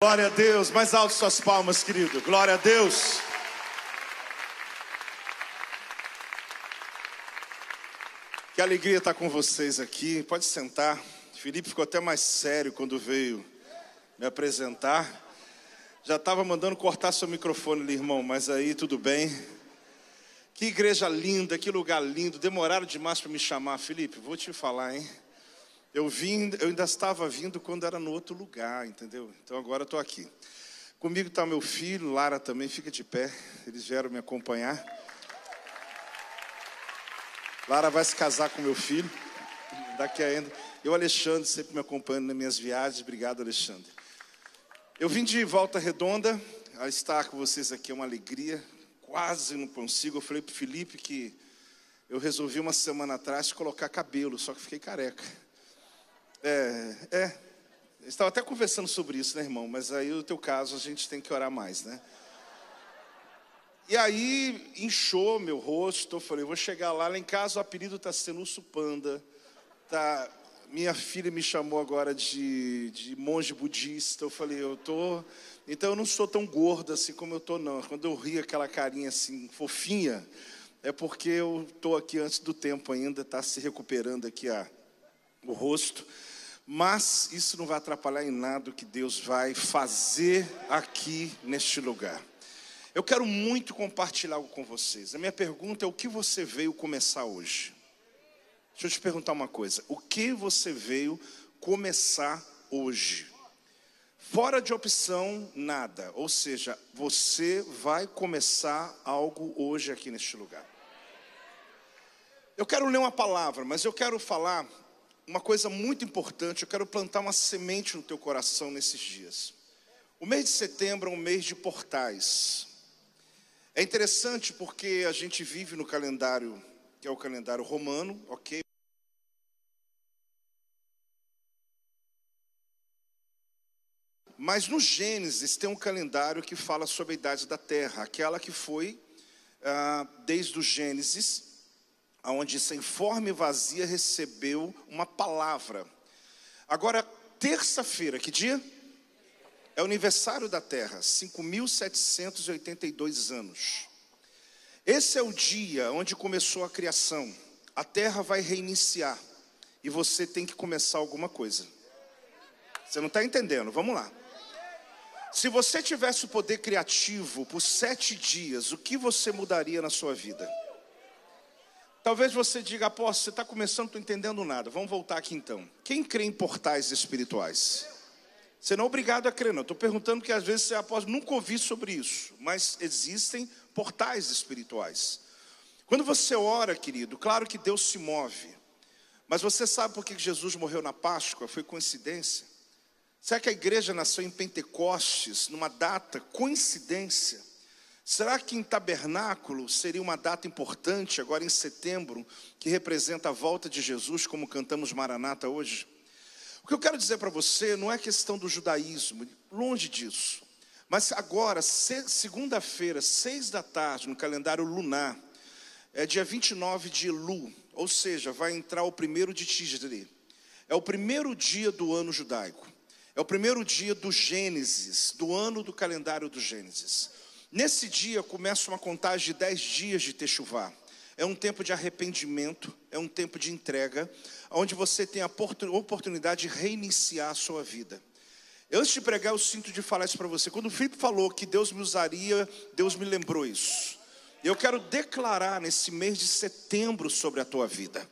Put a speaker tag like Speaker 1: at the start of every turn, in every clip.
Speaker 1: Glória a Deus. Mais alto suas palmas, querido. Glória a Deus. Que alegria estar com vocês aqui. Pode sentar. Felipe ficou até mais sério quando veio me apresentar. Já estava mandando cortar seu microfone irmão, mas aí tudo bem. Que igreja linda, que lugar lindo. Demoraram demais para me chamar, Felipe. Vou te falar, hein? Eu vim, eu ainda estava vindo quando era no outro lugar, entendeu? Então agora estou aqui. Comigo está meu filho, Lara também, fica de pé. Eles vieram me acompanhar. Lara vai se casar com meu filho. Daqui ainda. E o Alexandre sempre me acompanhando nas minhas viagens. Obrigado, Alexandre. Eu vim de volta redonda. A estar com vocês aqui é uma alegria. Quase não consigo. Eu falei para o Felipe que eu resolvi uma semana atrás colocar cabelo, só que fiquei careca. É, é. Estava até conversando sobre isso, né, irmão? Mas aí, no teu caso, a gente tem que orar mais, né? E aí inchou meu rosto, eu falei, vou chegar lá, lá em casa o apelido está sendo Urso Panda. Tá, minha filha me chamou agora de, de monge budista. Eu falei, eu tô. Então eu não sou tão gordo assim como eu tô, não. Quando eu ri aquela carinha assim, fofinha, é porque eu tô aqui antes do tempo ainda, está se recuperando aqui a, o rosto. Mas isso não vai atrapalhar em nada o que Deus vai fazer aqui neste lugar. Eu quero muito compartilhar algo com vocês. A minha pergunta é: o que você veio começar hoje? Deixa eu te perguntar uma coisa: o que você veio começar hoje? Fora de opção, nada. Ou seja, você vai começar algo hoje aqui neste lugar. Eu quero ler uma palavra, mas eu quero falar uma coisa muito importante. Eu quero plantar uma semente no teu coração nesses dias. O mês de setembro é um mês de portais. É interessante porque a gente vive no calendário, que é o calendário romano, ok? Mas no Gênesis tem um calendário que fala sobre a idade da terra, aquela que foi ah, desde o Gênesis, onde sem forma e vazia recebeu uma palavra. Agora, terça-feira, que dia? É o aniversário da Terra, 5.782 anos. Esse é o dia onde começou a criação. A Terra vai reiniciar e você tem que começar alguma coisa. Você não está entendendo? Vamos lá. Se você tivesse o poder criativo por sete dias, o que você mudaria na sua vida? Talvez você diga, apóstolo, você está começando, não estou entendendo nada. Vamos voltar aqui então. Quem crê em portais espirituais? Você não é obrigado a crer, não. Estou perguntando que às vezes você apóstolo, nunca ouvi sobre isso. Mas existem portais espirituais. Quando você ora, querido, claro que Deus se move. Mas você sabe por que Jesus morreu na Páscoa? Foi coincidência? Será que a igreja nasceu em Pentecostes, numa data coincidência? Será que em tabernáculo seria uma data importante, agora em setembro, que representa a volta de Jesus, como cantamos Maranata hoje? O que eu quero dizer para você não é questão do judaísmo, longe disso. Mas agora, segunda-feira, seis da tarde, no calendário lunar, é dia 29 de Elu, ou seja, vai entrar o primeiro de Tisri. É o primeiro dia do ano judaico. É o primeiro dia do Gênesis, do ano do calendário do Gênesis. Nesse dia começa uma contagem de dez dias de Techuvá. É um tempo de arrependimento, é um tempo de entrega, onde você tem a oportunidade de reiniciar a sua vida. Antes de pregar, eu sinto de falar isso para você. Quando o Filipe falou que Deus me usaria, Deus me lembrou isso. Eu quero declarar nesse mês de setembro sobre a tua vida.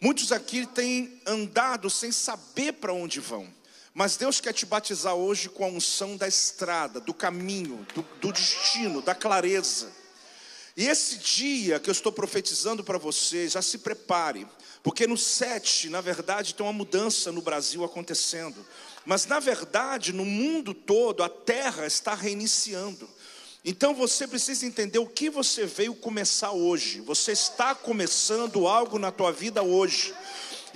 Speaker 1: Muitos aqui têm andado sem saber para onde vão. Mas Deus quer te batizar hoje com a unção da estrada, do caminho, do, do destino, da clareza. E esse dia que eu estou profetizando para você, já se prepare, porque no 7, na verdade, tem uma mudança no Brasil acontecendo. Mas na verdade, no mundo todo, a terra está reiniciando. Então você precisa entender o que você veio começar hoje. Você está começando algo na tua vida hoje.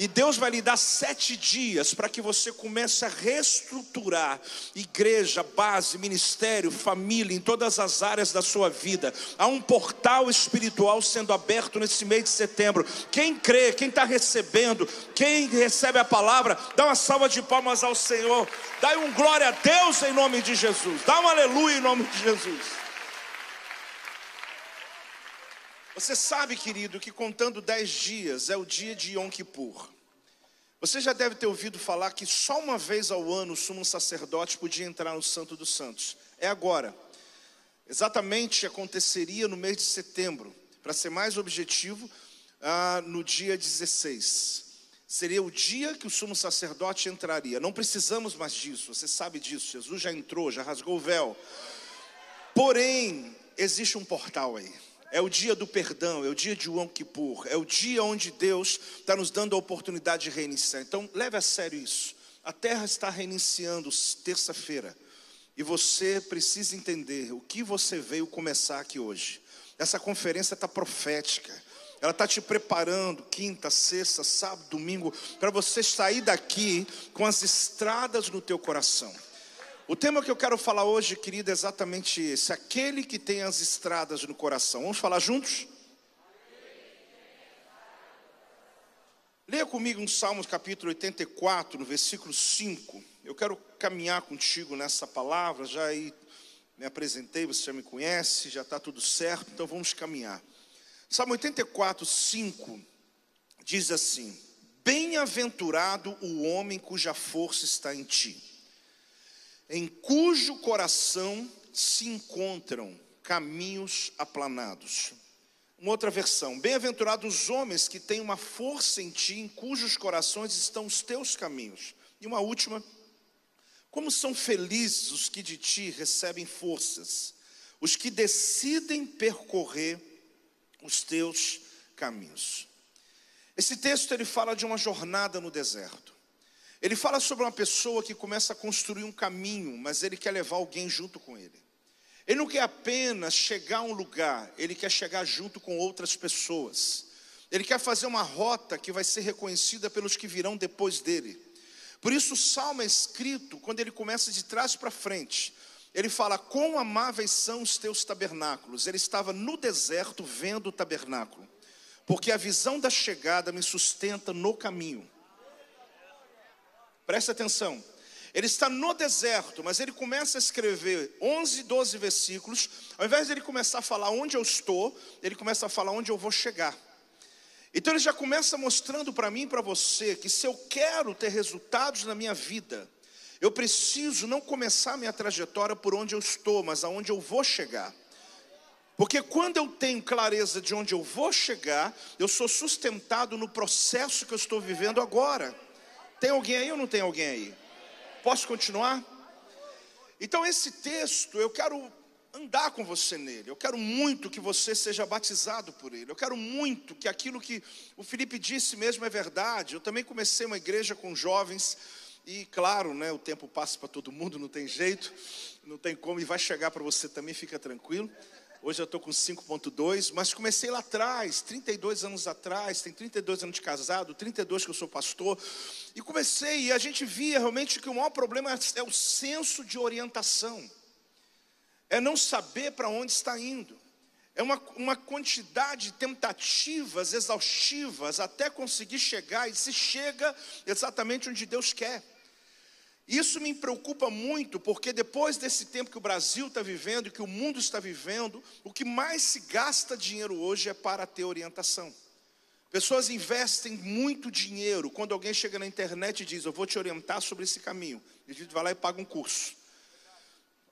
Speaker 1: E Deus vai lhe dar sete dias para que você comece a reestruturar igreja, base, ministério, família, em todas as áreas da sua vida. Há um portal espiritual sendo aberto nesse mês de setembro. Quem crê, quem está recebendo, quem recebe a palavra, dá uma salva de palmas ao Senhor. Dá um glória a Deus em nome de Jesus. Dá um aleluia em nome de Jesus. Você sabe, querido, que contando dez dias é o dia de Yom Kippur. Você já deve ter ouvido falar que só uma vez ao ano o sumo sacerdote podia entrar no Santo dos Santos. É agora. Exatamente aconteceria no mês de setembro. Para ser mais objetivo, ah, no dia 16. Seria o dia que o sumo sacerdote entraria. Não precisamos mais disso, você sabe disso. Jesus já entrou, já rasgou o véu. Porém, existe um portal aí. É o dia do perdão, é o dia de Yom Kippur, é o dia onde Deus está nos dando a oportunidade de reiniciar. Então, leve a sério isso. A terra está reiniciando terça-feira. E você precisa entender o que você veio começar aqui hoje. Essa conferência está profética. Ela está te preparando quinta, sexta, sábado, domingo, para você sair daqui com as estradas no teu coração. O tema que eu quero falar hoje, querido, é exatamente esse: aquele que tem as estradas no coração. Vamos falar juntos? Leia comigo um Salmos capítulo 84, no versículo 5. Eu quero caminhar contigo nessa palavra, já aí me apresentei, você já me conhece, já está tudo certo, então vamos caminhar. Salmo 84, 5 diz assim: Bem-aventurado o homem cuja força está em ti em cujo coração se encontram caminhos aplanados. Uma outra versão: Bem-aventurados os homens que têm uma força em ti, em cujos corações estão os teus caminhos. E uma última: Como são felizes os que de ti recebem forças, os que decidem percorrer os teus caminhos. Esse texto ele fala de uma jornada no deserto. Ele fala sobre uma pessoa que começa a construir um caminho, mas ele quer levar alguém junto com ele. Ele não quer apenas chegar a um lugar, ele quer chegar junto com outras pessoas. Ele quer fazer uma rota que vai ser reconhecida pelos que virão depois dele. Por isso o salmo é escrito quando ele começa de trás para frente. Ele fala: Quão amáveis são os teus tabernáculos. Ele estava no deserto vendo o tabernáculo, porque a visão da chegada me sustenta no caminho. Presta atenção. Ele está no deserto, mas ele começa a escrever 11, 12 versículos. Ao invés de ele começar a falar onde eu estou, ele começa a falar onde eu vou chegar. Então ele já começa mostrando para mim e para você que se eu quero ter resultados na minha vida, eu preciso não começar minha trajetória por onde eu estou, mas aonde eu vou chegar. Porque quando eu tenho clareza de onde eu vou chegar, eu sou sustentado no processo que eu estou vivendo agora. Tem alguém aí ou não tem alguém aí? Posso continuar? Então, esse texto, eu quero andar com você nele. Eu quero muito que você seja batizado por ele. Eu quero muito que aquilo que o Felipe disse mesmo é verdade. Eu também comecei uma igreja com jovens. E claro, né, o tempo passa para todo mundo, não tem jeito, não tem como, e vai chegar para você também, fica tranquilo. Hoje eu estou com 5.2, mas comecei lá atrás, 32 anos atrás, tem 32 anos de casado, 32 que eu sou pastor, e comecei, e a gente via realmente que o maior problema é o senso de orientação, é não saber para onde está indo, é uma, uma quantidade de tentativas exaustivas até conseguir chegar, e se chega exatamente onde Deus quer. Isso me preocupa muito, porque depois desse tempo que o Brasil está vivendo e que o mundo está vivendo, o que mais se gasta dinheiro hoje é para ter orientação. Pessoas investem muito dinheiro quando alguém chega na internet e diz: Eu vou te orientar sobre esse caminho. A gente vai lá e paga um curso.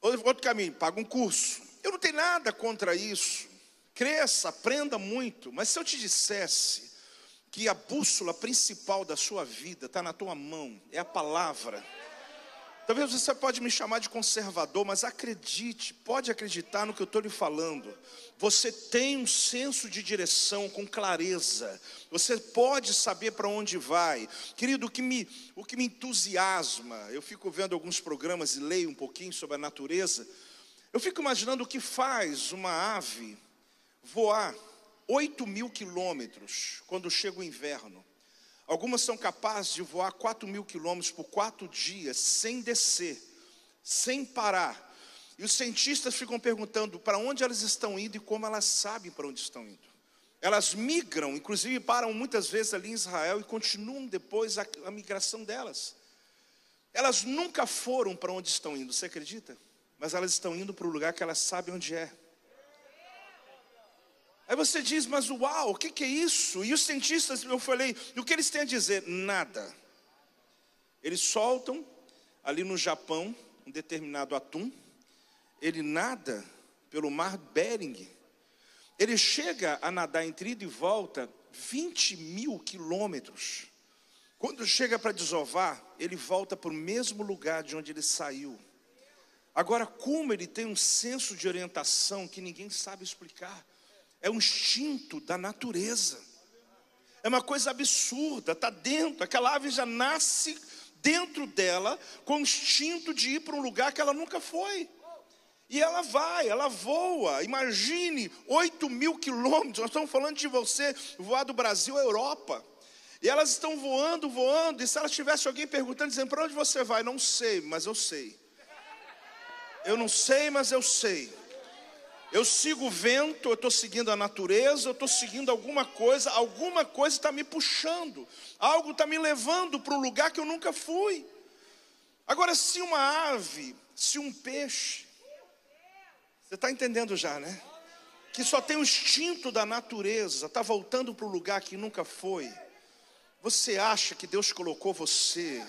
Speaker 1: Outro caminho, paga um curso. Eu não tenho nada contra isso. Cresça, aprenda muito. Mas se eu te dissesse que a bússola principal da sua vida está na tua mão, é a palavra Talvez você pode me chamar de conservador, mas acredite, pode acreditar no que eu estou lhe falando. Você tem um senso de direção com clareza. Você pode saber para onde vai. Querido, o que, me, o que me entusiasma, eu fico vendo alguns programas e leio um pouquinho sobre a natureza. Eu fico imaginando o que faz uma ave voar 8 mil quilômetros quando chega o inverno. Algumas são capazes de voar 4 mil quilômetros por quatro dias, sem descer, sem parar. E os cientistas ficam perguntando para onde elas estão indo e como elas sabem para onde estão indo. Elas migram, inclusive param muitas vezes ali em Israel e continuam depois a, a migração delas. Elas nunca foram para onde estão indo, você acredita? Mas elas estão indo para o lugar que elas sabem onde é. Aí você diz, mas uau, o que, que é isso? E os cientistas, eu falei, o que eles têm a dizer? Nada. Eles soltam ali no Japão um determinado atum, ele nada pelo mar Bering, ele chega a nadar entre ida e volta 20 mil quilômetros. Quando chega para desovar, ele volta para o mesmo lugar de onde ele saiu. Agora, como ele tem um senso de orientação que ninguém sabe explicar, é um instinto da natureza. É uma coisa absurda, está dentro. Aquela ave já nasce dentro dela com o instinto de ir para um lugar que ela nunca foi. E ela vai, ela voa. Imagine 8 mil quilômetros. Nós estamos falando de você voar do Brasil à Europa. E elas estão voando, voando. E se elas tivesse alguém perguntando, dizendo: para onde você vai? Não sei, mas eu sei. Eu não sei, mas eu sei. Eu sigo o vento, eu estou seguindo a natureza, eu estou seguindo alguma coisa, alguma coisa está me puxando, algo está me levando para um lugar que eu nunca fui. Agora, se uma ave, se um peixe, você está entendendo já, né? Que só tem o instinto da natureza, está voltando para o lugar que nunca foi. Você acha que Deus colocou você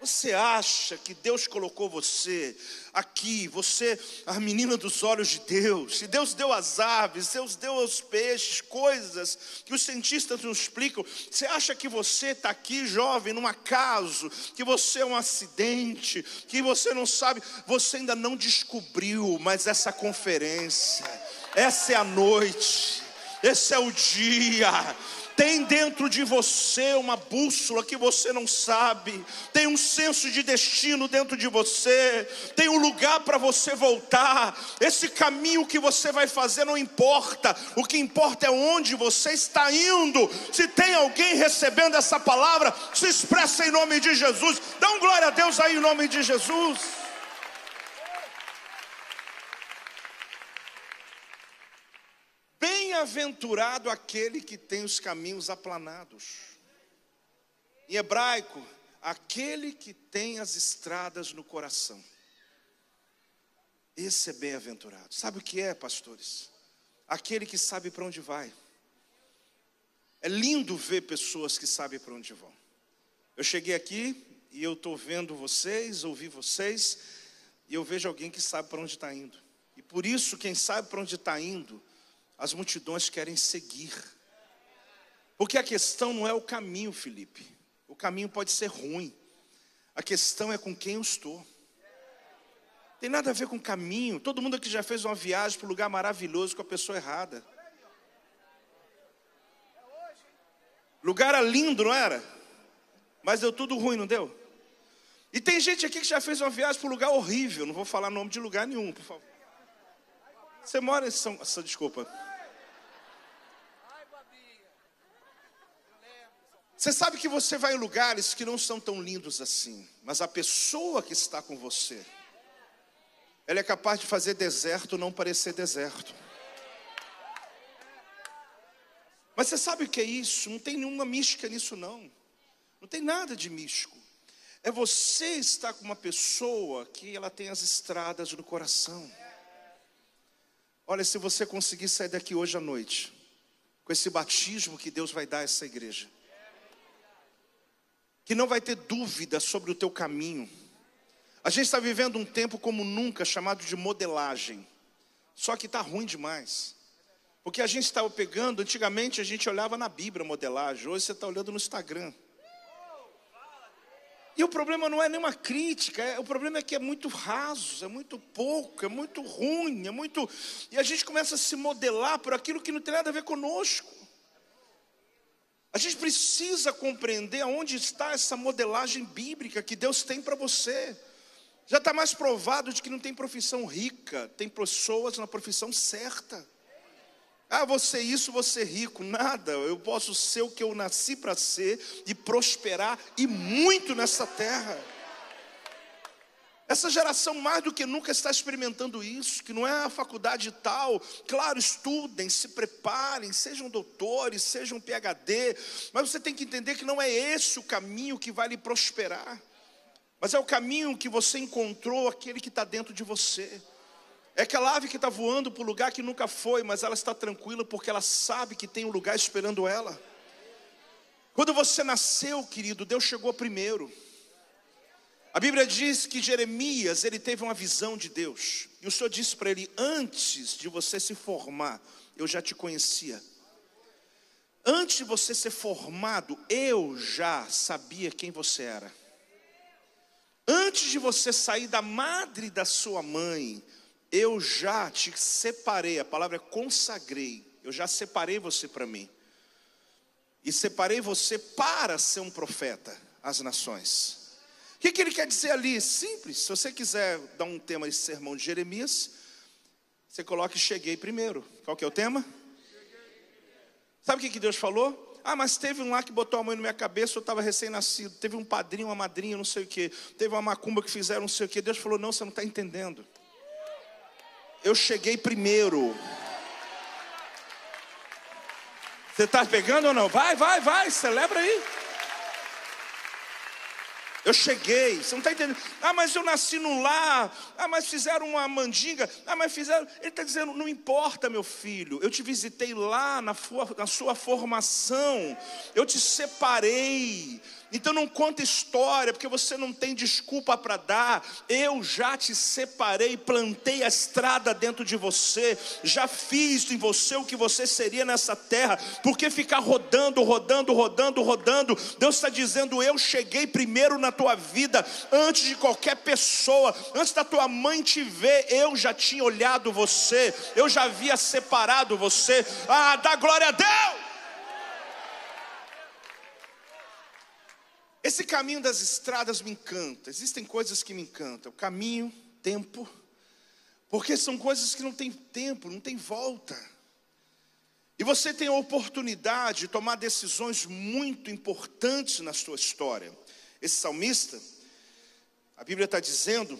Speaker 1: você acha que Deus colocou você aqui, você, a menina dos olhos de Deus, se Deus deu as aves, Deus deu os peixes, coisas que os cientistas não explicam. Você acha que você está aqui, jovem, num acaso, que você é um acidente, que você não sabe, você ainda não descobriu, mas essa conferência, essa é a noite, esse é o dia tem dentro de você uma bússola que você não sabe, tem um senso de destino dentro de você, tem um lugar para você voltar. Esse caminho que você vai fazer não importa, o que importa é onde você está indo. Se tem alguém recebendo essa palavra, se expressa em nome de Jesus. Dá um glória a Deus aí em nome de Jesus. Bem-aventurado aquele que tem os caminhos aplanados. Em hebraico, aquele que tem as estradas no coração. Esse é bem-aventurado. Sabe o que é, pastores? Aquele que sabe para onde vai. É lindo ver pessoas que sabem para onde vão. Eu cheguei aqui e eu estou vendo vocês, ouvi vocês, e eu vejo alguém que sabe para onde está indo. E por isso, quem sabe para onde está indo, as multidões querem seguir. Porque a questão não é o caminho, Felipe. O caminho pode ser ruim. A questão é com quem eu estou. Tem nada a ver com caminho. Todo mundo aqui já fez uma viagem para um lugar maravilhoso com a pessoa errada. Lugar era lindo, não era? Mas deu tudo ruim, não deu? E tem gente aqui que já fez uma viagem para um lugar horrível. Não vou falar nome de lugar nenhum, por favor. Você mora em São. Desculpa. Você sabe que você vai em lugares que não são tão lindos assim, mas a pessoa que está com você, ela é capaz de fazer deserto não parecer deserto. Mas você sabe o que é isso? Não tem nenhuma mística nisso, não. Não tem nada de místico. É você estar com uma pessoa que ela tem as estradas no coração. Olha, se você conseguir sair daqui hoje à noite, com esse batismo que Deus vai dar a essa igreja, que não vai ter dúvida sobre o teu caminho. A gente está vivendo um tempo como nunca, chamado de modelagem. Só que está ruim demais. Porque a gente estava pegando, antigamente a gente olhava na Bíblia modelagem, hoje você está olhando no Instagram. E o problema não é nenhuma crítica, é, o problema é que é muito raso, é muito pouco, é muito ruim, é muito. E a gente começa a se modelar por aquilo que não tem nada a ver conosco. A gente precisa compreender aonde está essa modelagem bíblica que Deus tem para você. Já está mais provado de que não tem profissão rica, tem pessoas na profissão certa. Ah, você isso, você rico. Nada, eu posso ser o que eu nasci para ser e prosperar e muito nessa terra. Essa geração mais do que nunca está experimentando isso, que não é a faculdade tal. Claro, estudem, se preparem, sejam doutores, sejam PhD, mas você tem que entender que não é esse o caminho que vai lhe prosperar. Mas é o caminho que você encontrou, aquele que está dentro de você. É aquela ave que está voando para o lugar que nunca foi, mas ela está tranquila porque ela sabe que tem um lugar esperando ela. Quando você nasceu, querido, Deus chegou primeiro. A Bíblia diz que Jeremias, ele teve uma visão de Deus. E o Senhor disse para ele: Antes de você se formar, eu já te conhecia. Antes de você ser formado, eu já sabia quem você era. Antes de você sair da madre da sua mãe, eu já te separei. A palavra é consagrei. Eu já separei você para mim. E separei você para ser um profeta às nações. O que, que ele quer dizer ali? Simples. Se você quiser dar um tema de sermão de Jeremias, você coloca cheguei primeiro. Qual que é o tema? Sabe o que, que Deus falou? Ah, mas teve um lá que botou a mão na minha cabeça, eu estava recém-nascido. Teve um padrinho, uma madrinha, não sei o quê. Teve uma macumba que fizeram, não sei o quê. Deus falou: não, você não está entendendo. Eu cheguei primeiro. Você está pegando ou não? Vai, vai, vai, celebra aí. Eu cheguei, você não está entendendo? Ah, mas eu nasci num lar. Ah, mas fizeram uma mandinga. Ah, mas fizeram. Ele está dizendo: não importa, meu filho. Eu te visitei lá na, na sua formação. Eu te separei. Então não conta história, porque você não tem desculpa para dar. Eu já te separei, plantei a estrada dentro de você, já fiz em você o que você seria nessa terra. Porque ficar rodando, rodando, rodando, rodando? Deus está dizendo: Eu cheguei primeiro na tua vida, antes de qualquer pessoa, antes da tua mãe te ver, eu já tinha olhado você, eu já havia separado você. Ah, dá glória a Deus! Esse caminho das estradas me encanta. Existem coisas que me encantam. Caminho, tempo, porque são coisas que não tem tempo, não tem volta. E você tem a oportunidade de tomar decisões muito importantes na sua história. Esse salmista, a Bíblia está dizendo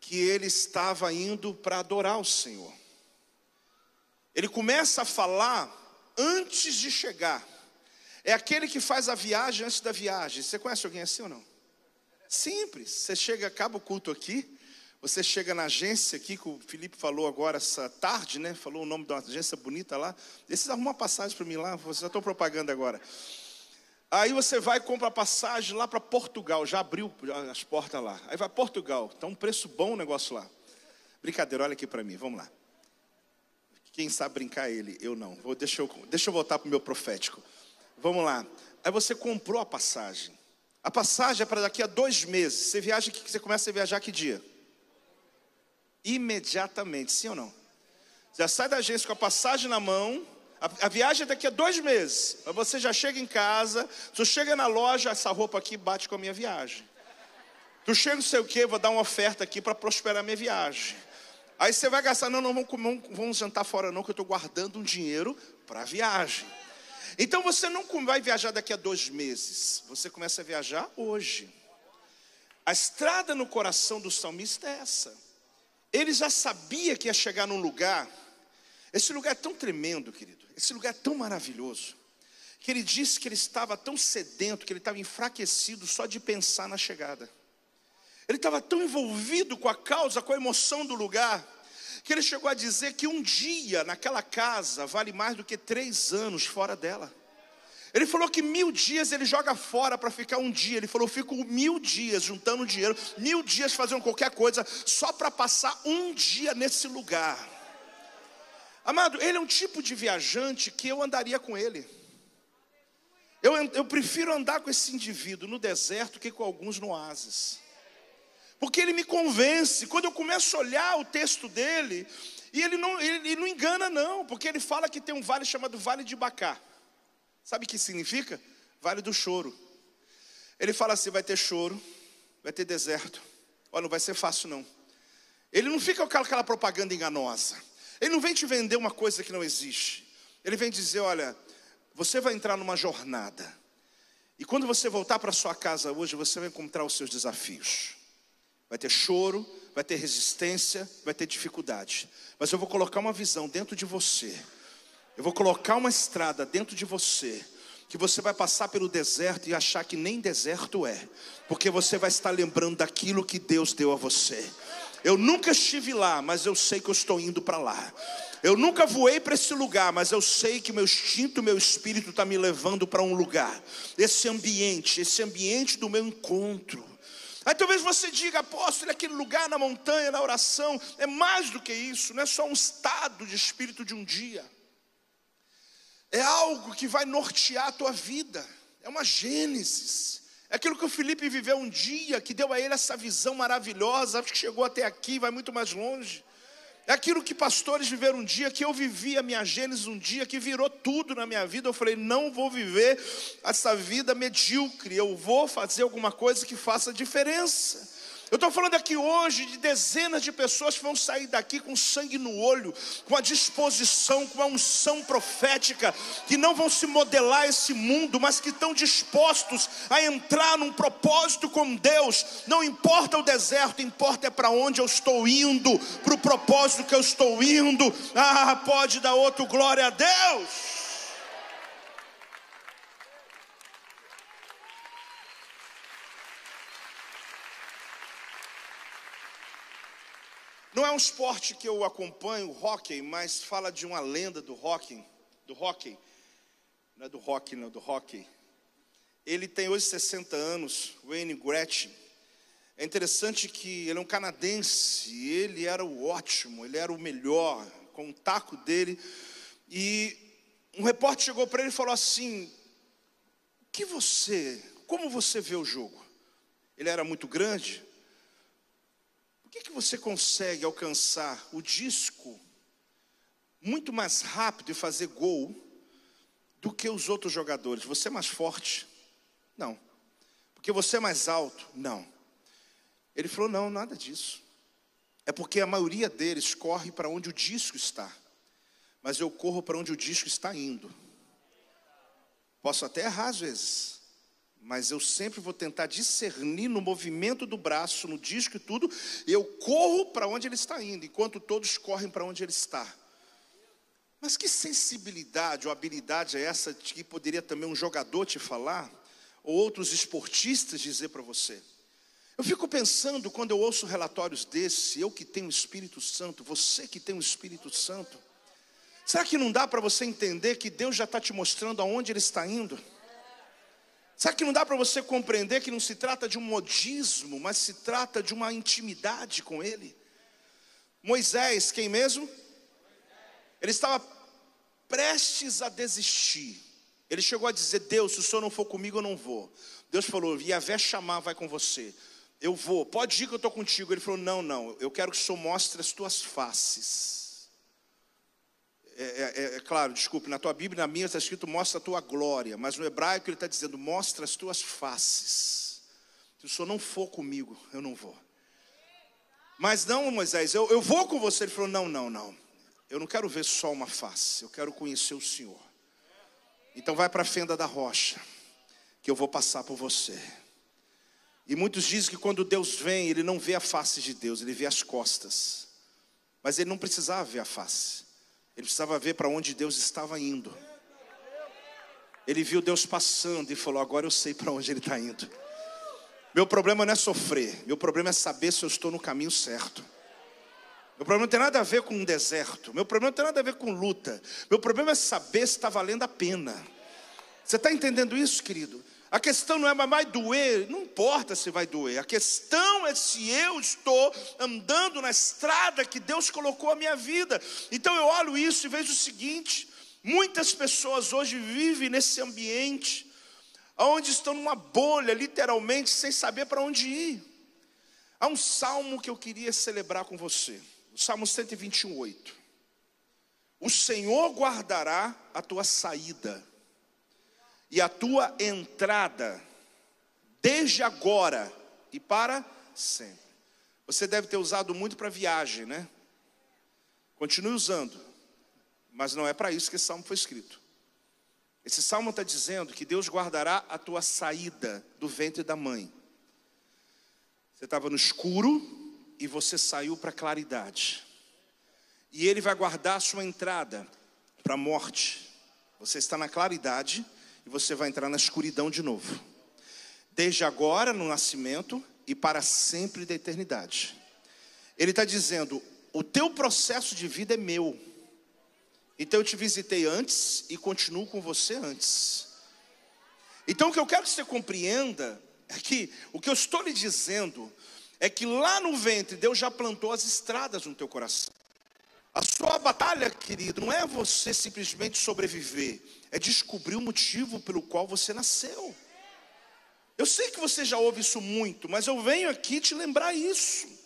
Speaker 1: que ele estava indo para adorar o Senhor. Ele começa a falar antes de chegar. É aquele que faz a viagem antes da viagem. Você conhece alguém assim ou não? Simples. Você chega, acaba o culto aqui. Você chega na agência aqui, que o Felipe falou agora essa tarde, né? Falou o nome de uma agência bonita lá. Esses arrumam uma passagem para mim lá, você já estou propaganda agora. Aí você vai e compra a passagem lá para Portugal, já abriu as portas lá. Aí vai Portugal, está um preço bom o negócio lá. Brincadeira, olha aqui para mim, vamos lá. Quem sabe brincar é ele, eu não. Vou, deixa, eu, deixa eu voltar para o meu profético. Vamos lá. Aí você comprou a passagem. A passagem é para daqui a dois meses. Você viaja você começa a viajar que dia? Imediatamente, sim ou não? Já sai da agência com a passagem na mão. A, a viagem é daqui a dois meses. Mas você já chega em casa. Tu chega na loja, essa roupa aqui bate com a minha viagem. Tu chega não sei o que, vou dar uma oferta aqui para prosperar a minha viagem. Aí você vai gastar, não, não, vamos, vamos jantar fora não, que eu estou guardando um dinheiro para a viagem. Então você não vai viajar daqui a dois meses, você começa a viajar hoje. A estrada no coração do salmista é essa. Ele já sabia que ia chegar num lugar. Esse lugar é tão tremendo, querido. Esse lugar é tão maravilhoso. Que ele disse que ele estava tão sedento, que ele estava enfraquecido só de pensar na chegada. Ele estava tão envolvido com a causa, com a emoção do lugar que ele chegou a dizer que um dia naquela casa vale mais do que três anos fora dela. Ele falou que mil dias ele joga fora para ficar um dia. Ele falou: eu fico mil dias juntando dinheiro, mil dias fazendo qualquer coisa, só para passar um dia nesse lugar. Amado, ele é um tipo de viajante que eu andaria com ele. Eu, eu prefiro andar com esse indivíduo no deserto que com alguns no oásis porque ele me convence. Quando eu começo a olhar o texto dele, e ele não, ele, não engana, não, porque ele fala que tem um vale chamado Vale de Bacá. Sabe o que significa? Vale do choro. Ele fala assim: vai ter choro, vai ter deserto. Olha, não vai ser fácil, não. Ele não fica com aquela propaganda enganosa. Ele não vem te vender uma coisa que não existe. Ele vem dizer: olha, você vai entrar numa jornada. E quando você voltar para sua casa hoje, você vai encontrar os seus desafios. Vai ter choro, vai ter resistência, vai ter dificuldade. Mas eu vou colocar uma visão dentro de você. Eu vou colocar uma estrada dentro de você que você vai passar pelo deserto e achar que nem deserto é, porque você vai estar lembrando daquilo que Deus deu a você. Eu nunca estive lá, mas eu sei que eu estou indo para lá. Eu nunca voei para esse lugar, mas eu sei que meu instinto, meu espírito está me levando para um lugar. Esse ambiente, esse ambiente do meu encontro. Aí talvez você diga, apóstolo, aquele lugar na montanha, na oração, é mais do que isso, não é só um estado de espírito de um dia é algo que vai nortear a tua vida, é uma gênesis. É aquilo que o Felipe viveu um dia, que deu a ele essa visão maravilhosa, acho que chegou até aqui, vai muito mais longe. É aquilo que pastores viveram um dia, que eu vivi a minha gênesis um dia, que virou tudo na minha vida. Eu falei: não vou viver essa vida medíocre, eu vou fazer alguma coisa que faça diferença. Eu estou falando aqui hoje de dezenas de pessoas que vão sair daqui com sangue no olho, com a disposição, com a unção profética, que não vão se modelar esse mundo, mas que estão dispostos a entrar num propósito com Deus. Não importa o deserto, importa é para onde eu estou indo, para o propósito que eu estou indo. Ah, pode dar outro glória a Deus. Não é um esporte que eu acompanho, o hockey, mas fala de uma lenda do hockey, do hockey. Não é do hockey, não, do hockey. Ele tem hoje 60 anos, Wayne Gretzky. É interessante que ele é um canadense, ele era o ótimo, ele era o melhor, com o taco dele. E um repórter chegou para ele e falou assim: "Que você, como você vê o jogo?" Ele era muito grande, por que, que você consegue alcançar o disco muito mais rápido e fazer gol do que os outros jogadores? Você é mais forte? Não. Porque você é mais alto? Não. Ele falou: não, nada disso. É porque a maioria deles corre para onde o disco está, mas eu corro para onde o disco está indo. Posso até errar às vezes, mas eu sempre vou tentar discernir no movimento do braço, no disco e tudo, eu corro para onde ele está indo, enquanto todos correm para onde ele está. Mas que sensibilidade ou habilidade é essa que poderia também um jogador te falar, ou outros esportistas dizer para você? Eu fico pensando quando eu ouço relatórios desse, eu que tenho o Espírito Santo, você que tem o Espírito Santo, será que não dá para você entender que Deus já está te mostrando aonde Ele está indo? Será que não dá para você compreender que não se trata de um modismo, mas se trata de uma intimidade com Ele? Moisés, quem mesmo? Ele estava prestes a desistir. Ele chegou a dizer: Deus, se o senhor não for comigo, eu não vou. Deus falou: Iavé chamar, vai com você. Eu vou, pode ir que eu estou contigo. Ele falou: Não, não, eu quero que o senhor mostre as tuas faces. É, é, é, é, claro, desculpe, na tua Bíblia, na minha está escrito mostra a tua glória, mas no hebraico ele está dizendo mostra as tuas faces. Se o Senhor não for comigo, eu não vou. Mas não, Moisés, eu, eu vou com você. Ele falou: não, não, não. Eu não quero ver só uma face, eu quero conhecer o Senhor. Então vai para a fenda da rocha, que eu vou passar por você. E muitos dizem que quando Deus vem, ele não vê a face de Deus, ele vê as costas. Mas ele não precisava ver a face. Ele precisava ver para onde Deus estava indo. Ele viu Deus passando e falou: Agora eu sei para onde Ele está indo. Meu problema não é sofrer, meu problema é saber se eu estou no caminho certo. Meu problema não tem nada a ver com um deserto, meu problema não tem nada a ver com luta. Meu problema é saber se está valendo a pena. Você está entendendo isso, querido? A questão não é, mas vai doer, não importa se vai doer. A questão é se eu estou andando na estrada que Deus colocou a minha vida. Então eu olho isso e vejo o seguinte: muitas pessoas hoje vivem nesse ambiente, onde estão numa bolha, literalmente, sem saber para onde ir. Há um salmo que eu queria celebrar com você, o Salmo 128. O Senhor guardará a tua saída e a tua entrada, desde agora e para sempre. Você deve ter usado muito para viagem, né? Continue usando, mas não é para isso que esse salmo foi escrito. Esse salmo está dizendo que Deus guardará a tua saída do ventre da mãe. Você estava no escuro e você saiu para a claridade. E Ele vai guardar a sua entrada para a morte. Você está na claridade você vai entrar na escuridão de novo. Desde agora, no nascimento, e para sempre da eternidade. Ele está dizendo: o teu processo de vida é meu. Então eu te visitei antes e continuo com você antes. Então o que eu quero que você compreenda é que o que eu estou lhe dizendo é que lá no ventre Deus já plantou as estradas no teu coração. A sua batalha, querido, não é você simplesmente sobreviver, é descobrir o motivo pelo qual você nasceu. Eu sei que você já ouve isso muito, mas eu venho aqui te lembrar isso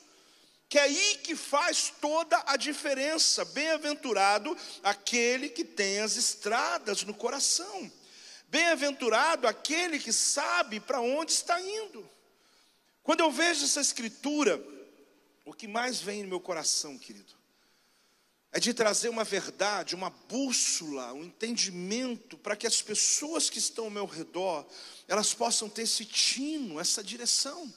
Speaker 1: que é aí que faz toda a diferença. Bem-aventurado aquele que tem as estradas no coração. Bem-aventurado aquele que sabe para onde está indo. Quando eu vejo essa escritura, o que mais vem no meu coração, querido, é de trazer uma verdade, uma bússola, um entendimento para que as pessoas que estão ao meu redor, elas possam ter esse tino, essa direção.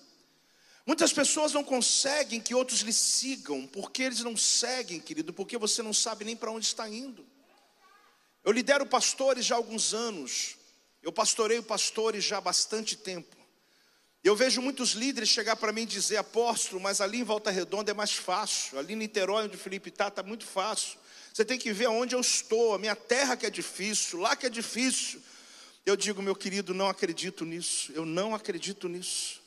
Speaker 1: Muitas pessoas não conseguem que outros lhe sigam, porque eles não seguem, querido, porque você não sabe nem para onde está indo. Eu lidero pastores já há alguns anos, eu pastoreio pastores já há bastante tempo. Eu vejo muitos líderes chegar para mim e dizer, apóstolo, mas ali em Volta Redonda é mais fácil, ali em Niterói, onde o Felipe está, está muito fácil. Você tem que ver onde eu estou, a minha terra que é difícil, lá que é difícil. Eu digo, meu querido, não acredito nisso, eu não acredito nisso.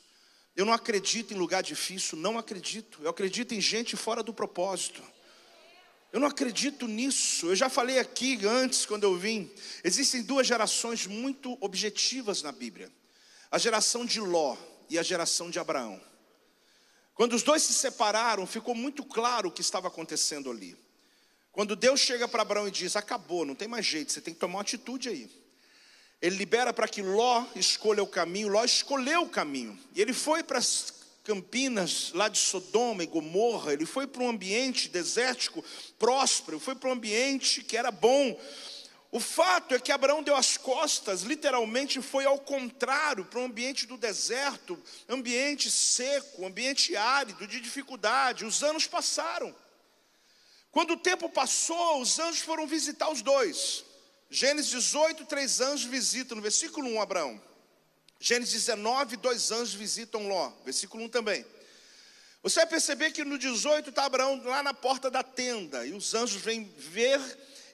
Speaker 1: Eu não acredito em lugar difícil, não acredito. Eu acredito em gente fora do propósito. Eu não acredito nisso. Eu já falei aqui antes, quando eu vim. Existem duas gerações muito objetivas na Bíblia: a geração de Ló e a geração de Abraão. Quando os dois se separaram, ficou muito claro o que estava acontecendo ali. Quando Deus chega para Abraão e diz: Acabou, não tem mais jeito, você tem que tomar uma atitude aí. Ele libera para que Ló escolha o caminho. Ló escolheu o caminho. E ele foi para as campinas lá de Sodoma e Gomorra. Ele foi para um ambiente desértico, próspero. Foi para um ambiente que era bom. O fato é que Abraão deu as costas, literalmente foi ao contrário, para um ambiente do deserto, ambiente seco, ambiente árido, de dificuldade. Os anos passaram. Quando o tempo passou, os anjos foram visitar os dois. Gênesis 18, três anjos visitam, no versículo 1, Abraão. Gênesis 19, dois anjos visitam Ló, versículo 1 também. Você vai perceber que no 18 está Abraão lá na porta da tenda, e os anjos vêm ver,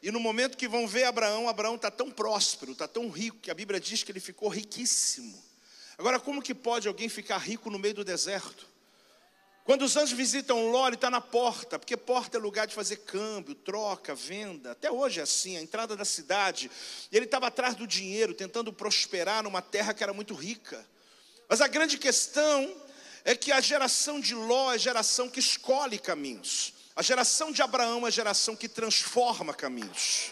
Speaker 1: e no momento que vão ver Abraão, Abraão está tão próspero, está tão rico, que a Bíblia diz que ele ficou riquíssimo. Agora, como que pode alguém ficar rico no meio do deserto? Quando os anjos visitam Ló, ele está na porta, porque porta é lugar de fazer câmbio, troca, venda. Até hoje é assim, a entrada da cidade. E ele estava atrás do dinheiro, tentando prosperar numa terra que era muito rica. Mas a grande questão é que a geração de Ló é a geração que escolhe caminhos. A geração de Abraão é a geração que transforma caminhos.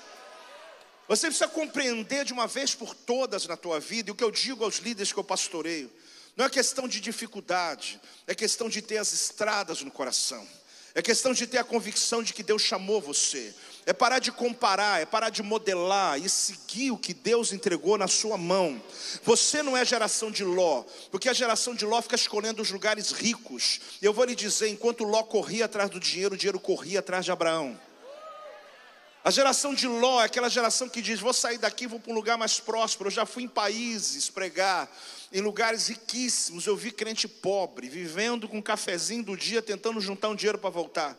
Speaker 1: Você precisa compreender de uma vez por todas na tua vida, e o que eu digo aos líderes que eu pastoreio. Não é questão de dificuldade, é questão de ter as estradas no coração. É questão de ter a convicção de que Deus chamou você. É parar de comparar, é parar de modelar e seguir o que Deus entregou na sua mão. Você não é geração de Ló, porque a geração de Ló fica escolhendo os lugares ricos. Eu vou lhe dizer: enquanto Ló corria atrás do dinheiro, o dinheiro corria atrás de Abraão. A geração de Ló é aquela geração que diz: vou sair daqui, vou para um lugar mais próspero. Eu já fui em países pregar, em lugares riquíssimos. Eu vi crente pobre, vivendo com um cafezinho do dia, tentando juntar um dinheiro para voltar.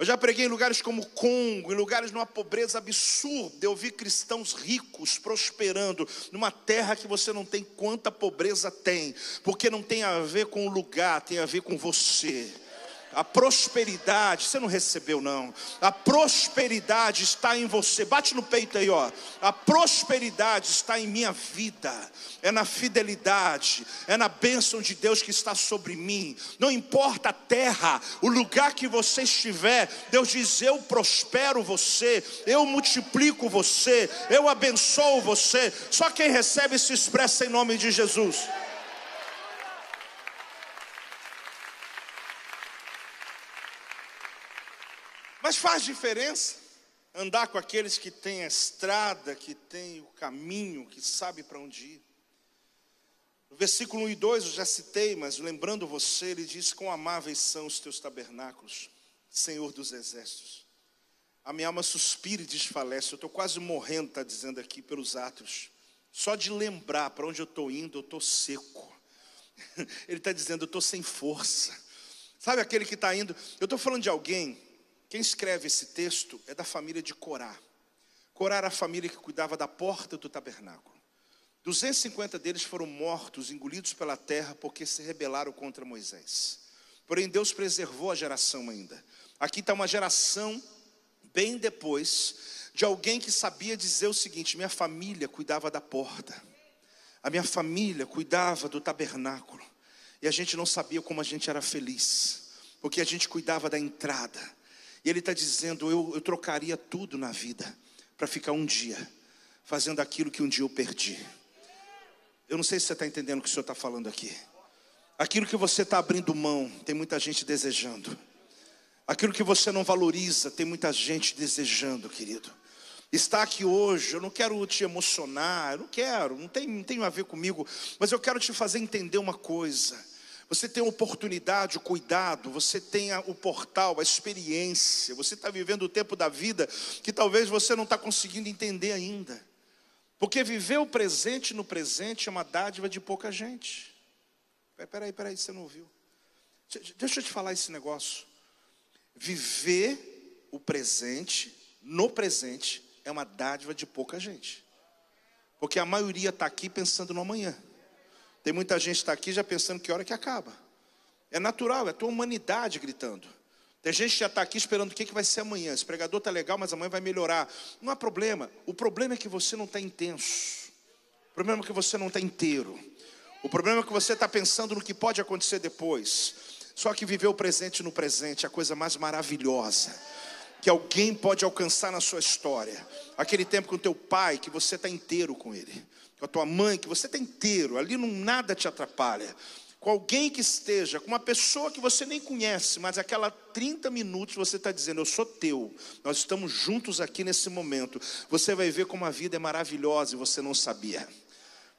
Speaker 1: Eu já preguei em lugares como Congo, em lugares numa pobreza absurda. Eu vi cristãos ricos prosperando numa terra que você não tem quanta pobreza tem, porque não tem a ver com o lugar, tem a ver com você. A prosperidade, você não recebeu não. A prosperidade está em você. Bate no peito aí, ó. A prosperidade está em minha vida. É na fidelidade, é na bênção de Deus que está sobre mim. Não importa a terra, o lugar que você estiver, Deus diz: "Eu prospero você, eu multiplico você, eu abençoo você". Só quem recebe se expressa em nome de Jesus. Mas faz diferença andar com aqueles que têm a estrada, que têm o caminho, que sabe para onde ir. No versículo 1 e 2 eu já citei, mas lembrando você, ele diz: Quão amáveis são os teus tabernáculos, Senhor dos exércitos. A minha alma suspira e desfalece. Eu estou quase morrendo, está dizendo aqui, pelos atos. Só de lembrar para onde eu estou indo, eu estou seco. Ele está dizendo, eu estou sem força. Sabe aquele que está indo? Eu estou falando de alguém, quem escreve esse texto é da família de Corá. Corá era a família que cuidava da porta do tabernáculo. 250 deles foram mortos, engolidos pela terra, porque se rebelaram contra Moisés. Porém, Deus preservou a geração ainda. Aqui está uma geração bem depois de alguém que sabia dizer o seguinte: minha família cuidava da porta, a minha família cuidava do tabernáculo, e a gente não sabia como a gente era feliz, porque a gente cuidava da entrada. E ele está dizendo: eu, eu trocaria tudo na vida para ficar um dia fazendo aquilo que um dia eu perdi. Eu não sei se você está entendendo o que o Senhor está falando aqui. Aquilo que você está abrindo mão, tem muita gente desejando. Aquilo que você não valoriza, tem muita gente desejando, querido. Está aqui hoje, eu não quero te emocionar, eu não quero, não tem, não tem a ver comigo, mas eu quero te fazer entender uma coisa. Você tem oportunidade, o cuidado, você tem o portal, a experiência, você está vivendo o tempo da vida que talvez você não está conseguindo entender ainda. Porque viver o presente no presente é uma dádiva de pouca gente. Peraí, peraí, você não ouviu. Deixa eu te falar esse negócio. Viver o presente no presente é uma dádiva de pouca gente. Porque a maioria está aqui pensando no amanhã. Tem muita gente que está aqui já pensando que hora que acaba. É natural, é a tua humanidade gritando. Tem gente que já está aqui esperando o que, que vai ser amanhã. Esse pregador está legal, mas amanhã vai melhorar. Não há problema. O problema é que você não está intenso. O problema é que você não está inteiro. O problema é que você está pensando no que pode acontecer depois. Só que viver o presente no presente é a coisa mais maravilhosa que alguém pode alcançar na sua história. Aquele tempo com teu pai, que você está inteiro com ele. Com a tua mãe, que você está inteiro. Ali não nada te atrapalha com alguém que esteja, com uma pessoa que você nem conhece, mas aquela 30 minutos você está dizendo, eu sou teu, nós estamos juntos aqui nesse momento. Você vai ver como a vida é maravilhosa e você não sabia.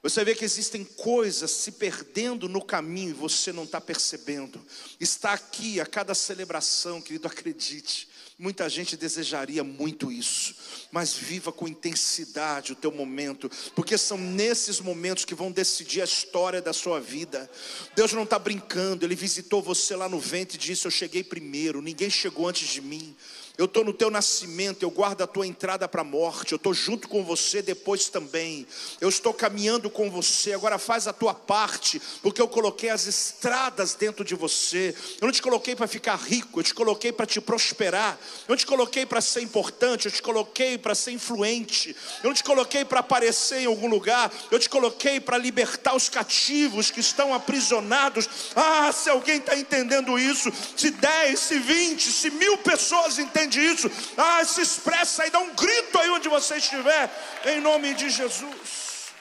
Speaker 1: Você vê que existem coisas se perdendo no caminho e você não está percebendo. Está aqui a cada celebração, querido, acredite. Muita gente desejaria muito isso, mas viva com intensidade o teu momento, porque são nesses momentos que vão decidir a história da sua vida. Deus não está brincando, Ele visitou você lá no ventre e disse: Eu cheguei primeiro, ninguém chegou antes de mim. Eu estou no teu nascimento, eu guardo a tua entrada para a morte, eu estou junto com você depois também. Eu estou caminhando com você, agora faz a tua parte, porque eu coloquei as estradas dentro de você. Eu não te coloquei para ficar rico, eu te coloquei para te prosperar. Eu não te coloquei para ser importante, eu te coloquei para ser influente. Eu não te coloquei para aparecer em algum lugar, eu te coloquei para libertar os cativos que estão aprisionados. Ah, se alguém está entendendo isso, se 10, se 20, se mil pessoas entendem entende isso, ah, se expressa e dá um grito aí onde você estiver, em nome de Jesus.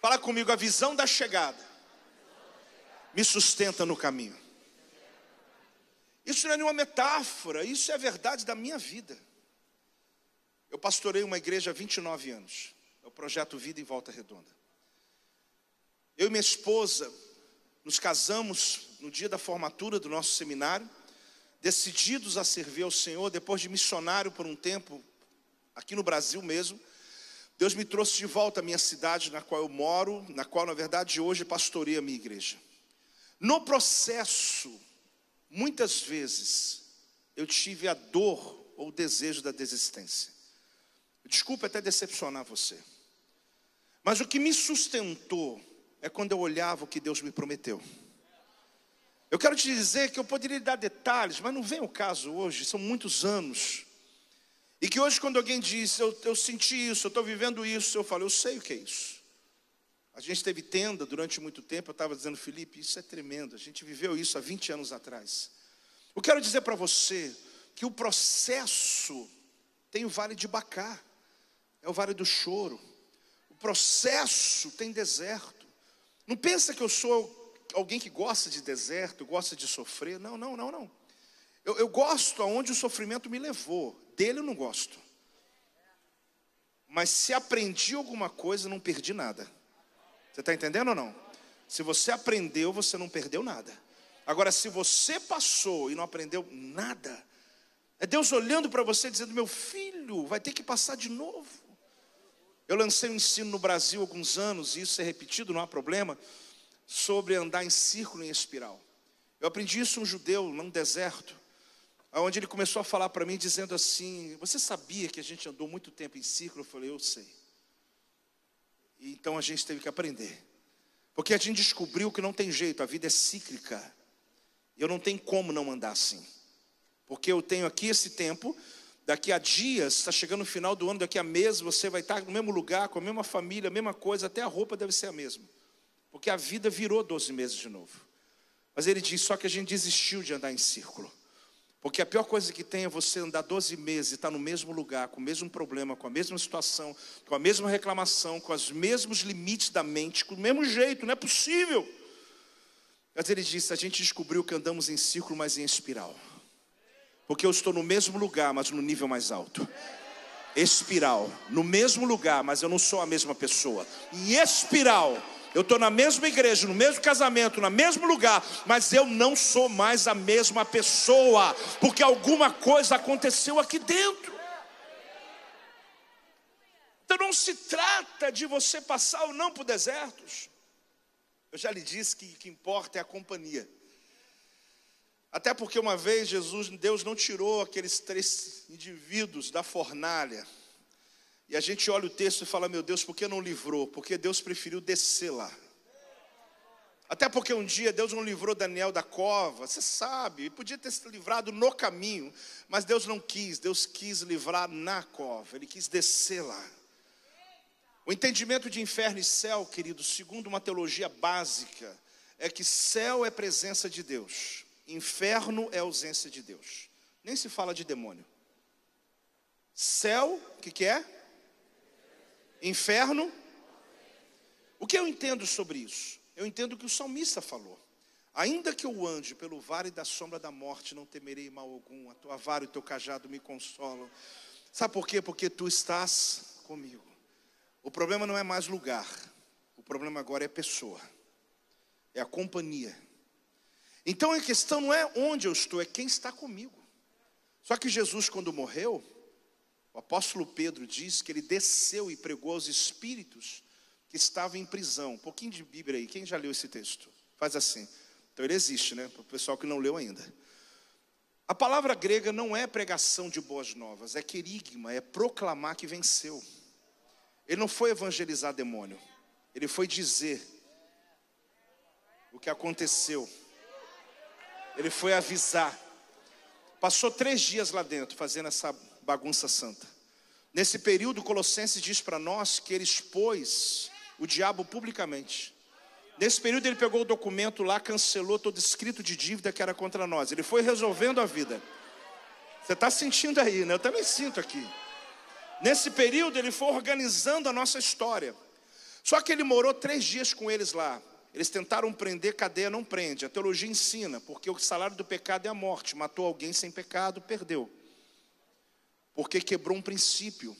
Speaker 1: Fala comigo, a visão da chegada me sustenta no caminho. Isso não é nenhuma metáfora, isso é verdade da minha vida. Eu pastorei uma igreja há 29 anos, é o projeto Vida em Volta Redonda. Eu e minha esposa nos casamos no dia da formatura do nosso seminário, decididos a servir ao Senhor, depois de missionário por um tempo, aqui no Brasil mesmo, Deus me trouxe de volta à minha cidade na qual eu moro, na qual, na verdade, hoje pastorei a minha igreja. No processo, muitas vezes, eu tive a dor ou o desejo da desistência. Desculpa até decepcionar você. Mas o que me sustentou é quando eu olhava o que Deus me prometeu. Eu quero te dizer que eu poderia dar detalhes, mas não vem o caso hoje, são muitos anos. E que hoje, quando alguém diz, eu, eu senti isso, eu estou vivendo isso, eu falo, eu sei o que é isso. A gente teve tenda durante muito tempo, eu estava dizendo, Felipe, isso é tremendo, a gente viveu isso há 20 anos atrás. Eu quero dizer para você que o processo tem o vale de Bacá, é o vale do choro. O processo tem deserto. Não pensa que eu sou alguém que gosta de deserto, gosta de sofrer. Não, não, não, não. Eu, eu gosto aonde o sofrimento me levou. Dele eu não gosto. Mas se aprendi alguma coisa, não perdi nada. Você está entendendo ou não? Se você aprendeu, você não perdeu nada. Agora, se você passou e não aprendeu nada, é Deus olhando para você dizendo: Meu filho, vai ter que passar de novo. Eu lancei um ensino no Brasil há alguns anos, e isso é repetido, não há problema, sobre andar em círculo em espiral. Eu aprendi isso um judeu num deserto, onde ele começou a falar para mim dizendo assim: Você sabia que a gente andou muito tempo em círculo? Eu falei: Eu sei. E então a gente teve que aprender. Porque a gente descobriu que não tem jeito, a vida é cíclica. Eu não tenho como não andar assim. Porque eu tenho aqui esse tempo, daqui a dias, está chegando o final do ano, daqui a meses você vai estar no mesmo lugar, com a mesma família, a mesma coisa, até a roupa deve ser a mesma. Porque a vida virou 12 meses de novo. Mas ele diz só que a gente desistiu de andar em círculo. Porque a pior coisa que tem é você andar 12 meses e estar no mesmo lugar, com o mesmo problema, com a mesma situação, com a mesma reclamação, com os mesmos limites da mente, com o mesmo jeito, não é possível. Mas ele disse: a gente descobriu que andamos em círculo, mas em espiral. Porque eu estou no mesmo lugar, mas no nível mais alto. Espiral, no mesmo lugar, mas eu não sou a mesma pessoa. Em espiral, eu estou na mesma igreja, no mesmo casamento, no mesmo lugar, mas eu não sou mais a mesma pessoa, porque alguma coisa aconteceu aqui dentro. Então não se trata de você passar ou não por desertos. Eu já lhe disse que o que importa é a companhia. Até porque uma vez Jesus, Deus não tirou aqueles três indivíduos da fornalha. E a gente olha o texto e fala: Meu Deus, por que não livrou? Porque Deus preferiu descer lá. Até porque um dia Deus não livrou Daniel da cova, você sabe, podia ter se livrado no caminho, mas Deus não quis, Deus quis livrar na cova, Ele quis descer lá. O entendimento de inferno e céu, querido, segundo uma teologia básica, é que céu é presença de Deus, Inferno é ausência de Deus. Nem se fala de demônio. Céu, o que, que é? Inferno. O que eu entendo sobre isso? Eu entendo que o salmista falou. Ainda que eu ande pelo vale da sombra da morte, não temerei mal algum. A tua vara e o teu cajado me consolam. Sabe por quê? Porque tu estás comigo. O problema não é mais lugar. O problema agora é pessoa. É a companhia. Então a questão não é onde eu estou, é quem está comigo. Só que Jesus, quando morreu, o apóstolo Pedro diz que ele desceu e pregou aos espíritos que estavam em prisão. Um pouquinho de Bíblia aí, quem já leu esse texto? Faz assim. Então ele existe, né? Para o pessoal que não leu ainda. A palavra grega não é pregação de boas novas, é querigma, é proclamar que venceu. Ele não foi evangelizar demônio, ele foi dizer o que aconteceu. Ele foi avisar. Passou três dias lá dentro fazendo essa bagunça santa. Nesse período, Colossenses diz para nós que ele expôs o diabo publicamente. Nesse período, ele pegou o documento lá, cancelou todo escrito de dívida que era contra nós. Ele foi resolvendo a vida. Você está sentindo aí, né? Eu também sinto aqui. Nesse período, ele foi organizando a nossa história. Só que ele morou três dias com eles lá. Eles tentaram prender, cadeia não prende. A teologia ensina, porque o salário do pecado é a morte. Matou alguém sem pecado, perdeu. Porque quebrou um princípio.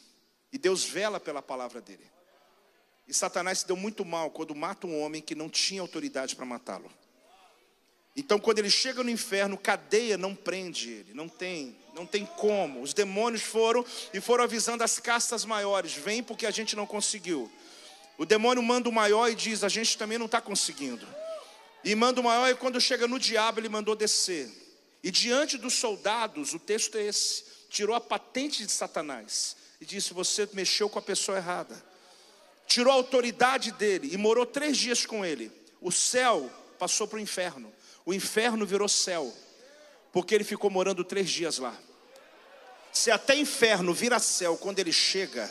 Speaker 1: E Deus vela pela palavra dele. E Satanás se deu muito mal quando mata um homem que não tinha autoridade para matá-lo. Então, quando ele chega no inferno, cadeia não prende ele, não tem, não tem como. Os demônios foram e foram avisando as castas maiores: vem porque a gente não conseguiu. O demônio manda o maior e diz: A gente também não está conseguindo. E manda o maior, e quando chega no diabo, ele mandou descer. E diante dos soldados, o texto é esse: tirou a patente de Satanás e disse: Você mexeu com a pessoa errada. Tirou a autoridade dele e morou três dias com ele. O céu passou para o inferno. O inferno virou céu, porque ele ficou morando três dias lá. Se até inferno vira céu quando ele chega,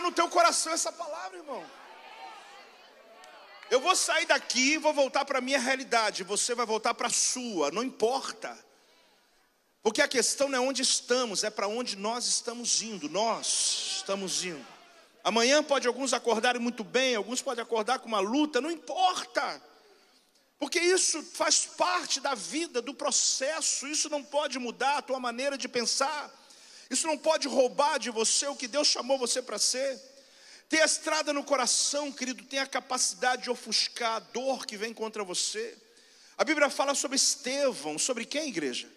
Speaker 1: no teu coração essa palavra, irmão. Eu vou sair daqui e vou voltar para a minha realidade, você vai voltar para a sua, não importa. Porque a questão não é onde estamos, é para onde nós estamos indo. Nós estamos indo. Amanhã pode alguns acordarem muito bem, alguns podem acordar com uma luta, não importa. Porque isso faz parte da vida, do processo, isso não pode mudar a tua maneira de pensar. Isso não pode roubar de você o que Deus chamou você para ser. Ter a estrada no coração, querido, tem a capacidade de ofuscar a dor que vem contra você. A Bíblia fala sobre Estevão, sobre quem, igreja?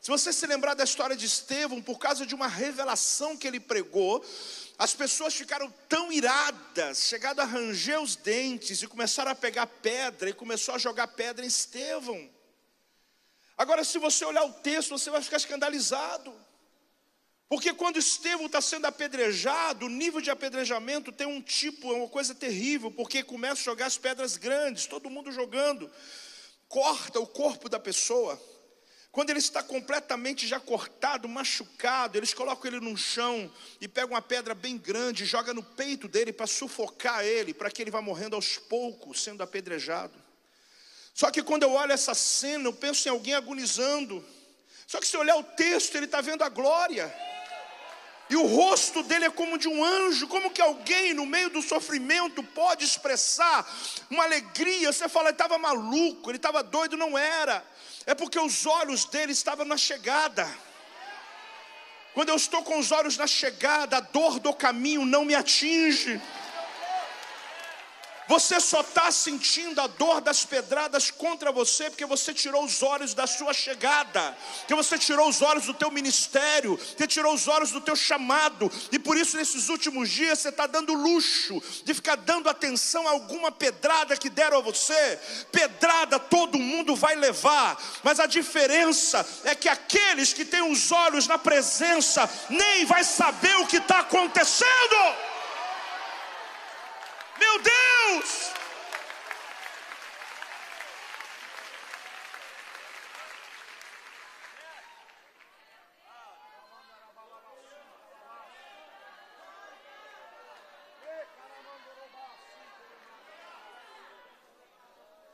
Speaker 1: Se você se lembrar da história de Estevão, por causa de uma revelação que ele pregou, as pessoas ficaram tão iradas, chegaram a ranger os dentes e começaram a pegar pedra e começou a jogar pedra em Estevão. Agora, se você olhar o texto, você vai ficar escandalizado. Porque quando Estevão está sendo apedrejado, o nível de apedrejamento tem um tipo, é uma coisa terrível, porque começa a jogar as pedras grandes, todo mundo jogando, corta o corpo da pessoa. Quando ele está completamente já cortado, machucado, eles colocam ele no chão e pegam uma pedra bem grande, joga no peito dele para sufocar ele, para que ele vá morrendo aos poucos, sendo apedrejado. Só que quando eu olho essa cena, eu penso em alguém agonizando. Só que se olhar o texto, ele está vendo a glória. E o rosto dele é como de um anjo. Como que alguém no meio do sofrimento pode expressar uma alegria? Você fala, ele estava maluco, ele estava doido, não era. É porque os olhos dele estavam na chegada. Quando eu estou com os olhos na chegada, a dor do caminho não me atinge. Você só está sentindo a dor das pedradas contra você porque você tirou os olhos da sua chegada, porque você tirou os olhos do teu ministério, você tirou os olhos do teu chamado, e por isso nesses últimos dias você está dando luxo de ficar dando atenção a alguma pedrada que deram a você. Pedrada todo mundo vai levar, mas a diferença é que aqueles que têm os olhos na presença nem vai saber o que está acontecendo. Meu Deus!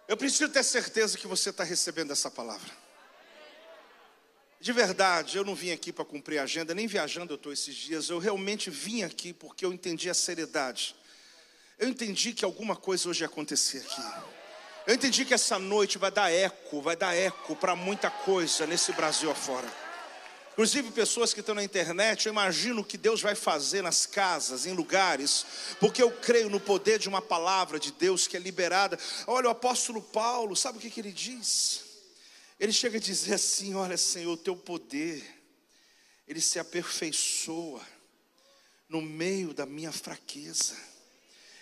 Speaker 1: Eu preciso ter certeza que você está recebendo essa palavra. De verdade, eu não vim aqui para cumprir a agenda, nem viajando eu estou esses dias. Eu realmente vim aqui porque eu entendi a seriedade eu entendi que alguma coisa hoje ia acontecer aqui. Eu entendi que essa noite vai dar eco, vai dar eco para muita coisa nesse Brasil afora. Inclusive pessoas que estão na internet, eu imagino o que Deus vai fazer nas casas, em lugares, porque eu creio no poder de uma palavra de Deus que é liberada. Olha, o apóstolo Paulo, sabe o que, que ele diz? Ele chega a dizer assim: Olha, Senhor, o teu poder, ele se aperfeiçoa no meio da minha fraqueza.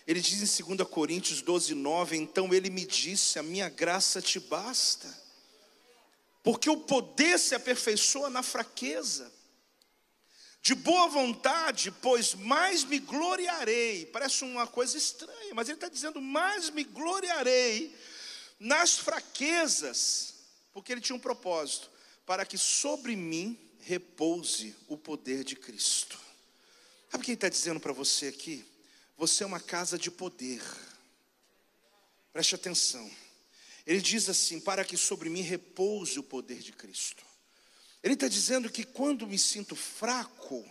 Speaker 1: Ele diz em 2 Coríntios 12, 9: Então ele me disse: A minha graça te basta, porque o poder se aperfeiçoa na fraqueza. De boa vontade, pois mais me gloriarei. Parece uma coisa estranha, mas ele está dizendo: mais me gloriarei nas fraquezas, porque ele tinha um propósito, para que sobre mim repouse o poder de Cristo. Sabe o que ele está dizendo para você aqui? Você é uma casa de poder. Preste atenção. Ele diz assim: para que sobre mim repouse o poder de Cristo. Ele está dizendo que quando me sinto fraco,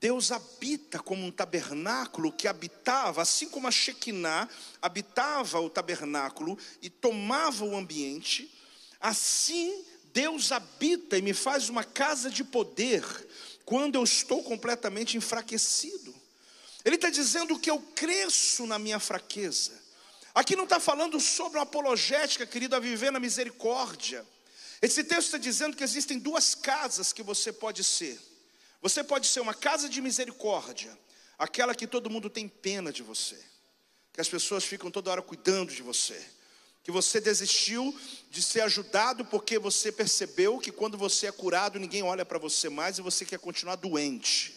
Speaker 1: Deus habita como um tabernáculo que habitava, assim como a Shekinah habitava o tabernáculo e tomava o ambiente, assim Deus habita e me faz uma casa de poder quando eu estou completamente enfraquecido. Ele está dizendo que eu cresço na minha fraqueza. Aqui não está falando sobre uma apologética, querido, a viver na misericórdia. Esse texto está dizendo que existem duas casas que você pode ser. Você pode ser uma casa de misericórdia, aquela que todo mundo tem pena de você, que as pessoas ficam toda hora cuidando de você, que você desistiu de ser ajudado porque você percebeu que quando você é curado ninguém olha para você mais e você quer continuar doente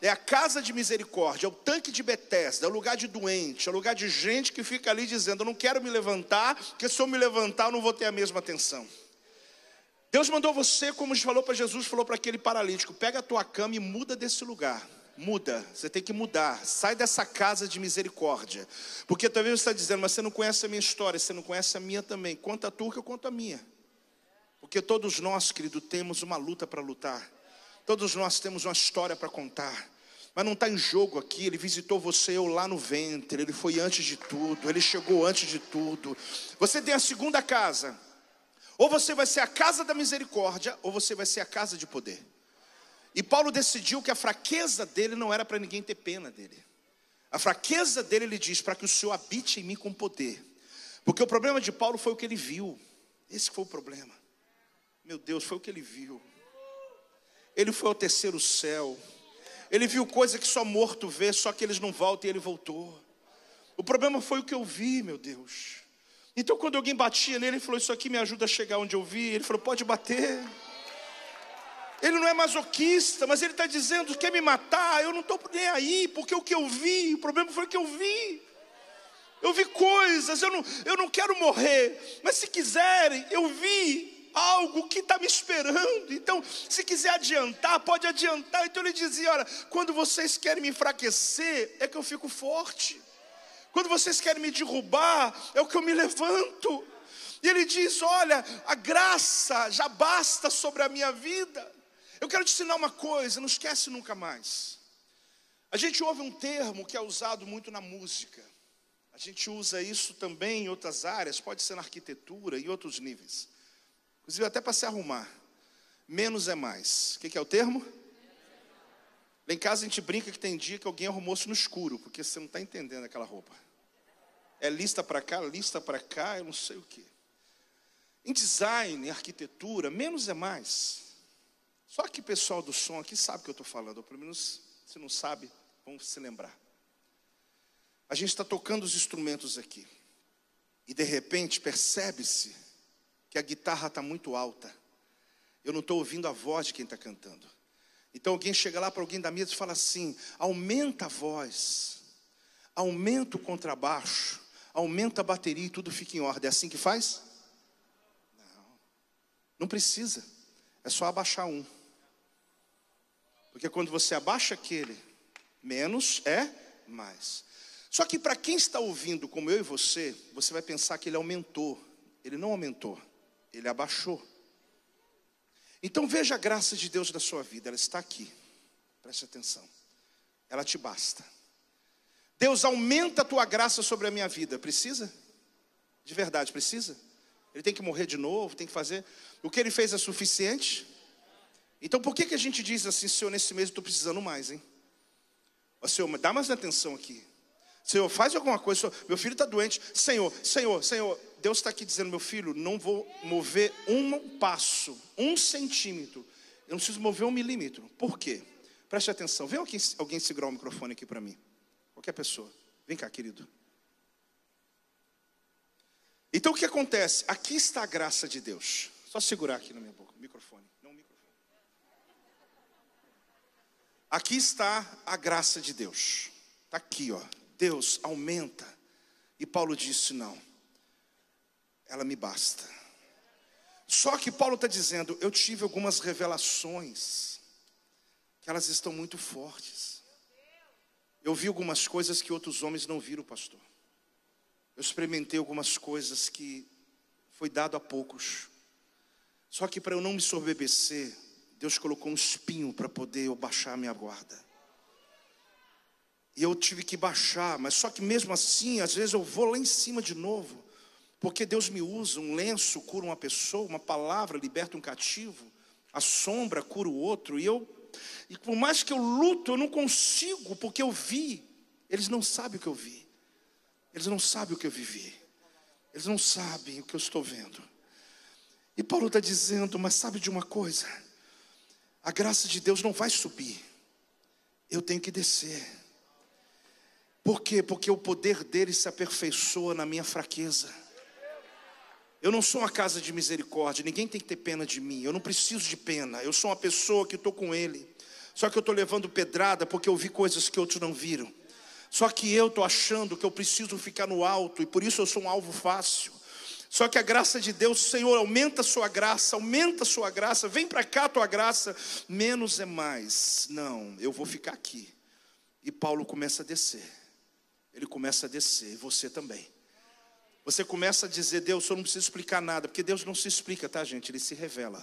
Speaker 1: é a casa de misericórdia, é o tanque de Betesda, é o lugar de doente, é o lugar de gente que fica ali dizendo: Eu não quero me levantar, porque se eu me levantar, eu não vou ter a mesma atenção. Deus mandou você, como falou para Jesus, falou para aquele paralítico: pega a tua cama e muda desse lugar, Muda, você tem que mudar. Sai dessa casa de misericórdia. Porque talvez você está dizendo, mas você não conhece a minha história, você não conhece a minha também. Conta a tua que eu conto a minha. Porque todos nós, querido, temos uma luta para lutar. Todos nós temos uma história para contar. Mas não está em jogo aqui. Ele visitou você eu lá no ventre. Ele foi antes de tudo. Ele chegou antes de tudo. Você tem a segunda casa. Ou você vai ser a casa da misericórdia, ou você vai ser a casa de poder. E Paulo decidiu que a fraqueza dele não era para ninguém ter pena dele. A fraqueza dele, ele diz, para que o Senhor habite em mim com poder. Porque o problema de Paulo foi o que ele viu. Esse foi o problema. Meu Deus, foi o que ele viu. Ele foi ao terceiro céu. Ele viu coisa que só morto vê, só que eles não voltam e ele voltou. O problema foi o que eu vi, meu Deus. Então, quando alguém batia nele, ele falou: Isso aqui me ajuda a chegar onde eu vi. Ele falou: Pode bater. Ele não é masoquista, mas ele está dizendo: quer me matar? Eu não estou nem aí, porque o que eu vi, o problema foi o que eu vi. Eu vi coisas, eu não, eu não quero morrer, mas se quiserem, eu vi algo que está me esperando. Então, se quiser adiantar, pode adiantar. Então ele dizia: olha, quando vocês querem me enfraquecer, é que eu fico forte. Quando vocês querem me derrubar, é o que eu me levanto. E ele diz: Olha, a graça já basta sobre a minha vida. Eu quero te ensinar uma coisa, não esquece nunca mais. A gente ouve um termo que é usado muito na música. A gente usa isso também em outras áreas, pode ser na arquitetura e outros níveis. Inclusive até para se arrumar. Menos é mais. O que é o termo? Lá em casa a gente brinca que tem dia que alguém arrumou-se no escuro, porque você não está entendendo aquela roupa. É lista para cá, lista para cá, eu não sei o que. Em design, em arquitetura, menos é mais. Só que o pessoal do som aqui sabe o que eu estou falando, ou pelo menos se não sabe, vamos se lembrar. A gente está tocando os instrumentos aqui, e de repente percebe-se que a guitarra está muito alta. Eu não estou ouvindo a voz de quem está cantando. Então alguém chega lá para alguém da mesa e fala assim: aumenta a voz, aumenta o contrabaixo, aumenta a bateria e tudo fica em ordem. É assim que faz? Não, não precisa. É só abaixar um. Porque quando você abaixa aquele, menos é mais. Só que para quem está ouvindo, como eu e você, você vai pensar que ele aumentou. Ele não aumentou, ele abaixou. Então veja a graça de Deus na sua vida, ela está aqui. Preste atenção. Ela te basta. Deus aumenta a tua graça sobre a minha vida. Precisa? De verdade, precisa? Ele tem que morrer de novo, tem que fazer. O que ele fez é suficiente? Então por que, que a gente diz assim, Senhor, nesse mês eu estou precisando mais, hein? Ó, Senhor, dá mais atenção aqui. Senhor, faz alguma coisa. Senhor, meu filho está doente. Senhor, Senhor, Senhor, Deus está aqui dizendo, meu filho, não vou mover um passo, um centímetro. Eu não preciso mover um milímetro. Por quê? Preste atenção. Vem alguém, alguém segurar o microfone aqui para mim. Qualquer pessoa. Vem cá, querido. Então o que acontece? Aqui está a graça de Deus. Só segurar aqui na minha boca, o microfone. Aqui está a graça de Deus. Está aqui, ó. Deus aumenta. E Paulo disse: não, ela me basta. Só que Paulo está dizendo: eu tive algumas revelações, que elas estão muito fortes. Eu vi algumas coisas que outros homens não viram, pastor. Eu experimentei algumas coisas que foi dado a poucos. Só que para eu não me sorbebecer, Deus colocou um espinho para poder eu baixar a minha guarda. E eu tive que baixar, mas só que mesmo assim, às vezes eu vou lá em cima de novo, porque Deus me usa, um lenço cura uma pessoa, uma palavra liberta um cativo, a sombra cura o outro, e eu, e por mais que eu luto, eu não consigo, porque eu vi, eles não sabem o que eu vi, eles não sabem o que eu vivi, eles não sabem o que eu estou vendo. E Paulo está dizendo, mas sabe de uma coisa? a graça de Deus não vai subir, eu tenho que descer. Por quê? Porque o poder dele se aperfeiçoa na minha fraqueza. Eu não sou uma casa de misericórdia, ninguém tem que ter pena de mim, eu não preciso de pena, eu sou uma pessoa que estou com ele. Só que eu estou levando pedrada porque eu vi coisas que outros não viram. Só que eu estou achando que eu preciso ficar no alto e por isso eu sou um alvo fácil. Só que a graça de Deus, Senhor, aumenta a sua graça, aumenta a sua graça, vem para cá a tua graça, menos é mais. Não, eu vou ficar aqui, E Paulo começa a descer. Ele começa a descer, e você também. Você começa a dizer, Deus, eu não preciso explicar nada, porque Deus não se explica, tá, gente? Ele se revela.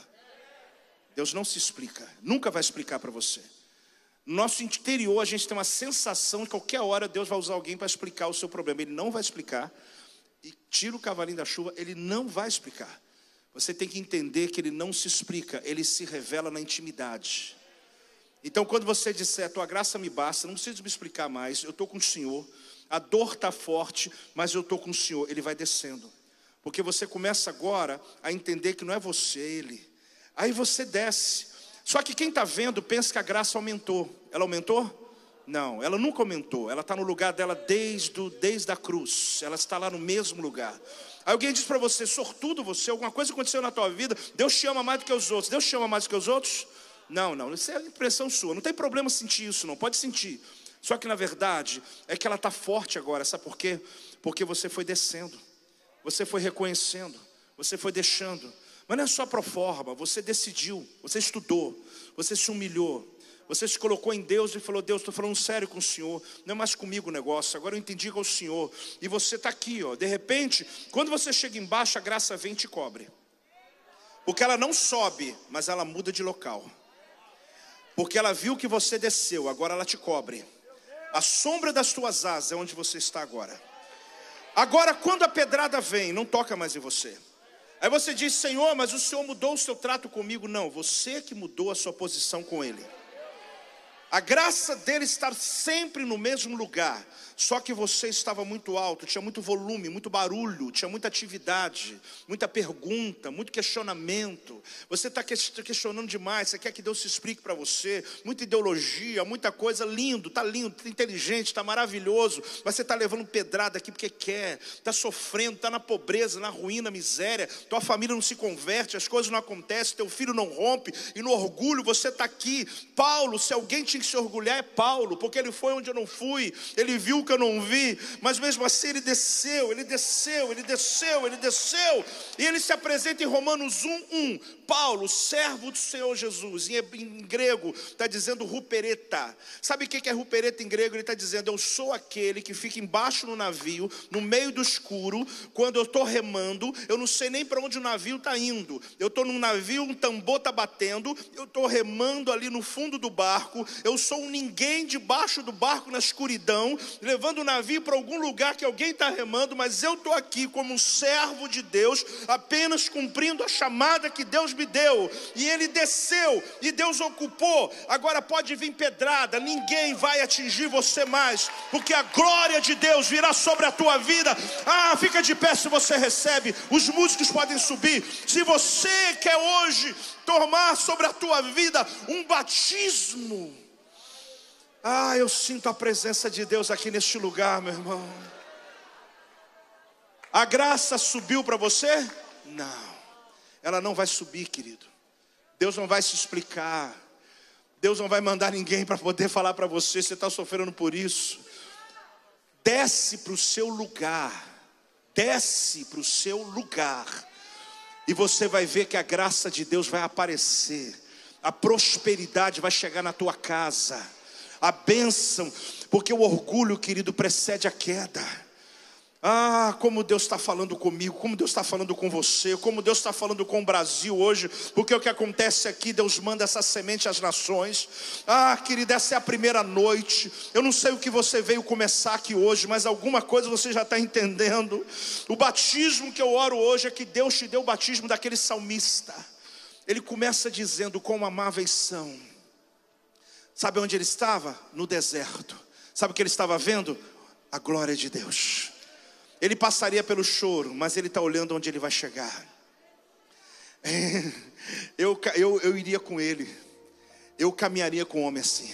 Speaker 1: Deus não se explica, nunca vai explicar para você. No nosso interior, a gente tem uma sensação de que qualquer hora Deus vai usar alguém para explicar o seu problema. Ele não vai explicar. E tira o cavalinho da chuva, ele não vai explicar. Você tem que entender que ele não se explica, ele se revela na intimidade. Então, quando você disser, tua graça me basta, não precisa me explicar mais, eu estou com o Senhor, a dor está forte, mas eu estou com o Senhor, ele vai descendo. Porque você começa agora a entender que não é você, é ele. Aí você desce. Só que quem está vendo pensa que a graça aumentou. Ela aumentou? Não, ela nunca aumentou. Ela está no lugar dela desde, desde a cruz. Ela está lá no mesmo lugar. Aí alguém diz para você, sortudo você, alguma coisa aconteceu na tua vida, Deus te ama mais do que os outros. Deus te ama mais do que os outros? Não, não, isso é impressão sua. Não tem problema sentir isso, não. Pode sentir. Só que na verdade é que ela está forte agora, sabe por quê? Porque você foi descendo, você foi reconhecendo, você foi deixando. Mas não é só pro forma, você decidiu, você estudou, você se humilhou, você se colocou em Deus e falou: Deus, estou falando sério com o Senhor, não é mais comigo o negócio, agora eu entendi que é o Senhor. E você está aqui, ó. De repente, quando você chega embaixo, a graça vem e te cobre. Porque ela não sobe, mas ela muda de local. Porque ela viu que você desceu, agora ela te cobre. A sombra das tuas asas é onde você está agora. Agora, quando a pedrada vem, não toca mais em você. Aí você diz, Senhor, mas o Senhor mudou o seu trato comigo. Não, você que mudou a sua posição com Ele. A graça dele estar sempre no mesmo lugar só que você estava muito alto, tinha muito volume, muito barulho, tinha muita atividade, muita pergunta, muito questionamento. Você está questionando demais, você quer que Deus se explique para você, muita ideologia, muita coisa, lindo, está lindo, está inteligente, está maravilhoso, mas você está levando pedrada aqui porque quer, está sofrendo, está na pobreza, na ruína, miséria, tua família não se converte, as coisas não acontecem, teu filho não rompe, e no orgulho você está aqui. Paulo, se alguém tinha que se orgulhar, é Paulo, porque ele foi onde eu não fui, ele viu eu não vi, mas mesmo assim ele desceu, ele desceu, ele desceu, ele desceu, e ele se apresenta em Romanos 1, 1. Paulo, servo do Senhor Jesus, em, em grego está dizendo rupereta. Sabe o que é rupereta em grego? Ele está dizendo: Eu sou aquele que fica embaixo no navio, no meio do escuro, quando eu estou remando, eu não sei nem para onde o navio está indo. Eu estou num navio, um tambor está batendo, eu estou remando ali no fundo do barco, eu sou um ninguém debaixo do barco na escuridão, levando o navio para algum lugar que alguém está remando, mas eu estou aqui como um servo de Deus, apenas cumprindo a chamada que Deus me deu, e ele desceu, e Deus ocupou. Agora pode vir pedrada, ninguém vai atingir você mais, porque a glória de Deus virá sobre a tua vida. Ah, fica de pé se você recebe, os músicos podem subir. Se você quer hoje tomar sobre a tua vida um batismo, ah, eu sinto a presença de Deus aqui neste lugar, meu irmão. A graça subiu para você? Não. Ela não vai subir, querido. Deus não vai se explicar. Deus não vai mandar ninguém para poder falar para você, você está sofrendo por isso. Desce para o seu lugar. Desce para o seu lugar. E você vai ver que a graça de Deus vai aparecer. A prosperidade vai chegar na tua casa. A bênção, porque o orgulho, querido, precede a queda. Ah, como Deus está falando comigo, como Deus está falando com você, como Deus está falando com o Brasil hoje, porque o que acontece aqui, Deus manda essa semente às nações. Ah, querida, essa é a primeira noite. Eu não sei o que você veio começar aqui hoje, mas alguma coisa você já está entendendo. O batismo que eu oro hoje é que Deus te deu o batismo daquele salmista. Ele começa dizendo: Como amáveis são. Sabe onde ele estava? No deserto. Sabe o que ele estava vendo? A glória de Deus. Ele passaria pelo choro, mas ele está olhando onde ele vai chegar. É, eu, eu, eu iria com ele. Eu caminharia com um homem assim.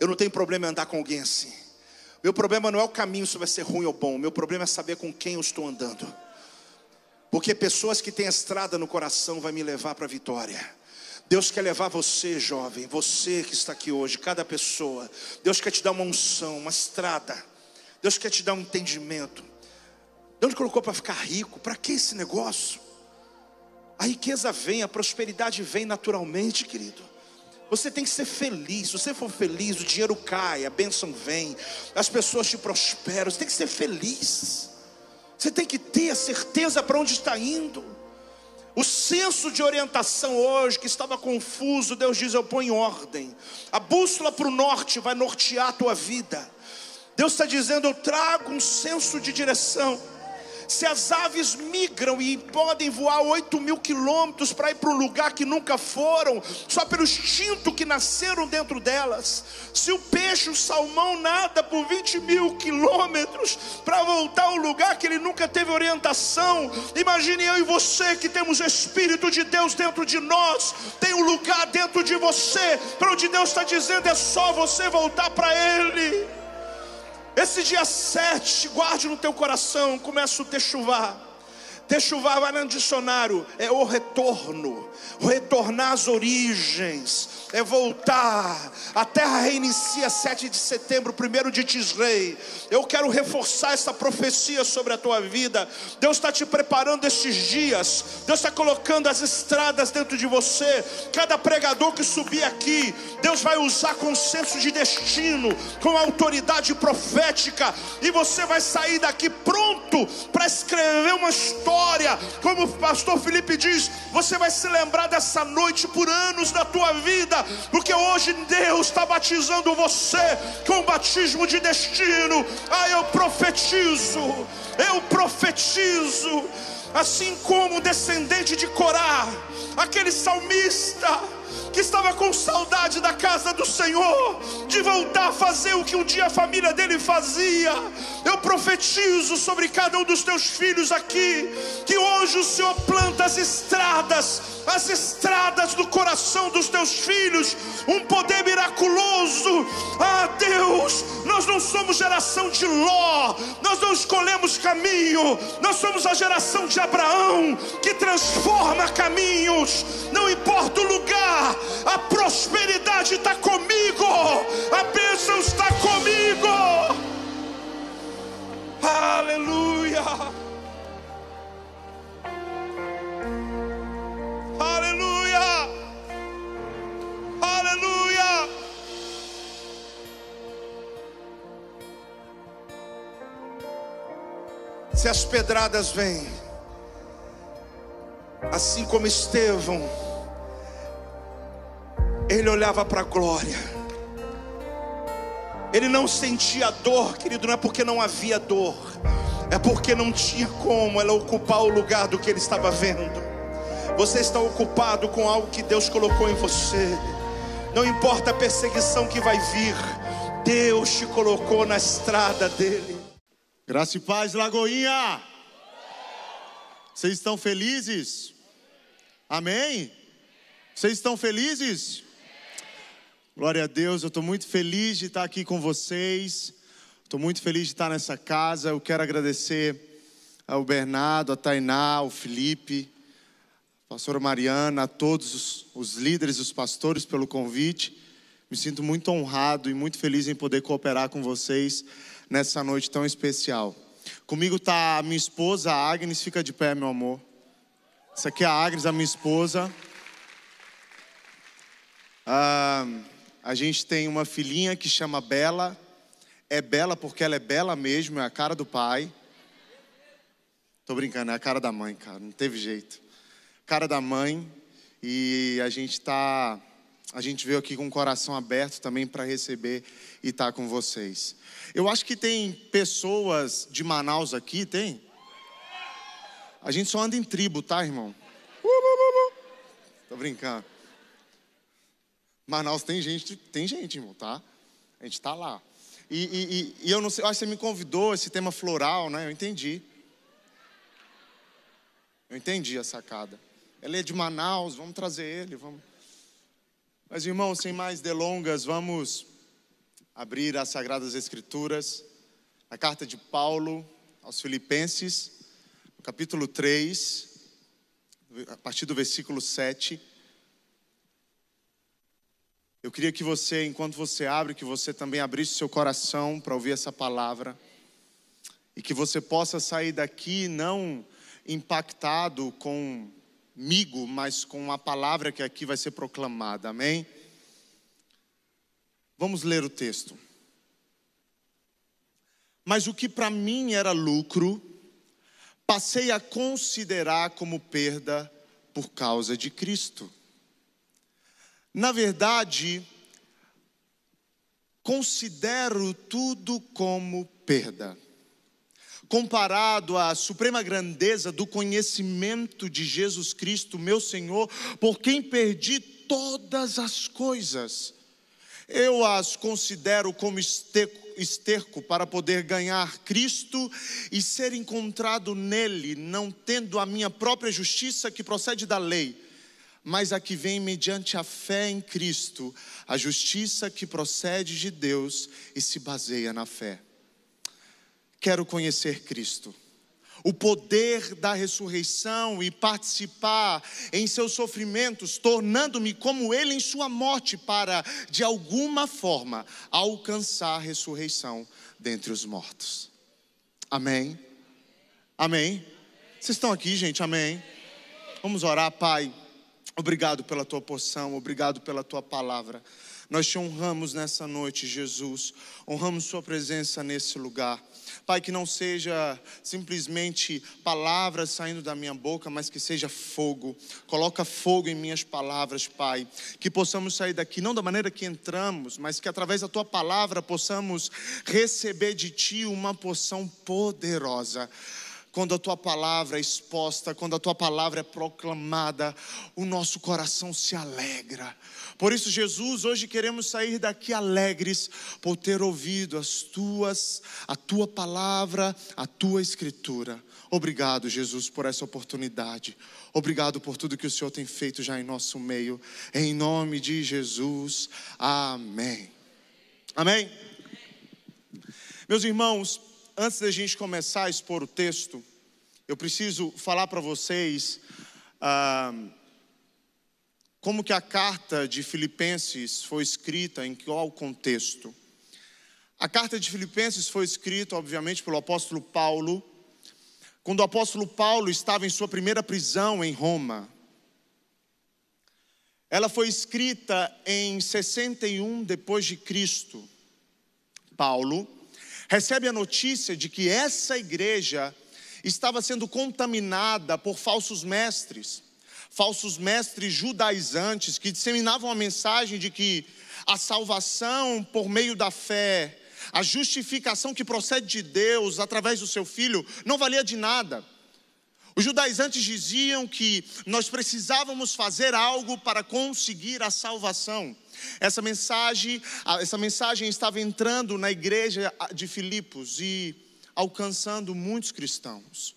Speaker 1: Eu não tenho problema em andar com alguém assim. Meu problema não é o caminho se vai ser ruim ou bom. Meu problema é saber com quem eu estou andando. Porque pessoas que têm estrada no coração vai me levar para a vitória. Deus quer levar você, jovem, você que está aqui hoje, cada pessoa. Deus quer te dar uma unção, uma estrada. Deus quer te dar um entendimento. Deus colocou para ficar rico. Para que esse negócio? A riqueza vem, a prosperidade vem naturalmente, querido. Você tem que ser feliz. Se você for feliz, o dinheiro cai, a bênção vem, as pessoas te prosperam. Você tem que ser feliz. Você tem que ter a certeza para onde está indo. O senso de orientação hoje, que estava confuso, Deus diz: Eu ponho em ordem. A bússola para o norte vai nortear a tua vida. Deus está dizendo: Eu trago um senso de direção. Se as aves migram e podem voar 8 mil quilômetros para ir para um lugar que nunca foram, só pelo instinto que nasceram dentro delas. Se o peixe, o salmão, nada por 20 mil quilômetros para voltar ao lugar que ele nunca teve orientação. Imagine eu e você que temos o Espírito de Deus dentro de nós, tem um lugar dentro de você, para onde Deus está dizendo é só você voltar para Ele. Esse dia 7, guarde no teu coração, começa o techuvá. Techuvá vai no dicionário, é o retorno, retornar às origens, é voltar. A terra reinicia 7 de setembro, primeiro de Tisrei. Eu quero reforçar essa profecia sobre a tua vida. Deus está te preparando esses dias. Deus está colocando as estradas dentro de você. Cada pregador que subir aqui, Deus vai usar com senso de destino, com autoridade profética, e você vai sair daqui pronto para escrever uma história. Como o pastor Felipe diz, você vai se lembrar dessa noite por anos da tua vida porque hoje Deus está batizando você com o batismo de destino. Ah, eu profetizo, eu profetizo, assim como descendente de Corá, aquele salmista que estava com saudade da casa do Senhor, de voltar a fazer o que um dia a família dele fazia. Eu profetizo sobre cada um dos teus filhos aqui, que hoje o Senhor planta as estradas, as estradas do coração dos teus filhos, um poder miraculoso. Ah, Deus, nós não somos geração de Ló, nós não escolhemos caminho, nós somos a geração de Abraão que transforma caminhos, não importa o lugar, a prosperidade está comigo, a bênção está comigo. Aleluia. Aleluia. Aleluia. Se as pedradas vêm, assim como Estevão, ele olhava para a glória. Ele não sentia dor, querido, não é porque não havia dor, é porque não tinha como ela ocupar o lugar do que ele estava vendo. Você está ocupado com algo que Deus colocou em você. Não importa a perseguição que vai vir, Deus te colocou na estrada dele.
Speaker 2: Graça e paz, Lagoinha. Vocês estão felizes? Amém? Vocês estão felizes? Glória a Deus, eu estou muito feliz de estar aqui com vocês. Estou muito feliz de estar nessa casa. Eu quero agradecer ao Bernardo, a Tainá, ao Felipe, a pastora Mariana, a todos os, os líderes, os pastores pelo convite. Me sinto muito honrado e muito feliz em poder cooperar com vocês nessa noite tão especial. Comigo está a minha esposa, a Agnes, fica de pé, meu amor. Essa aqui é a Agnes, a minha esposa. Ah, a gente tem uma filhinha que chama Bela. É bela porque ela é bela mesmo, é a cara do pai. Tô brincando, é a cara da mãe, cara, não teve jeito. Cara da mãe. E a gente tá a gente veio aqui com o coração aberto também para receber e estar tá com vocês. Eu acho que tem pessoas de Manaus aqui, tem? A gente só anda em tribo, tá, irmão? Tô brincando. Manaus tem gente, tem gente, irmão, tá? A gente está lá. E, e, e, eu não sei, eu acho que você me convidou esse tema floral, né? Eu entendi. Eu entendi a sacada. Ele é de Manaus, vamos trazer ele, vamos. Mas irmão, sem mais delongas, vamos abrir as Sagradas Escrituras, a carta de Paulo aos Filipenses, capítulo 3, a partir do versículo 7. Eu queria que você, enquanto você abre, que você também abrisse seu coração para ouvir essa palavra e que você possa sair daqui não impactado comigo, mas com a palavra que aqui vai ser proclamada. Amém? Vamos ler o texto. Mas o que para mim era lucro, passei a considerar como perda por causa de Cristo. Na verdade, considero tudo como perda, comparado à suprema grandeza do conhecimento de Jesus Cristo, meu Senhor, por quem perdi todas as coisas. Eu as considero como esterco, para poder ganhar Cristo e ser encontrado nele, não tendo a minha própria justiça que procede da lei mas a que vem mediante a fé em Cristo, a justiça que procede de Deus e se baseia na fé. Quero conhecer Cristo, o poder da ressurreição e participar em seus sofrimentos, tornando-me como Ele em Sua morte, para, de alguma forma, alcançar a ressurreição dentre os mortos. Amém? Amém? Vocês estão aqui, gente? Amém? Vamos orar, Pai. Obrigado pela tua porção, obrigado pela tua palavra. Nós te honramos nessa noite, Jesus. Honramos Sua presença nesse lugar. Pai, que não seja simplesmente palavras saindo da minha boca, mas que seja fogo. Coloca fogo em minhas palavras, Pai. Que possamos sair daqui não da maneira que entramos, mas que através da Tua palavra possamos receber de Ti uma porção poderosa quando a tua palavra é exposta, quando a tua palavra é proclamada, o nosso coração se alegra. Por isso, Jesus, hoje queremos sair daqui alegres por ter ouvido as tuas, a tua palavra, a tua escritura. Obrigado, Jesus, por essa oportunidade. Obrigado por tudo que o Senhor tem feito já em nosso meio. Em nome de Jesus. Amém. Amém. Meus irmãos, antes da gente começar a expor o texto, eu preciso falar para vocês ah, como que a carta de Filipenses foi escrita, em qual contexto. A carta de Filipenses foi escrita, obviamente, pelo apóstolo Paulo, quando o apóstolo Paulo estava em sua primeira prisão em Roma. Ela foi escrita em 61 depois de Cristo. Paulo recebe a notícia de que essa igreja estava sendo contaminada por falsos mestres, falsos mestres judaizantes que disseminavam a mensagem de que a salvação por meio da fé, a justificação que procede de Deus através do seu filho, não valia de nada. Os judaizantes diziam que nós precisávamos fazer algo para conseguir a salvação. Essa mensagem, essa mensagem estava entrando na igreja de Filipos e alcançando muitos cristãos.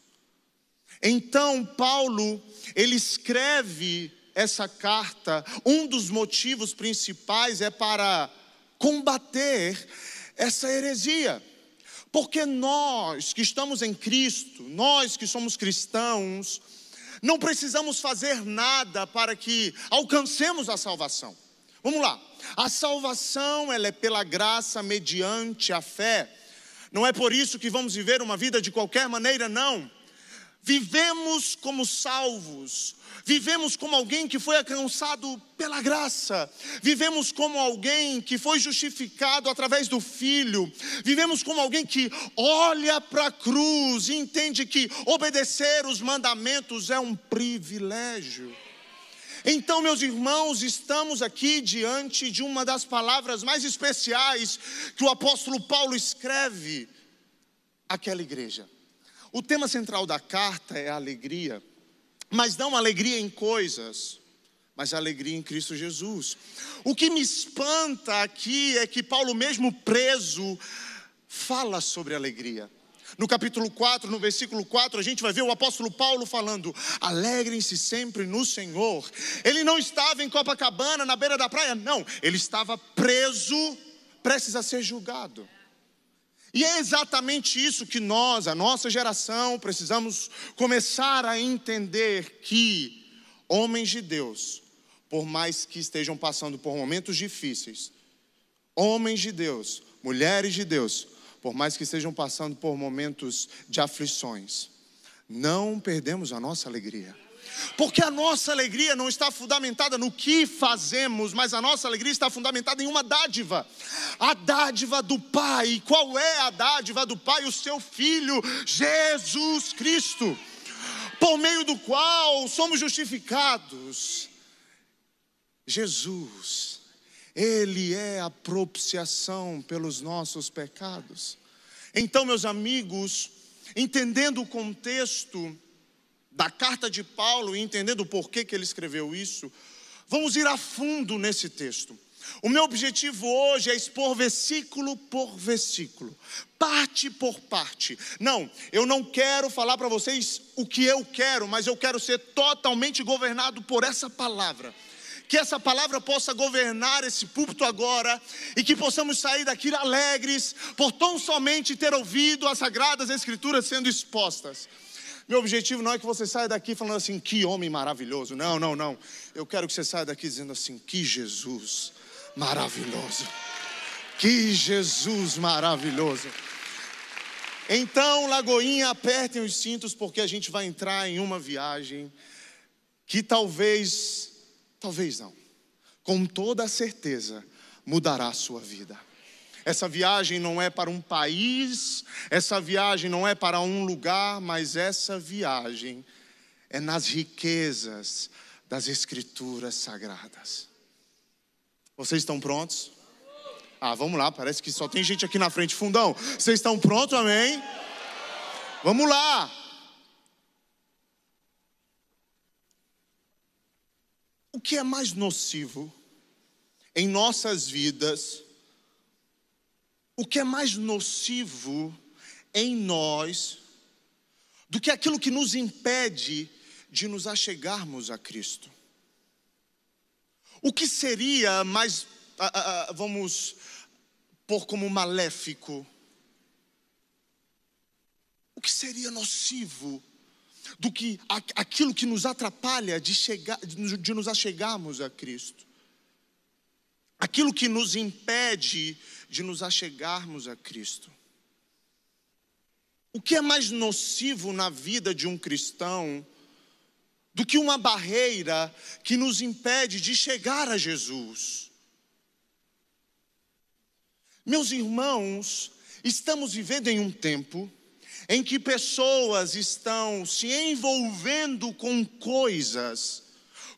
Speaker 2: Então Paulo, ele escreve essa carta, um dos motivos principais é para combater essa heresia. Porque nós que estamos em Cristo, nós que somos cristãos, não precisamos fazer nada para que alcancemos a salvação. Vamos lá. A salvação, ela é pela graça mediante a fé. Não é por isso que vamos viver uma vida de qualquer maneira, não. Vivemos como salvos, vivemos como alguém que foi alcançado pela graça, vivemos como alguém que foi justificado através do Filho, vivemos como alguém que olha para a cruz e entende que obedecer os mandamentos é um privilégio. Então, meus irmãos, estamos aqui diante de uma das palavras mais especiais que o apóstolo Paulo escreve àquela igreja. O tema central da carta é a alegria, mas não alegria em coisas, mas alegria em Cristo Jesus. O que me espanta aqui é que Paulo, mesmo preso, fala sobre alegria. No capítulo 4, no versículo 4, a gente vai ver o apóstolo Paulo falando: alegrem-se sempre no Senhor. Ele não estava em Copacabana, na beira da praia, não, ele estava preso, prestes a ser julgado. E é exatamente isso que nós, a nossa geração, precisamos começar a entender que homens de Deus, por mais que estejam passando por momentos difíceis, homens de Deus, mulheres de Deus, por mais que estejam passando por momentos de aflições, não perdemos a nossa alegria. Porque a nossa alegria não está fundamentada no que fazemos, mas a nossa alegria está fundamentada em uma dádiva. A dádiva do Pai. Qual é a dádiva do Pai? O seu Filho, Jesus Cristo, por meio do qual somos justificados. Jesus, Ele é a propiciação pelos nossos pecados. Então, meus amigos, entendendo o contexto, da carta de Paulo e entendendo o porquê que ele escreveu isso, vamos ir a fundo nesse texto. O meu objetivo hoje é expor versículo por versículo, parte por parte. Não, eu não quero falar para vocês o que eu quero, mas eu quero ser totalmente governado por essa palavra. Que essa palavra possa governar esse púlpito agora e que possamos sair daqui alegres por tão somente ter ouvido as sagradas escrituras sendo expostas. Meu objetivo não é que você saia daqui falando assim, que homem maravilhoso. Não, não, não. Eu quero que você saia daqui dizendo assim, que Jesus maravilhoso. Que Jesus maravilhoso. Então, Lagoinha, apertem os cintos, porque a gente vai entrar em uma viagem que talvez, talvez não, com toda certeza, mudará a sua vida. Essa viagem não é para um país, essa viagem não é para um lugar, mas essa viagem é nas riquezas das Escrituras Sagradas. Vocês estão prontos? Ah, vamos lá, parece que só tem gente aqui na frente, fundão. Vocês estão prontos, amém? Vamos lá. O que é mais nocivo em nossas vidas o que é mais nocivo em nós do que aquilo que nos impede de nos achegarmos a Cristo. O que seria mais, vamos pôr como maléfico? O que seria nocivo do que aquilo que nos atrapalha de, chegar, de nos achegarmos a Cristo? Aquilo que nos impede de nos achegarmos a Cristo. O que é mais nocivo na vida de um cristão do que uma barreira que nos impede de chegar a Jesus? Meus irmãos, estamos vivendo em um tempo em que pessoas estão se envolvendo com coisas,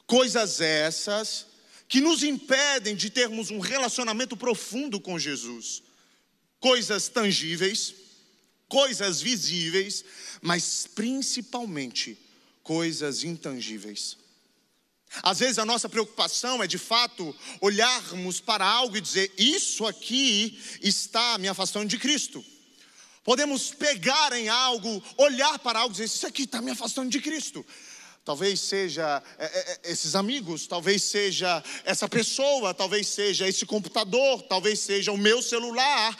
Speaker 2: coisas essas que nos impedem de termos um relacionamento profundo com Jesus. Coisas tangíveis, coisas visíveis, mas principalmente coisas intangíveis. Às vezes a nossa preocupação é de fato olharmos para algo e dizer: Isso aqui está me afastando de Cristo. Podemos pegar em algo, olhar para algo e dizer: Isso aqui está me afastando de Cristo talvez seja é, é, é, esses amigos, talvez seja essa pessoa, talvez seja esse computador, talvez seja o meu celular,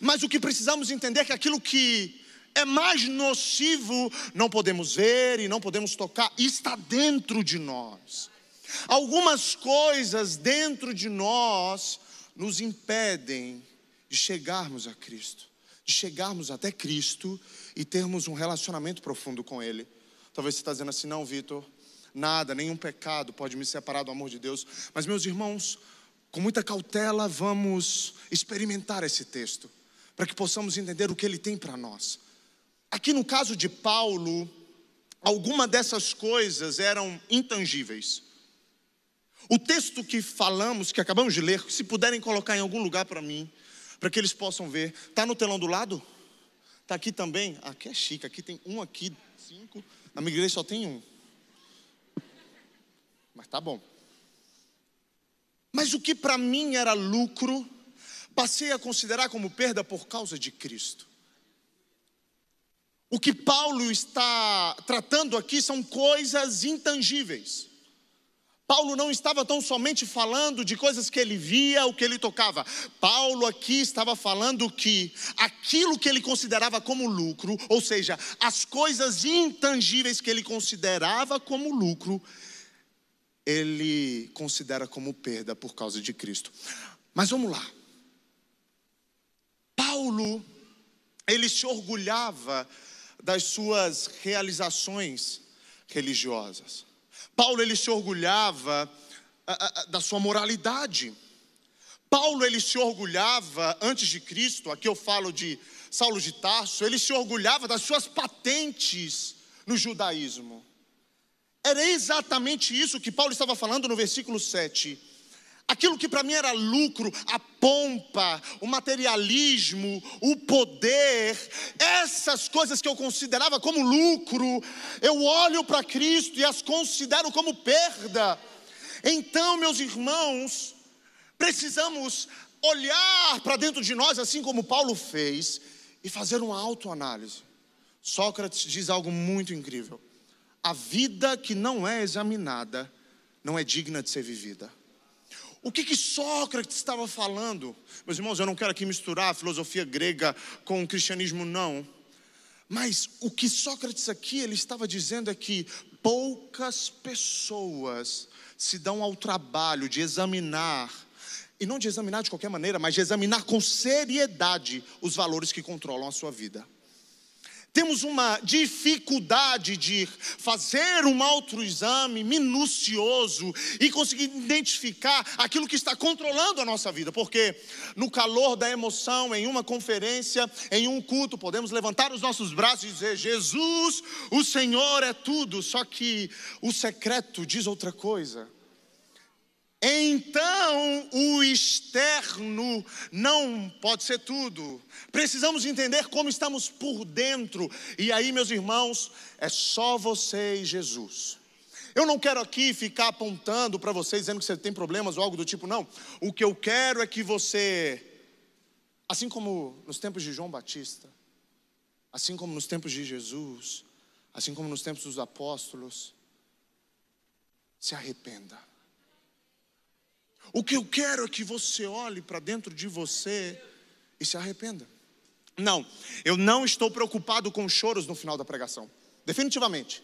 Speaker 2: mas o que precisamos entender é que aquilo que é mais nocivo não podemos ver e não podemos tocar, está dentro de nós. Algumas coisas dentro de nós nos impedem de chegarmos a Cristo, de chegarmos até Cristo e termos um relacionamento profundo com Ele. Talvez você está dizendo assim, não, Vitor, nada, nenhum pecado pode me separar do amor de Deus. Mas, meus irmãos, com muita cautela, vamos experimentar esse texto, para que possamos entender o que ele tem para nós. Aqui no caso de Paulo, alguma dessas coisas eram intangíveis. O texto que falamos, que acabamos de ler, se puderem colocar em algum lugar para mim, para que eles possam ver, está no telão do lado? Está aqui também? Aqui é chique, aqui tem um aqui, cinco. Na minha igreja só tem um. Mas tá bom. Mas o que para mim era lucro, passei a considerar como perda por causa de Cristo. O que Paulo está tratando aqui são coisas intangíveis. Paulo não estava tão somente falando de coisas que ele via, o que ele tocava. Paulo aqui estava falando que aquilo que ele considerava como lucro, ou seja, as coisas intangíveis que ele considerava como lucro, ele considera como perda por causa de Cristo. Mas vamos lá. Paulo, ele se orgulhava das suas realizações religiosas. Paulo ele se orgulhava da sua moralidade. Paulo ele se orgulhava antes de Cristo, aqui eu falo de Saulo de Tarso, ele se orgulhava das suas patentes no judaísmo. Era exatamente isso que Paulo estava falando no versículo 7. Aquilo que para mim era lucro, a pompa, o materialismo, o poder, essas coisas que eu considerava como lucro, eu olho para Cristo e as considero como perda. Então, meus irmãos, precisamos olhar para dentro de nós, assim como Paulo fez, e fazer uma autoanálise. Sócrates diz algo muito incrível: a vida que não é examinada não é digna de ser vivida. O que, que Sócrates estava falando? Meus irmãos, eu não quero aqui misturar a filosofia grega com o cristianismo, não. Mas o que Sócrates aqui ele estava dizendo é que poucas pessoas se dão ao trabalho de examinar, e não de examinar de qualquer maneira, mas de examinar com seriedade os valores que controlam a sua vida temos uma dificuldade de fazer um autoexame minucioso e conseguir identificar aquilo que está controlando a nossa vida, porque no calor da emoção, em uma conferência, em um culto, podemos levantar os nossos braços e dizer: Jesus, o Senhor é tudo, só que o secreto diz outra coisa. Então, o externo não pode ser tudo. Precisamos entender como estamos por dentro. E aí, meus irmãos, é só você e Jesus. Eu não quero aqui ficar apontando para vocês dizendo que você tem problemas ou algo do tipo, não. O que eu quero é que você, assim como nos tempos de João Batista, assim como nos tempos de Jesus, assim como nos tempos dos apóstolos, se arrependa o que eu quero é que você olhe para dentro de você e se arrependa. Não, eu não estou preocupado com choros no final da pregação, definitivamente.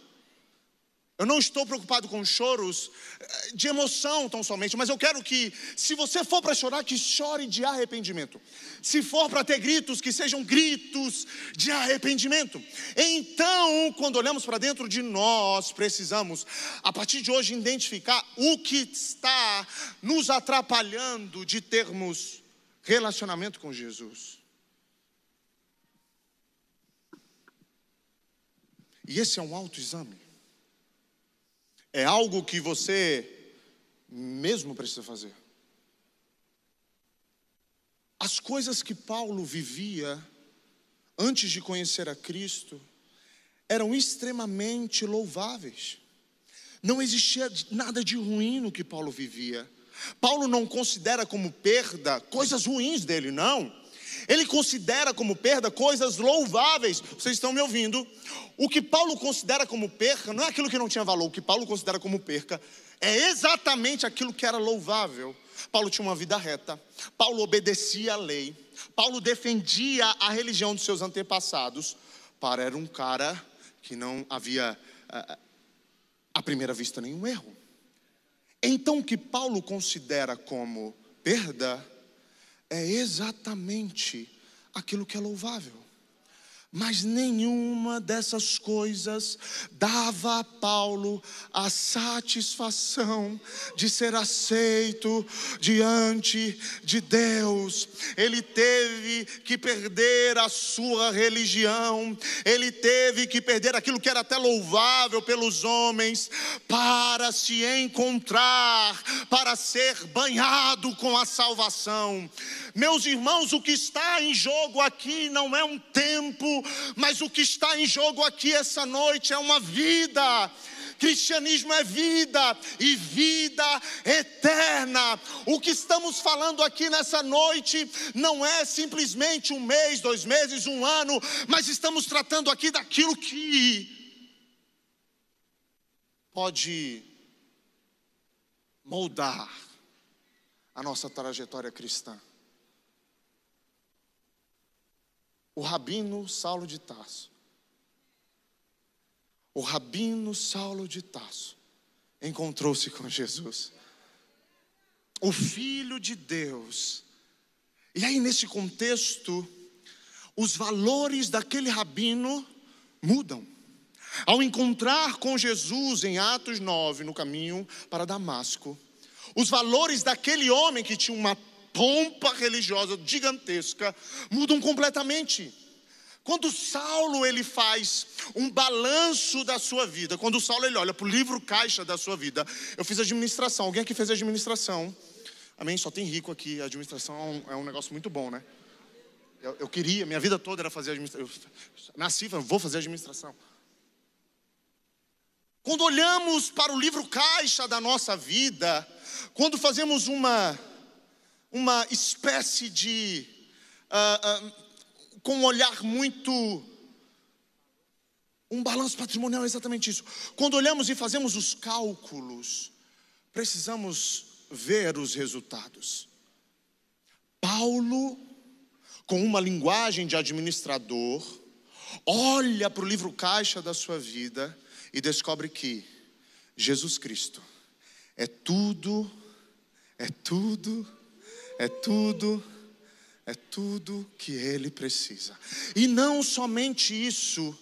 Speaker 2: Eu não estou preocupado com choros eh, de emoção tão somente, mas eu quero que, se você for para chorar, que chore de arrependimento. Se for para ter gritos, que sejam gritos de arrependimento. Então, quando olhamos para dentro de nós, precisamos, a partir de hoje, identificar o que está nos atrapalhando de termos relacionamento com Jesus. E esse é um autoexame. É algo que você mesmo precisa fazer. As coisas que Paulo vivia antes de conhecer a Cristo eram extremamente louváveis. Não existia nada de ruim no que Paulo vivia. Paulo não considera como perda coisas ruins dele, não. Ele considera como perda coisas louváveis. Vocês estão me ouvindo? O que Paulo considera como perca não é aquilo que não tinha valor. O que Paulo considera como perca é exatamente aquilo que era louvável. Paulo tinha uma vida reta. Paulo obedecia à lei. Paulo defendia a religião dos seus antepassados. Para era um cara que não havia, à primeira vista, nenhum erro. Então, o que Paulo considera como perda é exatamente aquilo que é louvável. Mas nenhuma dessas coisas dava a Paulo a satisfação de ser aceito diante de Deus. Ele teve que perder a sua religião, ele teve que perder aquilo que era até louvável pelos homens, para se encontrar, para ser banhado com a salvação. Meus irmãos, o que está em jogo aqui não é um tempo, mas o que está em jogo aqui essa noite é uma vida. Cristianismo é vida e vida eterna. O que estamos falando aqui nessa noite não é simplesmente um mês, dois meses, um ano, mas estamos tratando aqui daquilo que pode moldar a nossa trajetória cristã. O rabino Saulo de Tarso. O rabino Saulo de Tarso encontrou-se com Jesus. O Filho de Deus. E aí, nesse contexto, os valores daquele rabino mudam. Ao encontrar com Jesus em Atos 9, no caminho para Damasco, os valores daquele homem que tinha uma pompa religiosa gigantesca mudam completamente. Quando Saulo ele faz um balanço da sua vida, quando Saulo ele olha para o livro caixa da sua vida, eu fiz administração. Alguém aqui fez administração? Amém? Só tem rico aqui. A administração é um, é um negócio muito bom, né? Eu, eu, queria, minha vida toda era fazer administração. nasci, vou fazer administração. Quando olhamos para o livro caixa da nossa vida, quando fazemos uma, uma espécie de. Uh, uh, com um olhar muito. Um balanço patrimonial é exatamente isso. Quando olhamos e fazemos os cálculos, precisamos ver os resultados. Paulo, com uma linguagem de administrador, olha para o livro caixa da sua vida e descobre que Jesus Cristo é tudo, é tudo, é tudo, é tudo que ele precisa. E não somente isso,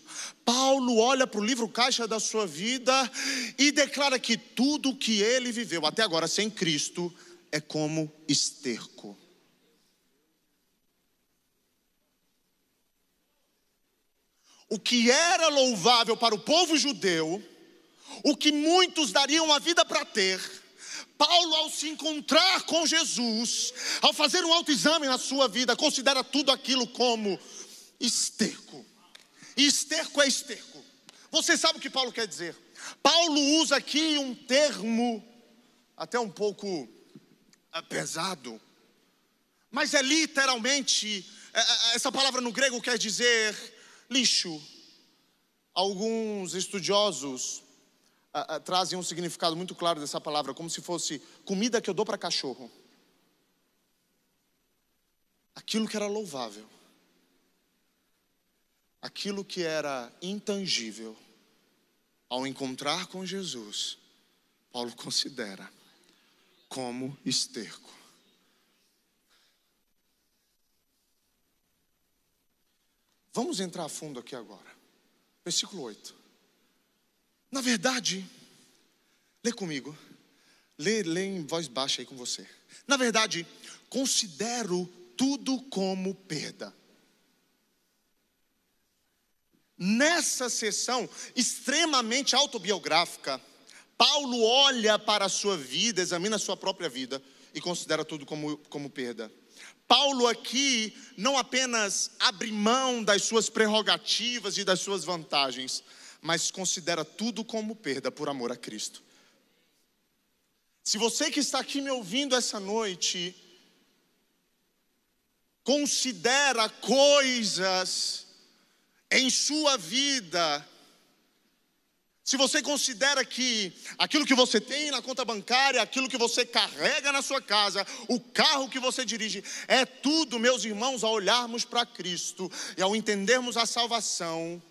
Speaker 2: Paulo olha para o livro caixa da sua vida e declara que tudo que ele viveu até agora sem Cristo é como esterco. o que era louvável para o povo judeu, o que muitos dariam a vida para ter, Paulo, ao se encontrar com Jesus, ao fazer um autoexame na sua vida, considera tudo aquilo como esterco. E esterco é esterco. Você sabe o que Paulo quer dizer? Paulo usa aqui um termo até um pouco é, pesado, mas é literalmente, é, é, essa palavra no grego quer dizer lixo. Alguns estudiosos ah, ah, trazem um significado muito claro dessa palavra, como se fosse comida que eu dou para cachorro. Aquilo que era louvável, aquilo que era intangível, ao encontrar com Jesus, Paulo considera como esterco. Vamos entrar a fundo aqui agora. Versículo 8. Na verdade, lê comigo. Lê, lê em voz baixa aí com você. Na verdade, considero tudo como perda. Nessa sessão extremamente autobiográfica, Paulo olha para a sua vida, examina a sua própria vida e considera tudo como, como perda. Paulo aqui não apenas abre mão das suas prerrogativas e das suas vantagens, mas considera tudo como perda por amor a Cristo. Se você que está aqui me ouvindo essa noite, considera coisas em sua vida se você considera que aquilo que você tem na conta bancária, aquilo que você carrega na sua casa, o carro que você dirige, é tudo, meus irmãos, ao olharmos para Cristo e ao entendermos a salvação,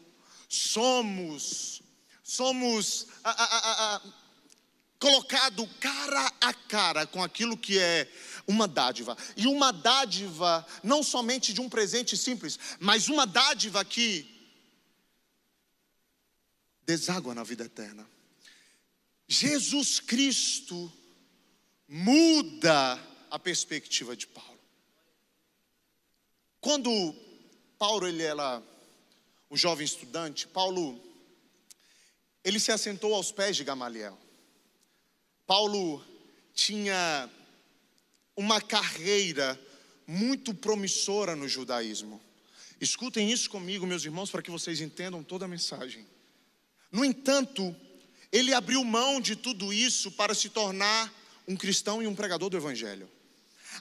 Speaker 2: somos, somos a, a, a, colocado cara a cara com aquilo que é uma dádiva. E uma dádiva não somente de um presente simples, mas uma dádiva que deságua na vida eterna. Jesus Cristo muda a perspectiva de Paulo. Quando Paulo ele era um jovem estudante, Paulo ele se assentou aos pés de Gamaliel. Paulo tinha uma carreira muito promissora no judaísmo. Escutem isso comigo, meus irmãos, para que vocês entendam toda a mensagem. No entanto, ele abriu mão de tudo isso para se tornar um cristão e um pregador do Evangelho.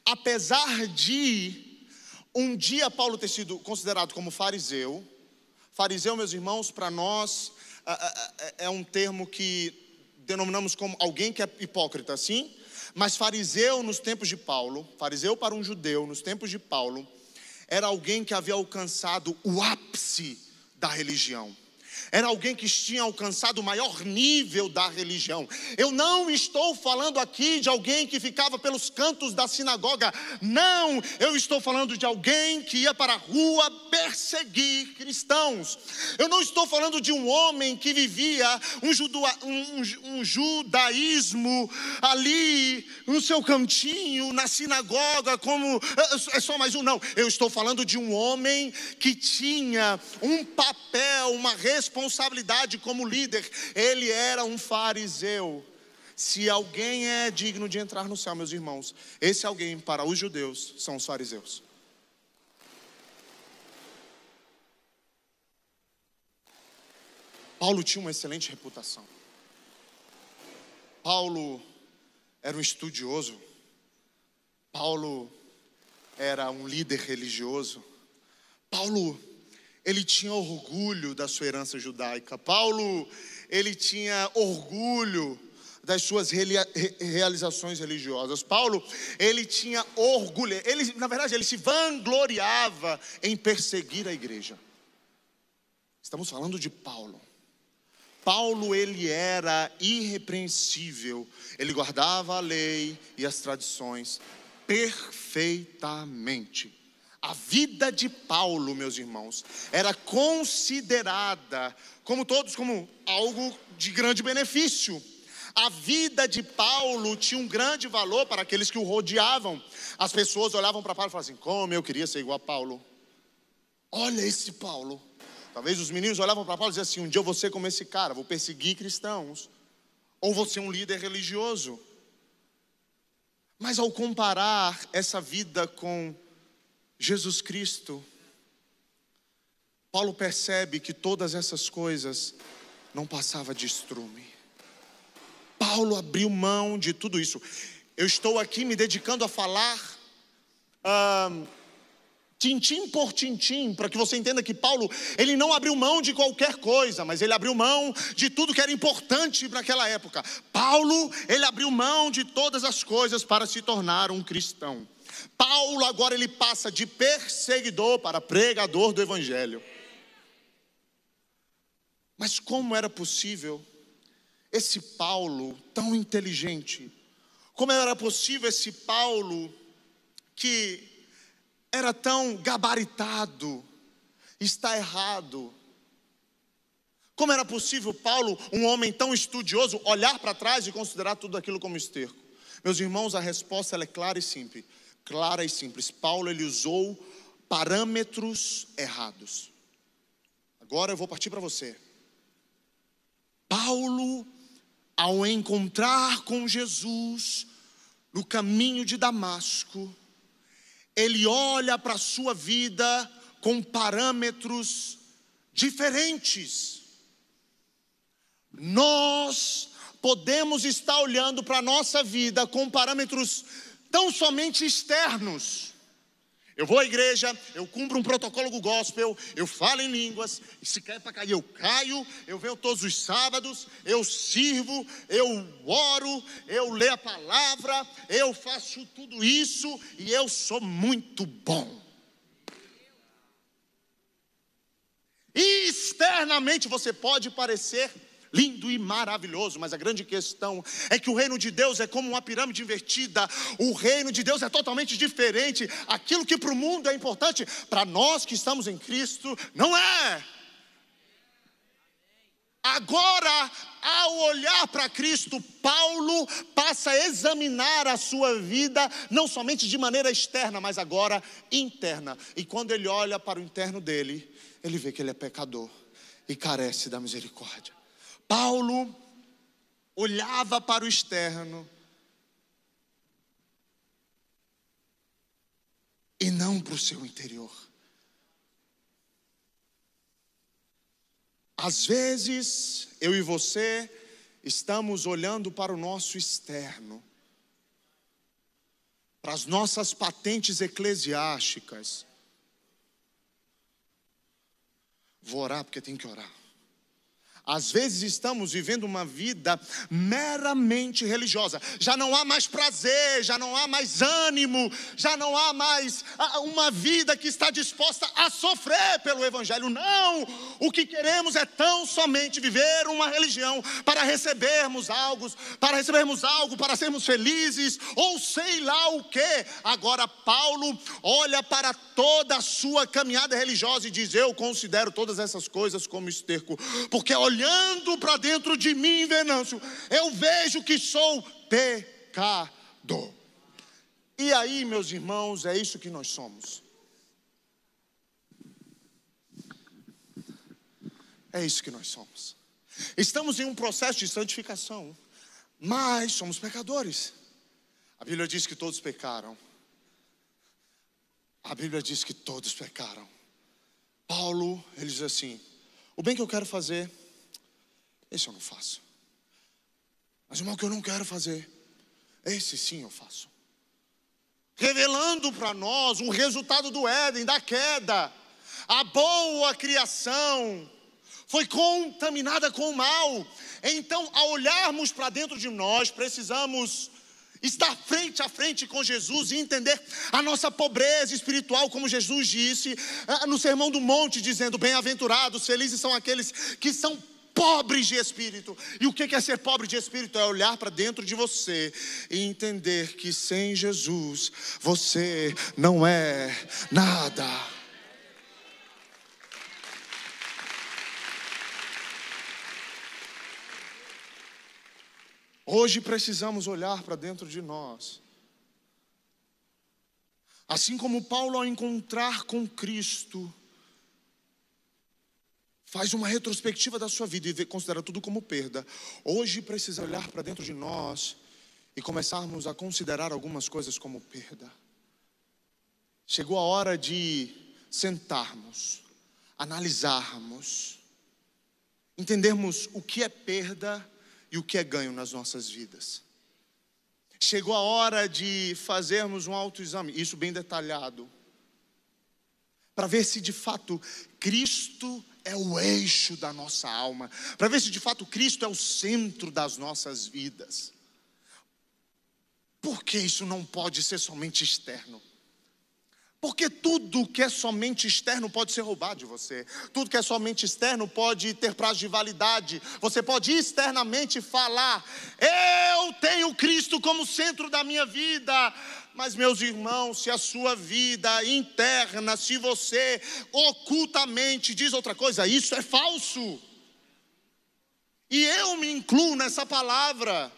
Speaker 2: Apesar de um dia Paulo ter sido considerado como fariseu, fariseu, meus irmãos, para nós é um termo que denominamos como alguém que é hipócrita, sim, mas fariseu nos tempos de Paulo, fariseu para um judeu nos tempos de Paulo, era alguém que havia alcançado o ápice da religião era alguém que tinha alcançado o maior nível da religião. Eu não estou falando aqui de alguém que ficava pelos cantos da sinagoga, não, eu estou falando de alguém que ia para a rua perseguir cristãos. Eu não estou falando de um homem que vivia um, judua, um, um judaísmo ali no seu cantinho, na sinagoga, como é, é só mais um, não. Eu estou falando de um homem que tinha um papel, uma responsabilidade responsabilidade como líder, ele era um fariseu. Se alguém é digno de entrar no céu, meus irmãos, esse alguém para os judeus são os fariseus. Paulo tinha uma excelente reputação. Paulo era um estudioso. Paulo era um líder religioso. Paulo ele tinha orgulho da sua herança judaica. Paulo, ele tinha orgulho das suas realizações religiosas. Paulo, ele tinha orgulho, ele, na verdade, ele se vangloriava em perseguir a igreja. Estamos falando de Paulo. Paulo, ele era irrepreensível, ele guardava a lei e as tradições perfeitamente. A vida de Paulo, meus irmãos, era considerada, como todos, como algo de grande benefício. A vida de Paulo tinha um grande valor para aqueles que o rodeavam. As pessoas olhavam para Paulo e falavam assim: como eu queria ser igual a Paulo. Olha esse Paulo. Talvez os meninos olhavam para Paulo e diziam assim: um dia eu vou ser como esse cara, vou perseguir cristãos. Ou vou ser um líder religioso. Mas ao comparar essa vida com Jesus Cristo, Paulo percebe que todas essas coisas não passava de estrume. Paulo abriu mão de tudo isso. Eu estou aqui me dedicando a falar tintim por tintim, para que você entenda que Paulo, ele não abriu mão de qualquer coisa, mas ele abriu mão de tudo que era importante naquela época. Paulo, ele abriu mão de todas as coisas para se tornar um cristão. Paulo agora ele passa de perseguidor para pregador do evangelho. Mas como era possível esse Paulo tão inteligente? Como era possível esse Paulo que era tão gabaritado, está errado? Como era possível Paulo, um homem tão estudioso, olhar para trás e considerar tudo aquilo como esterco? Meus irmãos, a resposta é clara e simples clara e simples. Paulo ele usou parâmetros errados. Agora eu vou partir para você. Paulo, ao encontrar com Jesus no caminho de Damasco, ele olha para a sua vida com parâmetros diferentes. Nós podemos estar olhando para a nossa vida com parâmetros tão somente externos. Eu vou à igreja, eu cumpro um protocolo do gospel, eu falo em línguas, se cair para cair, eu caio, eu venho todos os sábados, eu sirvo, eu oro, eu leio a palavra, eu faço tudo isso e eu sou muito bom. E externamente você pode parecer lindo e maravilhoso, mas a grande questão é que o reino de Deus é como uma pirâmide invertida. O reino de Deus é totalmente diferente. Aquilo que para o mundo é importante, para nós que estamos em Cristo, não é. Agora, ao olhar para Cristo, Paulo passa a examinar a sua vida, não somente de maneira externa, mas agora interna. E quando ele olha para o interno dele, ele vê que ele é pecador e carece da misericórdia. Paulo olhava para o externo e não para o seu interior. Às vezes, eu e você estamos olhando para o nosso externo, para as nossas patentes eclesiásticas. Vou orar porque tem que orar. Às vezes estamos vivendo uma vida meramente religiosa. Já não há mais prazer, já não há mais ânimo, já não há mais ah, uma vida que está disposta a sofrer pelo Evangelho. Não! O que queremos é tão somente viver uma religião para recebermos algo, para recebermos algo, para sermos felizes, ou sei lá o que. Agora, Paulo olha para toda a sua caminhada religiosa e diz: Eu considero todas essas coisas como esterco, porque olha olhando para dentro de mim, Venâncio, eu vejo que sou pecador. E aí, meus irmãos, é isso que nós somos. É isso que nós somos. Estamos em um processo de santificação, mas somos pecadores. A Bíblia diz que todos pecaram. A Bíblia diz que todos pecaram. Paulo, ele diz assim: o bem que eu quero fazer, esse eu não faço. Mas o mal que eu não quero fazer, esse sim eu faço. Revelando para nós um resultado do Éden, da queda. A boa criação foi contaminada com o mal. Então, ao olharmos para dentro de nós, precisamos estar frente a frente com Jesus e entender a nossa pobreza espiritual, como Jesus disse ah, no Sermão do Monte, dizendo: Bem-aventurados, felizes são aqueles que são pobres de espírito. E o que é ser pobre de espírito? É olhar para dentro de você e entender que sem Jesus você não é nada. Hoje precisamos olhar para dentro de nós. Assim como Paulo, ao encontrar com Cristo, faz uma retrospectiva da sua vida e considera tudo como perda. Hoje precisa olhar para dentro de nós e começarmos a considerar algumas coisas como perda. Chegou a hora de sentarmos, analisarmos, entendermos o que é perda e o que é ganho nas nossas vidas. Chegou a hora de fazermos um autoexame, isso bem detalhado, para ver se de fato Cristo é o eixo da nossa alma, para ver se de fato Cristo é o centro das nossas vidas. Por que isso não pode ser somente externo? Porque tudo que é somente externo pode ser roubado de você. Tudo que é somente externo pode ter prazo de validade. Você pode externamente falar: Eu tenho Cristo como centro da minha vida. Mas, meus irmãos, se a sua vida interna, se você ocultamente diz outra coisa, isso é falso. E eu me incluo nessa palavra.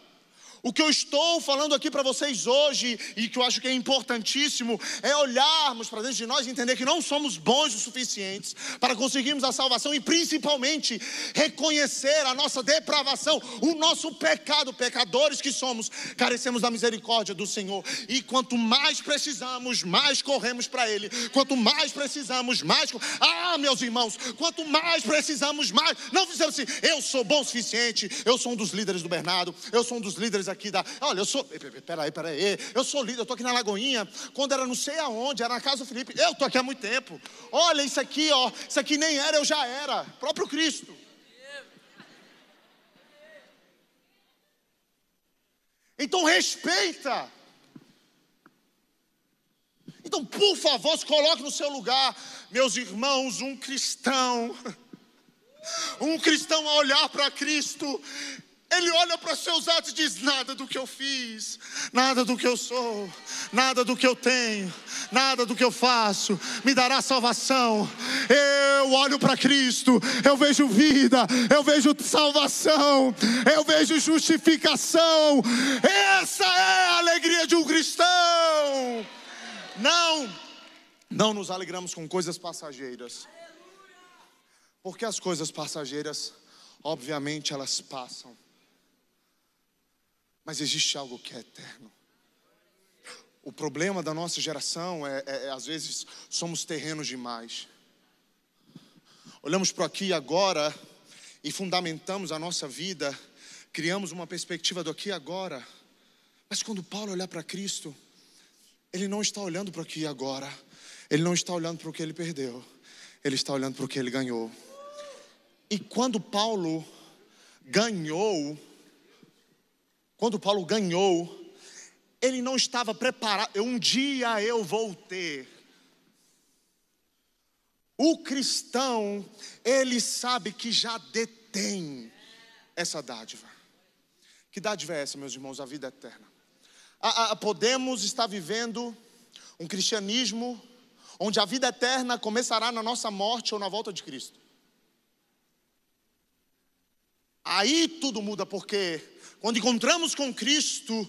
Speaker 2: O que eu estou falando aqui para vocês hoje, e que eu acho que é importantíssimo, é olharmos para dentro de nós e entender que não somos bons o suficientes para conseguirmos a salvação e principalmente reconhecer a nossa depravação, o nosso pecado, pecadores que somos, carecemos da misericórdia do Senhor. E quanto mais precisamos, mais corremos para Ele. Quanto mais precisamos, mais. Ah, meus irmãos, quanto mais precisamos, mais. Não fizemos assim, eu sou bom o suficiente, eu sou um dos líderes do Bernardo, eu sou um dos líderes aqui da. Olha, eu sou. Peraí, peraí. Eu sou líder, eu estou aqui na Lagoinha. Quando era não sei aonde, era na casa do Felipe. Eu estou aqui há muito tempo. Olha, isso aqui, ó. Isso aqui nem era, eu já era. Próprio Cristo. Então respeita. Então, por favor, se coloque no seu lugar, meus irmãos, um cristão. Um cristão a olhar para Cristo, ele olha para seus atos e diz: Nada do que eu fiz, nada do que eu sou, nada do que eu tenho, nada do que eu faço me dará salvação. Eu olho para Cristo, eu vejo vida, eu vejo salvação, eu vejo justificação. Essa é a alegria de um cristão. Não, não nos alegramos com coisas passageiras, porque as coisas passageiras, obviamente, elas passam mas existe algo que é eterno. O problema da nossa geração é, é, é às vezes, somos terrenos demais. Olhamos para aqui agora e fundamentamos a nossa vida, criamos uma perspectiva do aqui e agora. Mas quando Paulo olhar para Cristo, ele não está olhando para aqui e agora, ele não está olhando para o que ele perdeu, ele está olhando para o que ele ganhou. E quando Paulo ganhou, quando Paulo ganhou, ele não estava preparado. Um dia eu vou ter. O cristão, ele sabe que já detém essa dádiva. Que dádiva é essa, meus irmãos? A vida eterna. A, a, podemos estar vivendo um cristianismo onde a vida eterna começará na nossa morte ou na volta de Cristo. Aí tudo muda, porque quando encontramos com Cristo,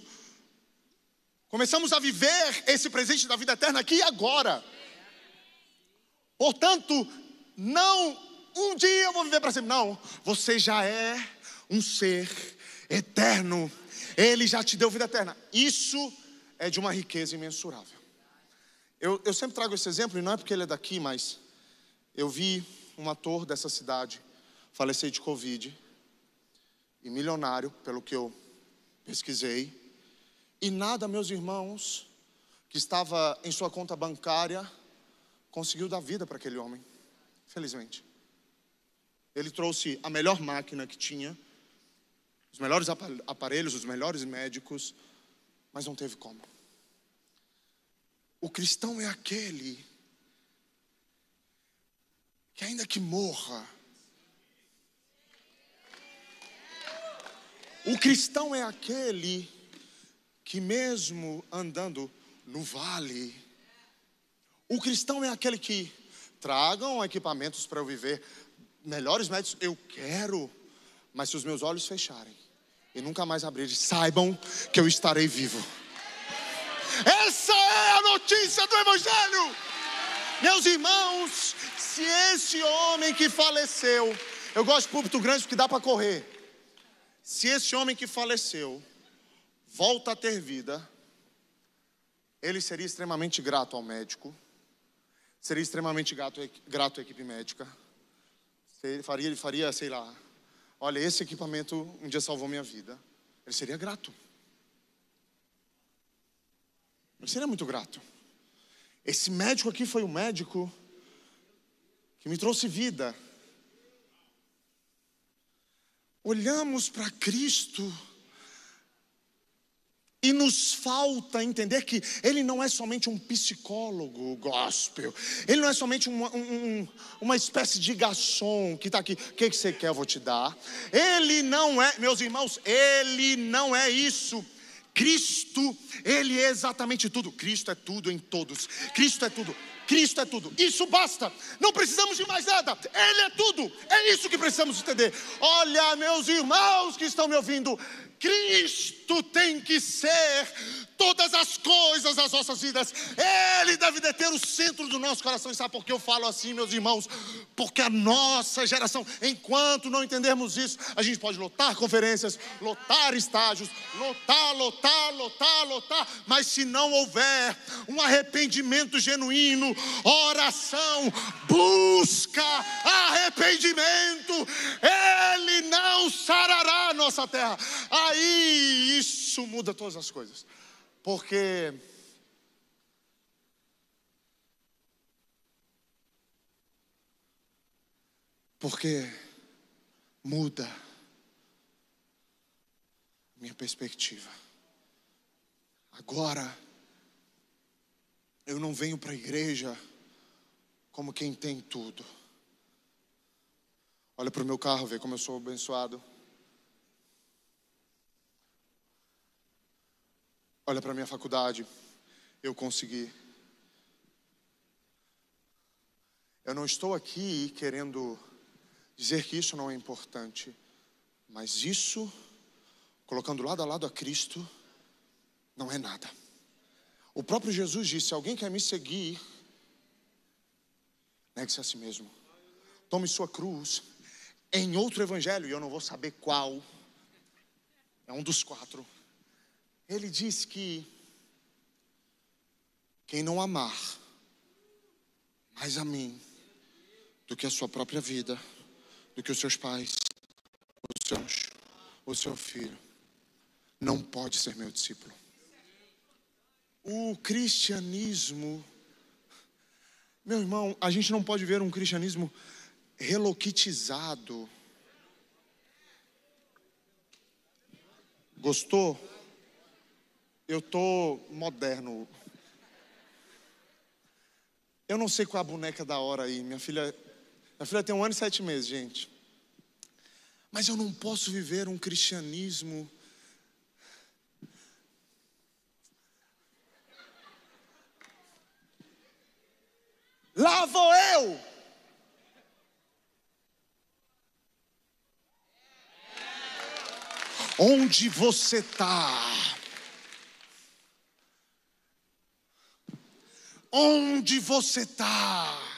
Speaker 2: começamos a viver esse presente da vida eterna aqui e agora. Portanto, não um dia eu vou viver para sempre, não. Você já é um ser eterno. Ele já te deu vida eterna. Isso é de uma riqueza imensurável. Eu, eu sempre trago esse exemplo, e não é porque ele é daqui, mas eu vi um ator dessa cidade falecer de Covid e milionário, pelo que eu pesquisei, e nada, meus irmãos, que estava em sua conta bancária, conseguiu dar vida para aquele homem, felizmente. Ele trouxe a melhor máquina que tinha, os melhores aparelhos, os melhores médicos, mas não teve como. O cristão é aquele que, ainda que morra, O cristão é aquele que, mesmo andando no vale, o cristão é aquele que tragam equipamentos para eu viver melhores médicos, eu quero, mas se os meus olhos fecharem e nunca mais abrirem, saibam que eu estarei vivo. Essa é a notícia do Evangelho. Meus irmãos, se esse homem que faleceu, eu gosto de púlpito grande porque dá para correr. Se esse homem que faleceu volta a ter vida, ele seria extremamente grato ao médico, seria extremamente grato, grato à equipe médica. Ele faria, ele faria, sei lá, olha, esse equipamento um dia salvou minha vida. Ele seria grato. Ele seria muito grato. Esse médico aqui foi o médico que me trouxe vida olhamos para Cristo e nos falta entender que Ele não é somente um psicólogo gospel, Ele não é somente uma, um, uma espécie de garçom que está aqui, o que, que você quer, eu vou te dar. Ele não é, meus irmãos, Ele não é isso. Cristo, Ele é exatamente tudo. Cristo é tudo em todos. Cristo é tudo. Cristo é tudo. Isso basta. Não precisamos de mais nada. Ele é tudo. É isso que precisamos entender. Olha, meus irmãos que estão me ouvindo, Cristo tem que ser todas as coisas das nossas vidas. Ele deve ter o centro do nosso coração. E sabe por que eu falo assim, meus irmãos? Porque a nossa geração, enquanto não entendermos isso, a gente pode lotar conferências, lotar estágios, lotar, lotar, lotar, lotar, mas se não houver um arrependimento genuíno, oração, busca, arrependimento, Ele não sarará a nossa terra. Aí isso muda todas as coisas. Porque porque muda minha perspectiva. Agora eu não venho para a igreja como quem tem tudo. Olha para o meu carro, vê como eu sou abençoado. Olha para minha faculdade, eu consegui. Eu não estou aqui querendo dizer que isso não é importante, mas isso, colocando lado a lado a Cristo, não é nada. O próprio Jesus disse: alguém quer me seguir, negue-se a si mesmo, tome sua cruz. Em outro evangelho, e eu não vou saber qual, é um dos quatro ele diz que quem não amar mais a mim do que a sua própria vida, do que os seus pais, os seus, o seu filho, não pode ser meu discípulo. O cristianismo, meu irmão, a gente não pode ver um cristianismo reloquitizado Gostou? Eu tô moderno. Eu não sei qual é a boneca da hora aí. Minha filha, minha filha tem um ano e sete meses, gente. Mas eu não posso viver um cristianismo. Lá vou eu. Onde você está? Onde você está?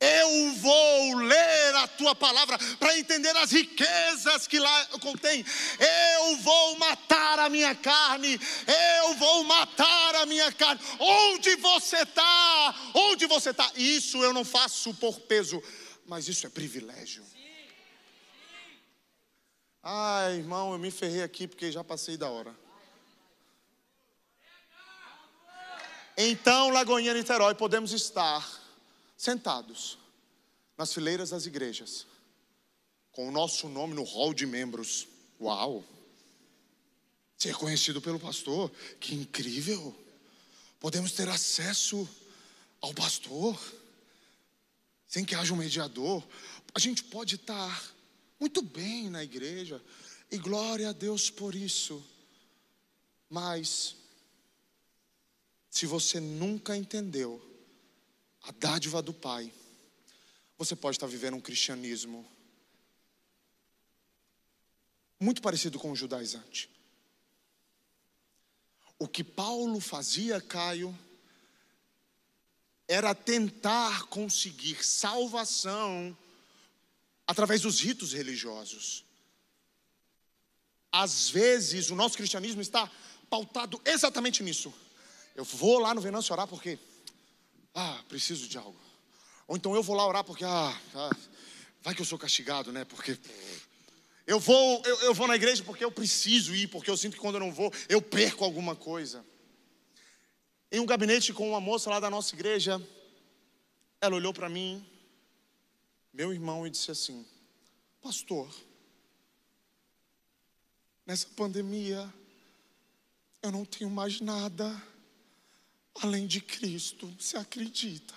Speaker 2: Eu vou ler a tua palavra para entender as riquezas que lá contém. Eu vou matar a minha carne. Eu vou matar a minha carne. Onde você está? Onde você está? Isso eu não faço por peso, mas isso é privilégio. Ai, irmão, eu me ferrei aqui porque já passei da hora. Então, Lagoinha Niterói, podemos estar sentados nas fileiras das igrejas, com o nosso nome no hall de membros. Uau! Ser conhecido pelo pastor, que incrível! Podemos ter acesso ao pastor, sem que haja um mediador. A gente pode estar muito bem na igreja, e glória a Deus por isso. Mas se você nunca entendeu a dádiva do Pai, você pode estar vivendo um cristianismo muito parecido com o judaizante. O que Paulo fazia, Caio, era tentar conseguir salvação através dos ritos religiosos. Às vezes, o nosso cristianismo está pautado exatamente nisso. Eu vou lá no Venâncio orar porque, ah, preciso de algo. Ou então eu vou lá orar porque, ah, ah vai que eu sou castigado, né? Porque eu vou, eu, eu vou na igreja porque eu preciso ir, porque eu sinto que quando eu não vou, eu perco alguma coisa. Em um gabinete com uma moça lá da nossa igreja, ela olhou para mim, meu irmão, e disse assim: Pastor, nessa pandemia, eu não tenho mais nada além de Cristo. Você acredita?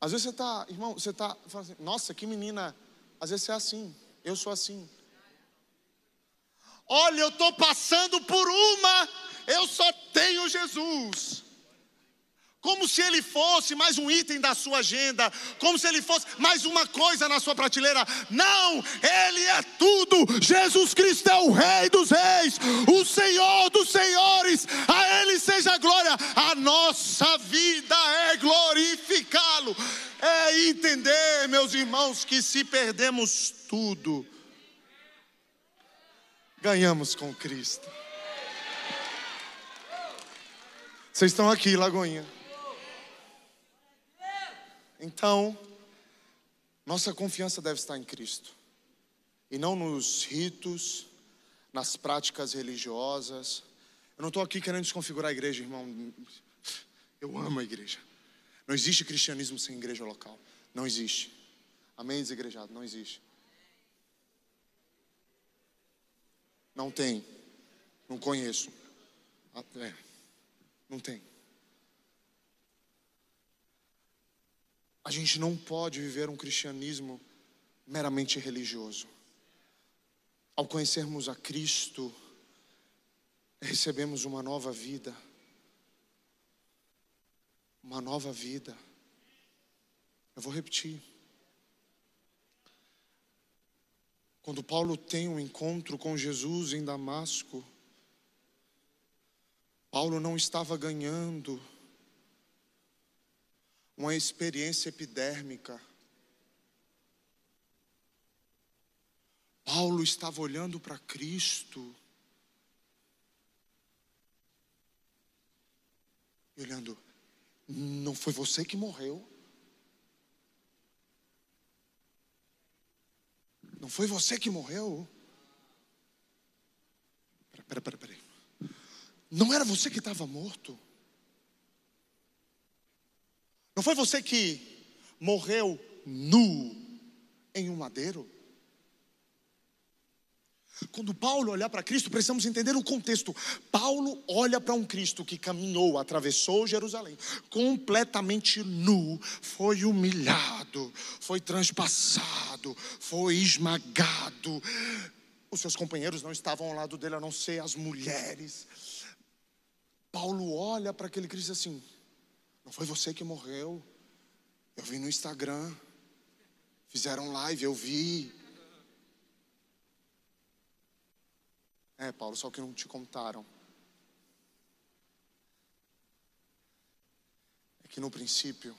Speaker 2: Às vezes você está, irmão, você está falando assim, nossa, que menina. Às vezes você é assim, eu sou assim. Olha, eu estou passando por uma, eu só tenho Jesus como se ele fosse mais um item da sua agenda, como se ele fosse mais uma coisa na sua prateleira. Não, ele é tudo. Jesus Cristo é o Rei dos Reis, o Senhor dos Senhores. A Ele seja a glória. A nossa vida é glorificá-lo. É entender, meus irmãos, que se perdemos tudo, ganhamos com Cristo. Vocês estão aqui, Lagoinha. Então, nossa confiança deve estar em Cristo e não nos ritos, nas práticas religiosas. Eu não estou aqui querendo desconfigurar a igreja, irmão. Eu amo a igreja. Não existe cristianismo sem igreja local. Não existe. Amém, desigrejado? Não existe. Não tem. Não conheço. Ah, é. Não tem. A gente não pode viver um cristianismo meramente religioso. Ao conhecermos a Cristo, recebemos uma nova vida. Uma nova vida. Eu vou repetir. Quando Paulo tem um encontro com Jesus em Damasco, Paulo não estava ganhando uma experiência epidérmica. Paulo estava olhando para Cristo, e olhando, não foi você que morreu? Não foi você que morreu? Peraí, peraí, peraí. Não era você que estava morto? Não foi você que morreu nu em um madeiro? Quando Paulo olhar para Cristo, precisamos entender o contexto. Paulo olha para um Cristo que caminhou, atravessou Jerusalém, completamente nu, foi humilhado, foi transpassado, foi esmagado. Os seus companheiros não estavam ao lado dele, a não ser as mulheres. Paulo olha para aquele Cristo assim: Não foi você que morreu. Eu vi no Instagram. Fizeram live, eu vi. É, Paulo, só que não te contaram. É que no princípio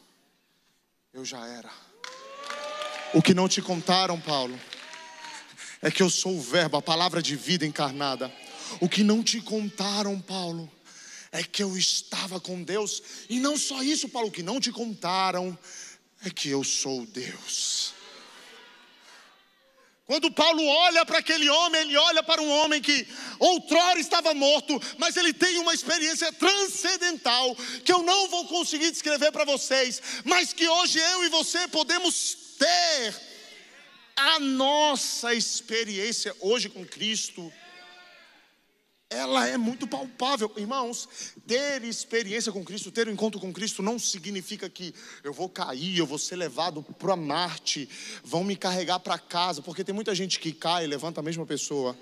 Speaker 2: eu já era. O que não te contaram, Paulo, é que eu sou o Verbo, a palavra de vida encarnada. O que não te contaram, Paulo, é que eu estava com Deus. E não só isso, Paulo, que não te contaram é que eu sou Deus. Quando Paulo olha para aquele homem, ele olha para um homem que outrora estava morto, mas ele tem uma experiência transcendental que eu não vou conseguir descrever para vocês, mas que hoje eu e você podemos ter a nossa experiência hoje com Cristo ela é muito palpável. Irmãos, ter experiência com Cristo, ter um encontro com Cristo, não significa que eu vou cair, eu vou ser levado para Marte, vão me carregar para casa, porque tem muita gente que cai e levanta a mesma pessoa.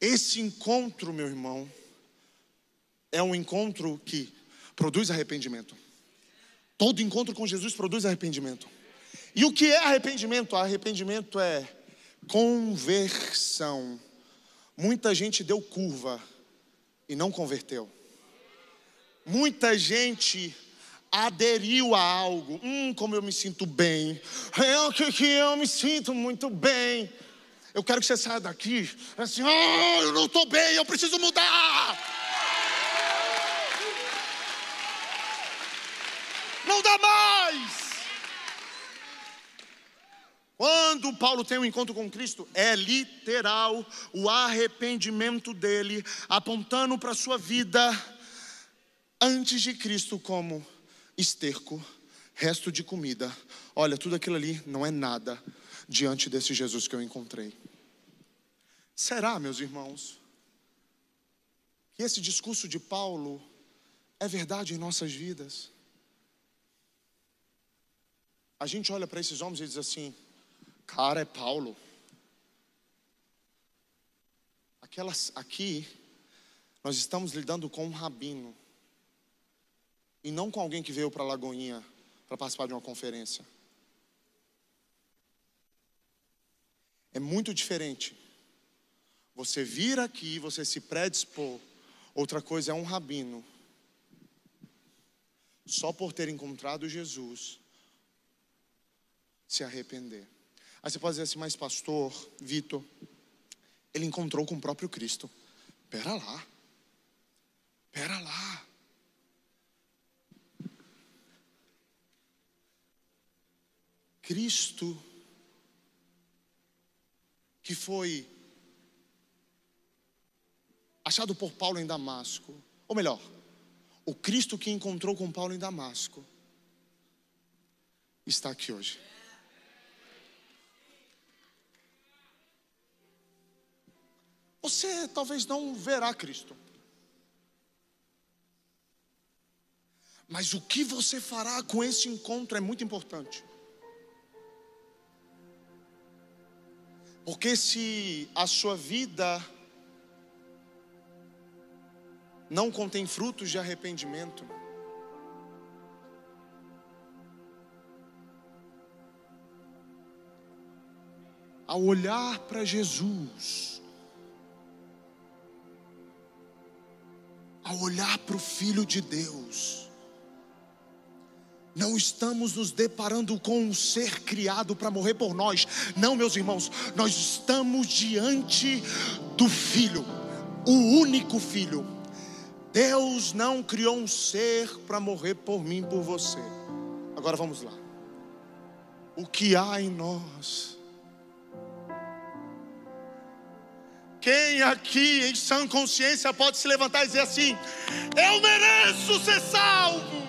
Speaker 2: Esse encontro, meu irmão, é um encontro que produz arrependimento. Todo encontro com Jesus produz arrependimento. E o que é arrependimento? Arrependimento é conversão. Muita gente deu curva e não converteu. Muita gente aderiu a algo. Hum, como eu me sinto bem. É que, que eu me sinto muito bem. Eu quero que você saia daqui assim, oh, eu não estou bem, eu preciso mudar. Não dá mais. Quando Paulo tem um encontro com Cristo, é literal o arrependimento dele, apontando para a sua vida antes de Cristo como esterco, resto de comida. Olha, tudo aquilo ali não é nada diante desse Jesus que eu encontrei. Será, meus irmãos, que esse discurso de Paulo é verdade em nossas vidas? A gente olha para esses homens e diz assim: Cara, é Paulo. Aquelas aqui, nós estamos lidando com um rabino. E não com alguém que veio para Lagoinha para participar de uma conferência. É muito diferente. Você vir aqui, você se predispor. Outra coisa é um rabino. Só por ter encontrado Jesus, se arrepender. Aí você pode dizer assim, mas pastor, Vitor, ele encontrou com o próprio Cristo. Pera lá. Pera lá. Cristo que foi achado por Paulo em Damasco, ou melhor, o Cristo que encontrou com Paulo em Damasco, está aqui hoje. Você talvez não verá Cristo. Mas o que você fará com esse encontro é muito importante. Porque se a sua vida não contém frutos de arrependimento, ao olhar para Jesus, ao olhar para o Filho de Deus, não estamos nos deparando com um ser criado para morrer por nós. Não, meus irmãos, nós estamos diante do Filho, o único Filho. Deus não criou um ser para morrer por mim, por você. Agora vamos lá. O que há em nós Quem aqui em sã consciência pode se levantar e dizer assim: Eu mereço ser salvo?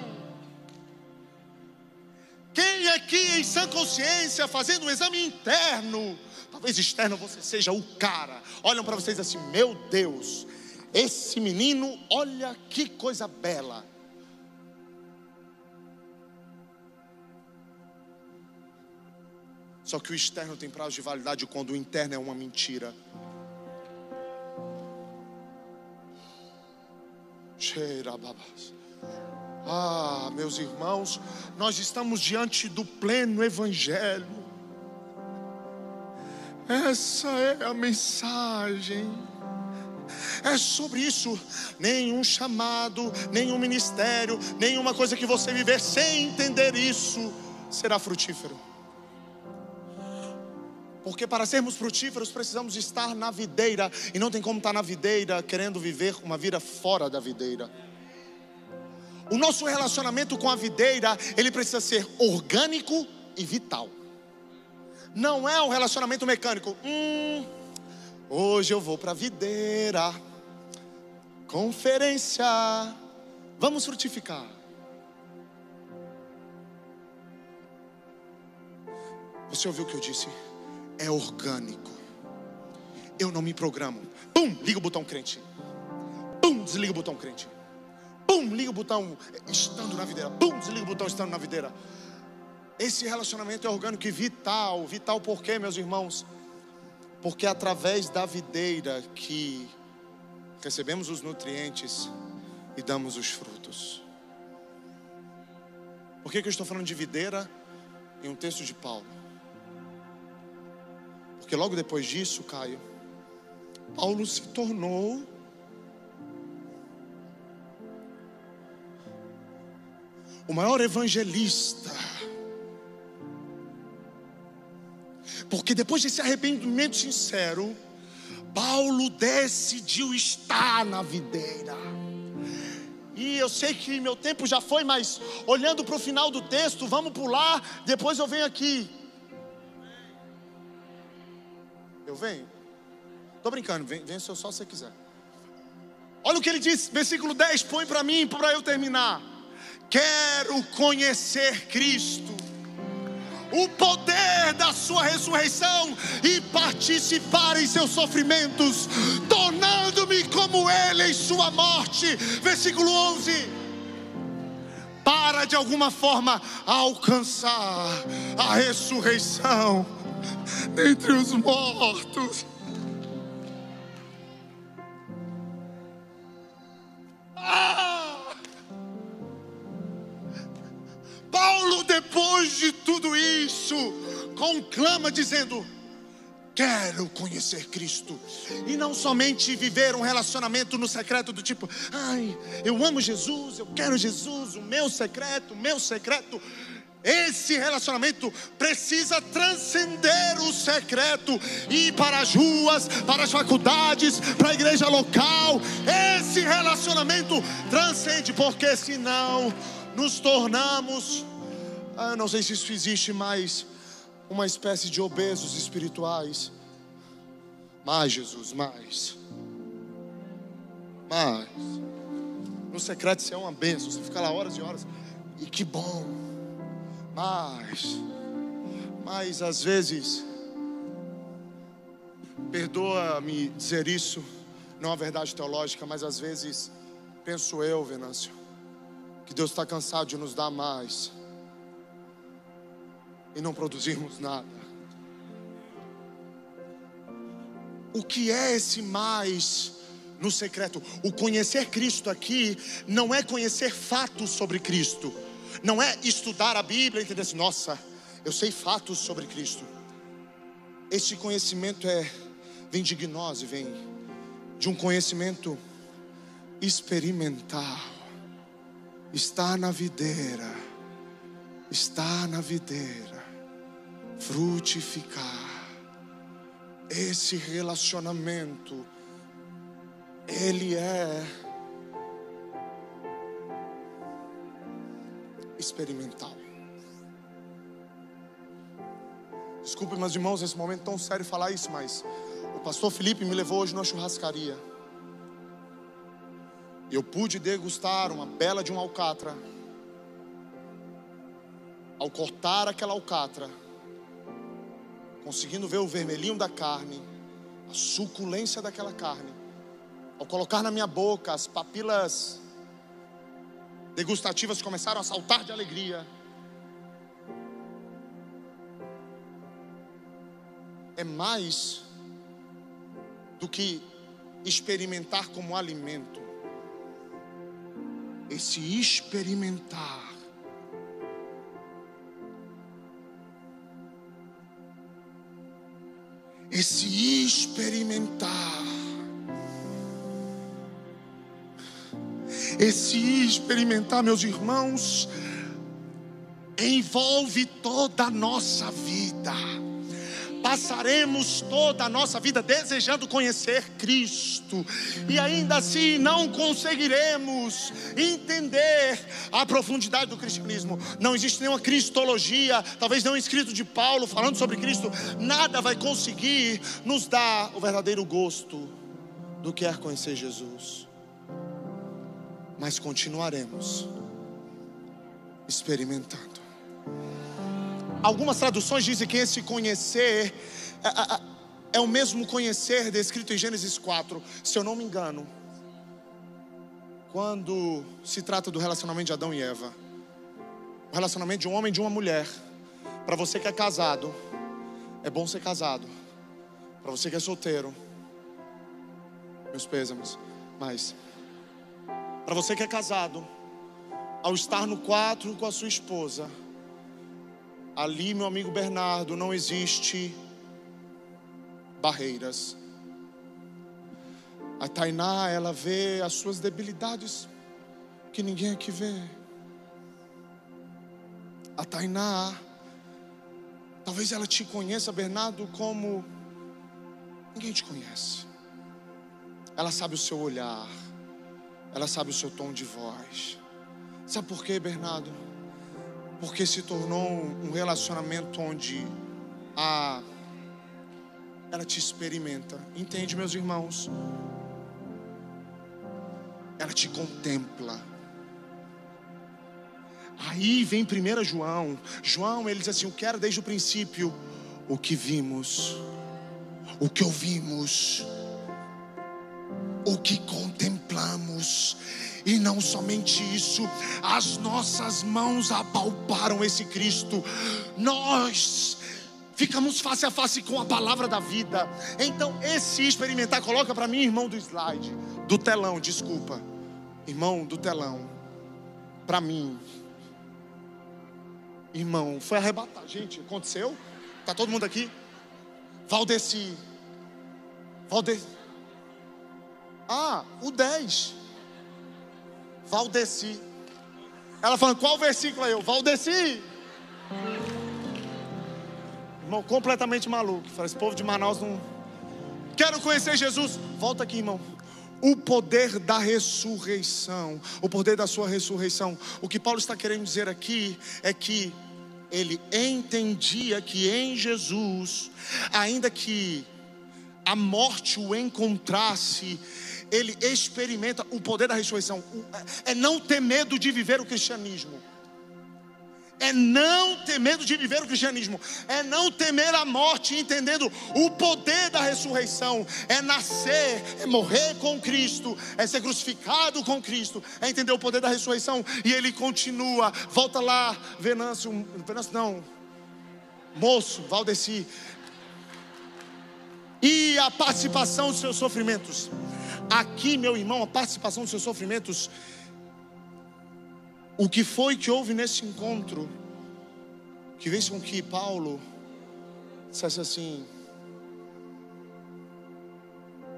Speaker 2: Quem aqui em sã consciência, fazendo um exame interno, talvez externo você seja o cara, olham para vocês assim: Meu Deus, esse menino, olha que coisa bela. Só que o externo tem prazo de validade quando o interno é uma mentira. Ah, meus irmãos, nós estamos diante do pleno Evangelho. Essa é a mensagem. É sobre isso. Nenhum chamado, nenhum ministério, nenhuma coisa que você viver sem entender isso será frutífero. Porque para sermos frutíferos precisamos estar na videira. E não tem como estar na videira querendo viver uma vida fora da videira. O nosso relacionamento com a videira, ele precisa ser orgânico e vital. Não é um relacionamento mecânico. Hum, hoje eu vou para a videira. Conferência. Vamos frutificar. Você ouviu o que eu disse? É orgânico. Eu não me programo. Pum, liga o botão crente. Pum, desliga o botão crente. Pum, liga o botão estando na videira. Pum, desliga o botão estando na videira. Esse relacionamento é orgânico e vital. Vital por quê, meus irmãos? Porque é através da videira que recebemos os nutrientes e damos os frutos. Por que, que eu estou falando de videira em um texto de Paulo? Porque logo depois disso, Caio, Paulo se tornou o maior evangelista. Porque depois desse arrependimento sincero, Paulo decidiu estar na videira. E eu sei que meu tempo já foi, mas olhando para o final do texto, vamos pular, depois eu venho aqui. Eu venho. Estou brincando, vem, vem só se você quiser. Olha o que ele diz, versículo 10, põe para mim, para eu terminar. Quero conhecer Cristo, o poder da Sua ressurreição e participar em seus sofrimentos, tornando-me como Ele em Sua morte. Versículo 11 para de alguma forma alcançar a ressurreição dentre os mortos. Ah! Paulo, depois de tudo isso, conclama dizendo: Quero conhecer Cristo. E não somente viver um relacionamento no secreto do tipo, ai, eu amo Jesus, eu quero Jesus, o meu secreto, o meu secreto. Esse relacionamento precisa transcender o secreto ir para as ruas, para as faculdades, para a igreja local. Esse relacionamento transcende, porque senão nos tornamos, ah, não sei se isso existe mais, uma espécie de obesos espirituais. Mais, Jesus, mais. Mais. No secreto você é uma bênção, você fica lá horas e horas. E que bom. Mas, mas às vezes, perdoa-me dizer isso, não é verdade teológica, mas às vezes penso eu, Venâncio, que Deus está cansado de nos dar mais e não produzirmos nada. O que é esse mais no secreto? O conhecer Cristo aqui não é conhecer fatos sobre Cristo não é estudar a Bíblia e entender assim, nossa, eu sei fatos sobre Cristo. Este conhecimento é vem de gnose, vem de um conhecimento experimental. Está na videira, está na videira, frutificar. Esse relacionamento, ele é experimental. Desculpe, meus irmãos, nesse momento tão sério falar isso, mas o pastor Felipe me levou hoje numa churrascaria. Eu pude degustar uma bela de uma alcatra. Ao cortar aquela alcatra, conseguindo ver o vermelhinho da carne, a suculência daquela carne, ao colocar na minha boca, as papilas degustativas começaram a saltar de alegria. É mais do que experimentar como alimento. Esse experimentar esse experimentar, esse experimentar, meus irmãos, envolve toda a nossa vida passaremos toda a nossa vida desejando conhecer Cristo, e ainda assim não conseguiremos entender a profundidade do cristianismo. Não existe nenhuma cristologia, talvez não escrito de Paulo falando sobre Cristo, nada vai conseguir nos dar o verdadeiro gosto do que é conhecer Jesus. Mas continuaremos experimentando. Algumas traduções dizem que esse conhecer é, é, é, o mesmo conhecer descrito em Gênesis 4, se eu não me engano. Quando se trata do relacionamento de Adão e Eva, o relacionamento de um homem e de uma mulher. Para você que é casado, é bom ser casado. Para você que é solteiro, meus pêsames, mas para você que é casado, ao estar no quarto com a sua esposa, Ali, meu amigo Bernardo, não existe barreiras. A Tainá, ela vê as suas debilidades que ninguém aqui vê. A Tainá, talvez ela te conheça, Bernardo, como ninguém te conhece. Ela sabe o seu olhar, ela sabe o seu tom de voz. Sabe por quê, Bernardo? porque se tornou um relacionamento onde a ela te experimenta. Entende, meus irmãos? Ela te contempla. Aí vem 1 João. João, ele diz assim: Eu quero desde o princípio o que vimos, o que ouvimos, o que contemplamos e não somente isso, as nossas mãos apalparam esse Cristo. Nós ficamos face a face com a palavra da vida. Então, esse experimentar, coloca para mim, irmão do slide, do telão, desculpa. Irmão do telão. Para mim. Irmão, foi arrebatado. Gente, aconteceu? Tá todo mundo aqui? Valdeci. Valdeci. Ah, o 10. Valdeci. Ela falando, qual versículo é eu? Valdeci. Irmão, completamente maluco. Fala, esse povo de Manaus não. Quero conhecer Jesus. Volta aqui, irmão. O poder da ressurreição. O poder da sua ressurreição. O que Paulo está querendo dizer aqui é que ele entendia que em Jesus, ainda que a morte o encontrasse, ele experimenta o poder da ressurreição. É, é não ter medo de viver o cristianismo. É não ter medo de viver o cristianismo. É não temer a morte, entendendo o poder da ressurreição. É nascer, é morrer com Cristo, é ser crucificado com Cristo, é entender o poder da ressurreição. E ele continua. Volta lá, Venâncio, Venâncio não, moço, Valdeci. E a participação dos seus sofrimentos. Aqui, meu irmão, a participação dos seus sofrimentos. O que foi que houve nesse encontro que fez com que Paulo dissesse assim: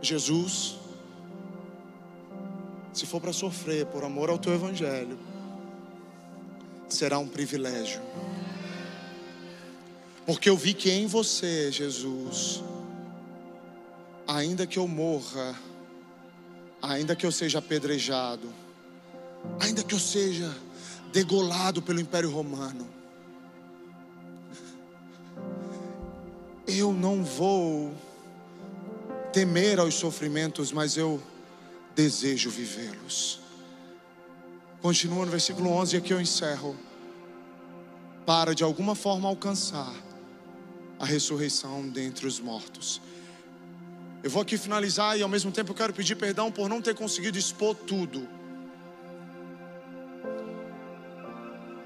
Speaker 2: Jesus, se for para sofrer por amor ao teu evangelho, será um privilégio. Porque eu vi que em você, Jesus, ainda que eu morra, ainda que eu seja apedrejado, ainda que eu seja degolado pelo Império Romano, eu não vou temer aos sofrimentos, mas eu desejo vivê-los. Continua no versículo 11 e aqui eu encerro. Para de alguma forma alcançar a ressurreição dentre os mortos. Eu vou aqui finalizar e ao mesmo tempo eu quero pedir perdão por não ter conseguido expor tudo.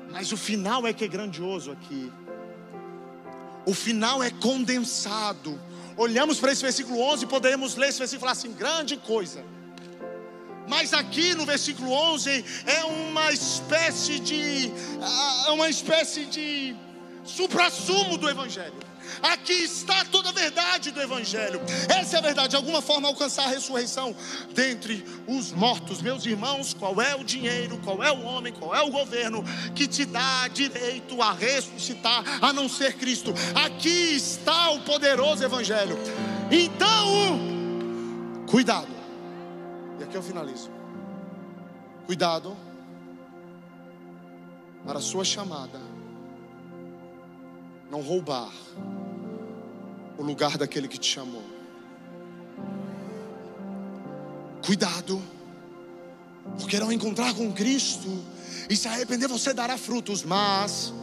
Speaker 2: Mas o final é que é grandioso aqui. O final é condensado. Olhamos para esse versículo 11 e podemos ler esse versículo e falar assim: grande coisa. Mas aqui no versículo 11 é uma espécie de ah, é uma espécie de suprassumo do evangelho. Aqui está toda a verdade do Evangelho. Essa é a verdade. De alguma forma, alcançar a ressurreição dentre os mortos. Meus irmãos, qual é o dinheiro, qual é o homem, qual é o governo que te dá direito a ressuscitar, a não ser Cristo? Aqui está o poderoso Evangelho. Então, cuidado. E aqui eu finalizo. Cuidado para a sua chamada não roubar o lugar daquele que te chamou. Cuidado, porque não encontrar com Cristo e se arrepender, você dará frutos, mas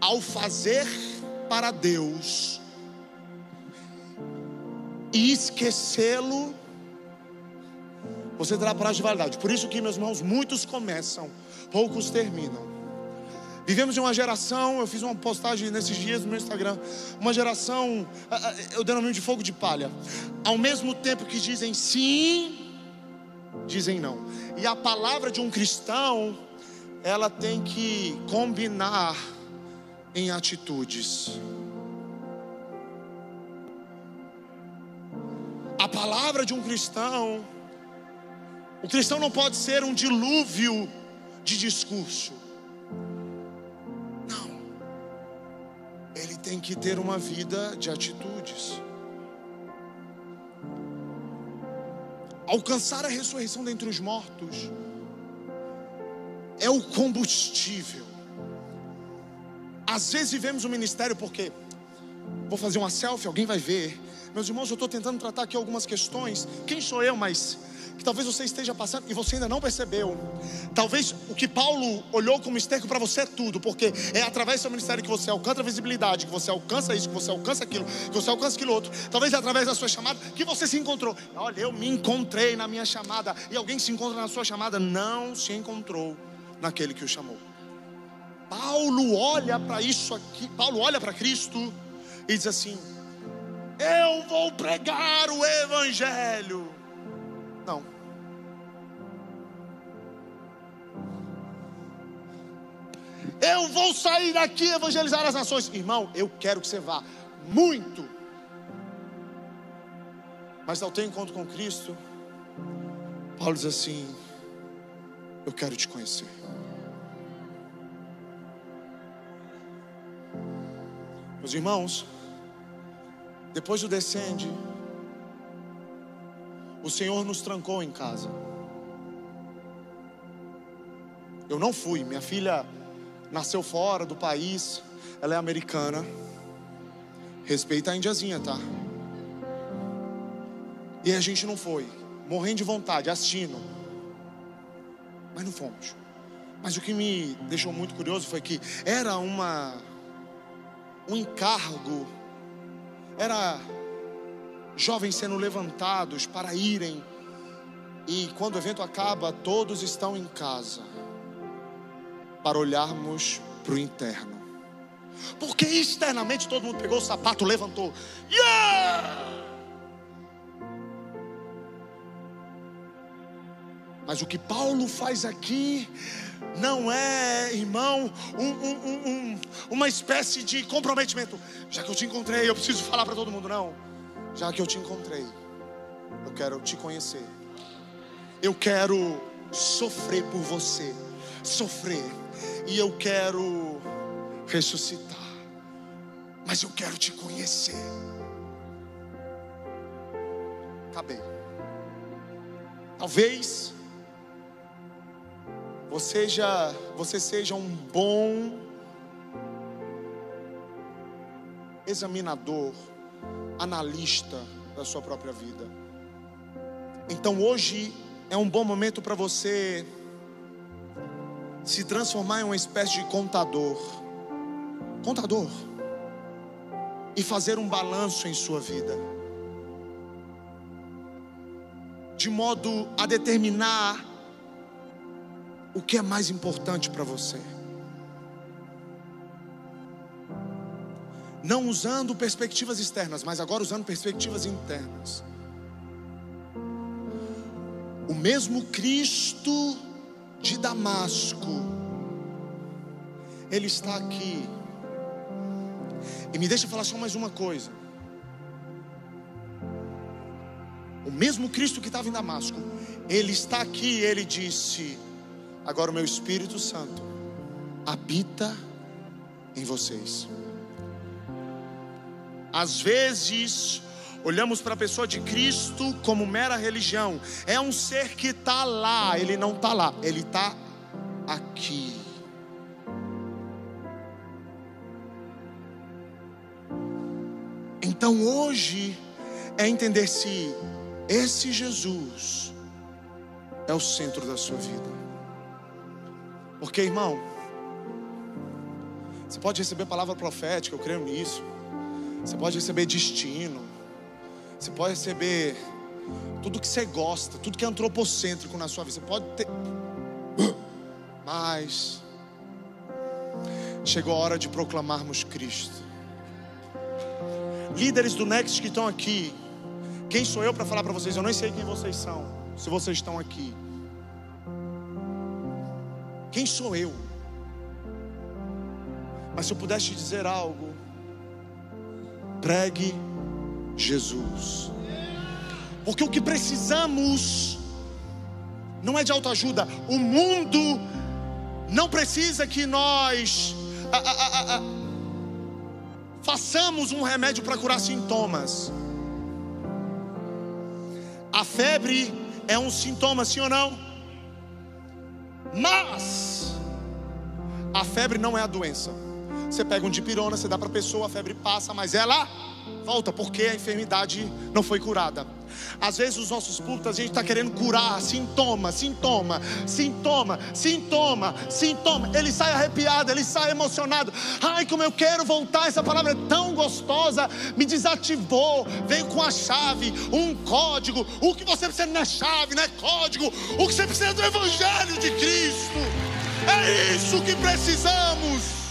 Speaker 2: ao fazer para Deus e esquecê-lo, você terá prazo de validade. Por isso que, meus irmãos, muitos começam, poucos terminam. Vivemos em uma geração, eu fiz uma postagem nesses dias no meu Instagram, uma geração, eu denomino de fogo de palha. Ao mesmo tempo que dizem sim, dizem não. E a palavra de um cristão, ela tem que combinar em atitudes. A palavra de um cristão, o cristão não pode ser um dilúvio de discurso. Tem que ter uma vida de atitudes. Alcançar a ressurreição dentre os mortos é o combustível. Às vezes vivemos o ministério porque vou fazer uma selfie, alguém vai ver. Meus irmãos, eu estou tentando tratar aqui algumas questões. Quem sou eu, mas que talvez você esteja passando e você ainda não percebeu. Talvez o que Paulo olhou como esterco para você é tudo, porque é através do seu ministério que você alcança a visibilidade, que você alcança isso, que você alcança aquilo, que você alcança aquilo outro. Talvez é através da sua chamada que você se encontrou. Olha, eu me encontrei na minha chamada e alguém se encontra na sua chamada, não se encontrou naquele que o chamou. Paulo olha para isso aqui, Paulo olha para Cristo e diz assim: Eu vou pregar o Evangelho. Não. Eu vou sair daqui evangelizar as nações. Irmão, eu quero que você vá. Muito. Mas ao ter encontro com Cristo, Paulo diz assim: Eu quero te conhecer. Meus irmãos, depois do descende, o Senhor nos trancou em casa. Eu não fui, minha filha nasceu fora do país, ela é americana. Respeita a indiazinha, tá? E a gente não foi, morrendo de vontade, assistindo. Mas não fomos. Mas o que me deixou muito curioso foi que era uma um encargo, era jovens sendo levantados para irem, e quando o evento acaba, todos estão em casa, para olharmos para o interno, porque externamente todo mundo pegou o sapato, levantou, yeah! Mas o que Paulo faz aqui não é, irmão, um, um, um, uma espécie de comprometimento. Já que eu te encontrei, eu preciso falar para todo mundo. Não. Já que eu te encontrei, eu quero te conhecer. Eu quero sofrer por você. Sofrer. E eu quero ressuscitar. Mas eu quero te conhecer. Acabei. Talvez você seja, você seja um bom examinador analista da sua própria vida. Então hoje é um bom momento para você se transformar em uma espécie de contador. Contador. E fazer um balanço em sua vida. De modo a determinar o que é mais importante para você. Não usando perspectivas externas, mas agora usando perspectivas internas. O mesmo Cristo de Damasco, Ele está aqui. E me deixa falar só mais uma coisa. O mesmo Cristo que estava em Damasco, Ele está aqui, Ele disse: Agora o meu Espírito Santo habita em vocês. Às vezes, olhamos para a pessoa de Cristo como mera religião. É um ser que está lá, ele não está lá, ele está aqui. Então hoje é entender se esse Jesus é o centro da sua vida. Porque, irmão, você pode receber palavra profética, eu creio nisso. Você pode receber destino. Você pode receber tudo que você gosta, tudo que é antropocêntrico na sua vida. Você pode ter. Mas chegou a hora de proclamarmos Cristo. Líderes do Next que estão aqui, quem sou eu para falar para vocês? Eu nem sei quem vocês são, se vocês estão aqui. Quem sou eu? Mas se eu pudesse te dizer algo, pregue Jesus. Porque o que precisamos não é de autoajuda. O mundo não precisa que nós façamos um remédio para curar sintomas. A febre é um sintoma, sim ou não? Mas a febre não é a doença. Você pega um dipirona, você dá para a pessoa, a febre passa, mas ela volta porque a enfermidade não foi curada. Às vezes os nossos púlpitos a gente está querendo curar sintoma, sintoma, sintoma, sintoma, sintoma. Ele sai arrepiado, ele sai emocionado. Ai, como eu quero voltar! Essa palavra é tão gostosa, me desativou. Veio com a chave, um código. O que você precisa não é chave, não é código. O que você precisa é do Evangelho de Cristo. É isso que precisamos.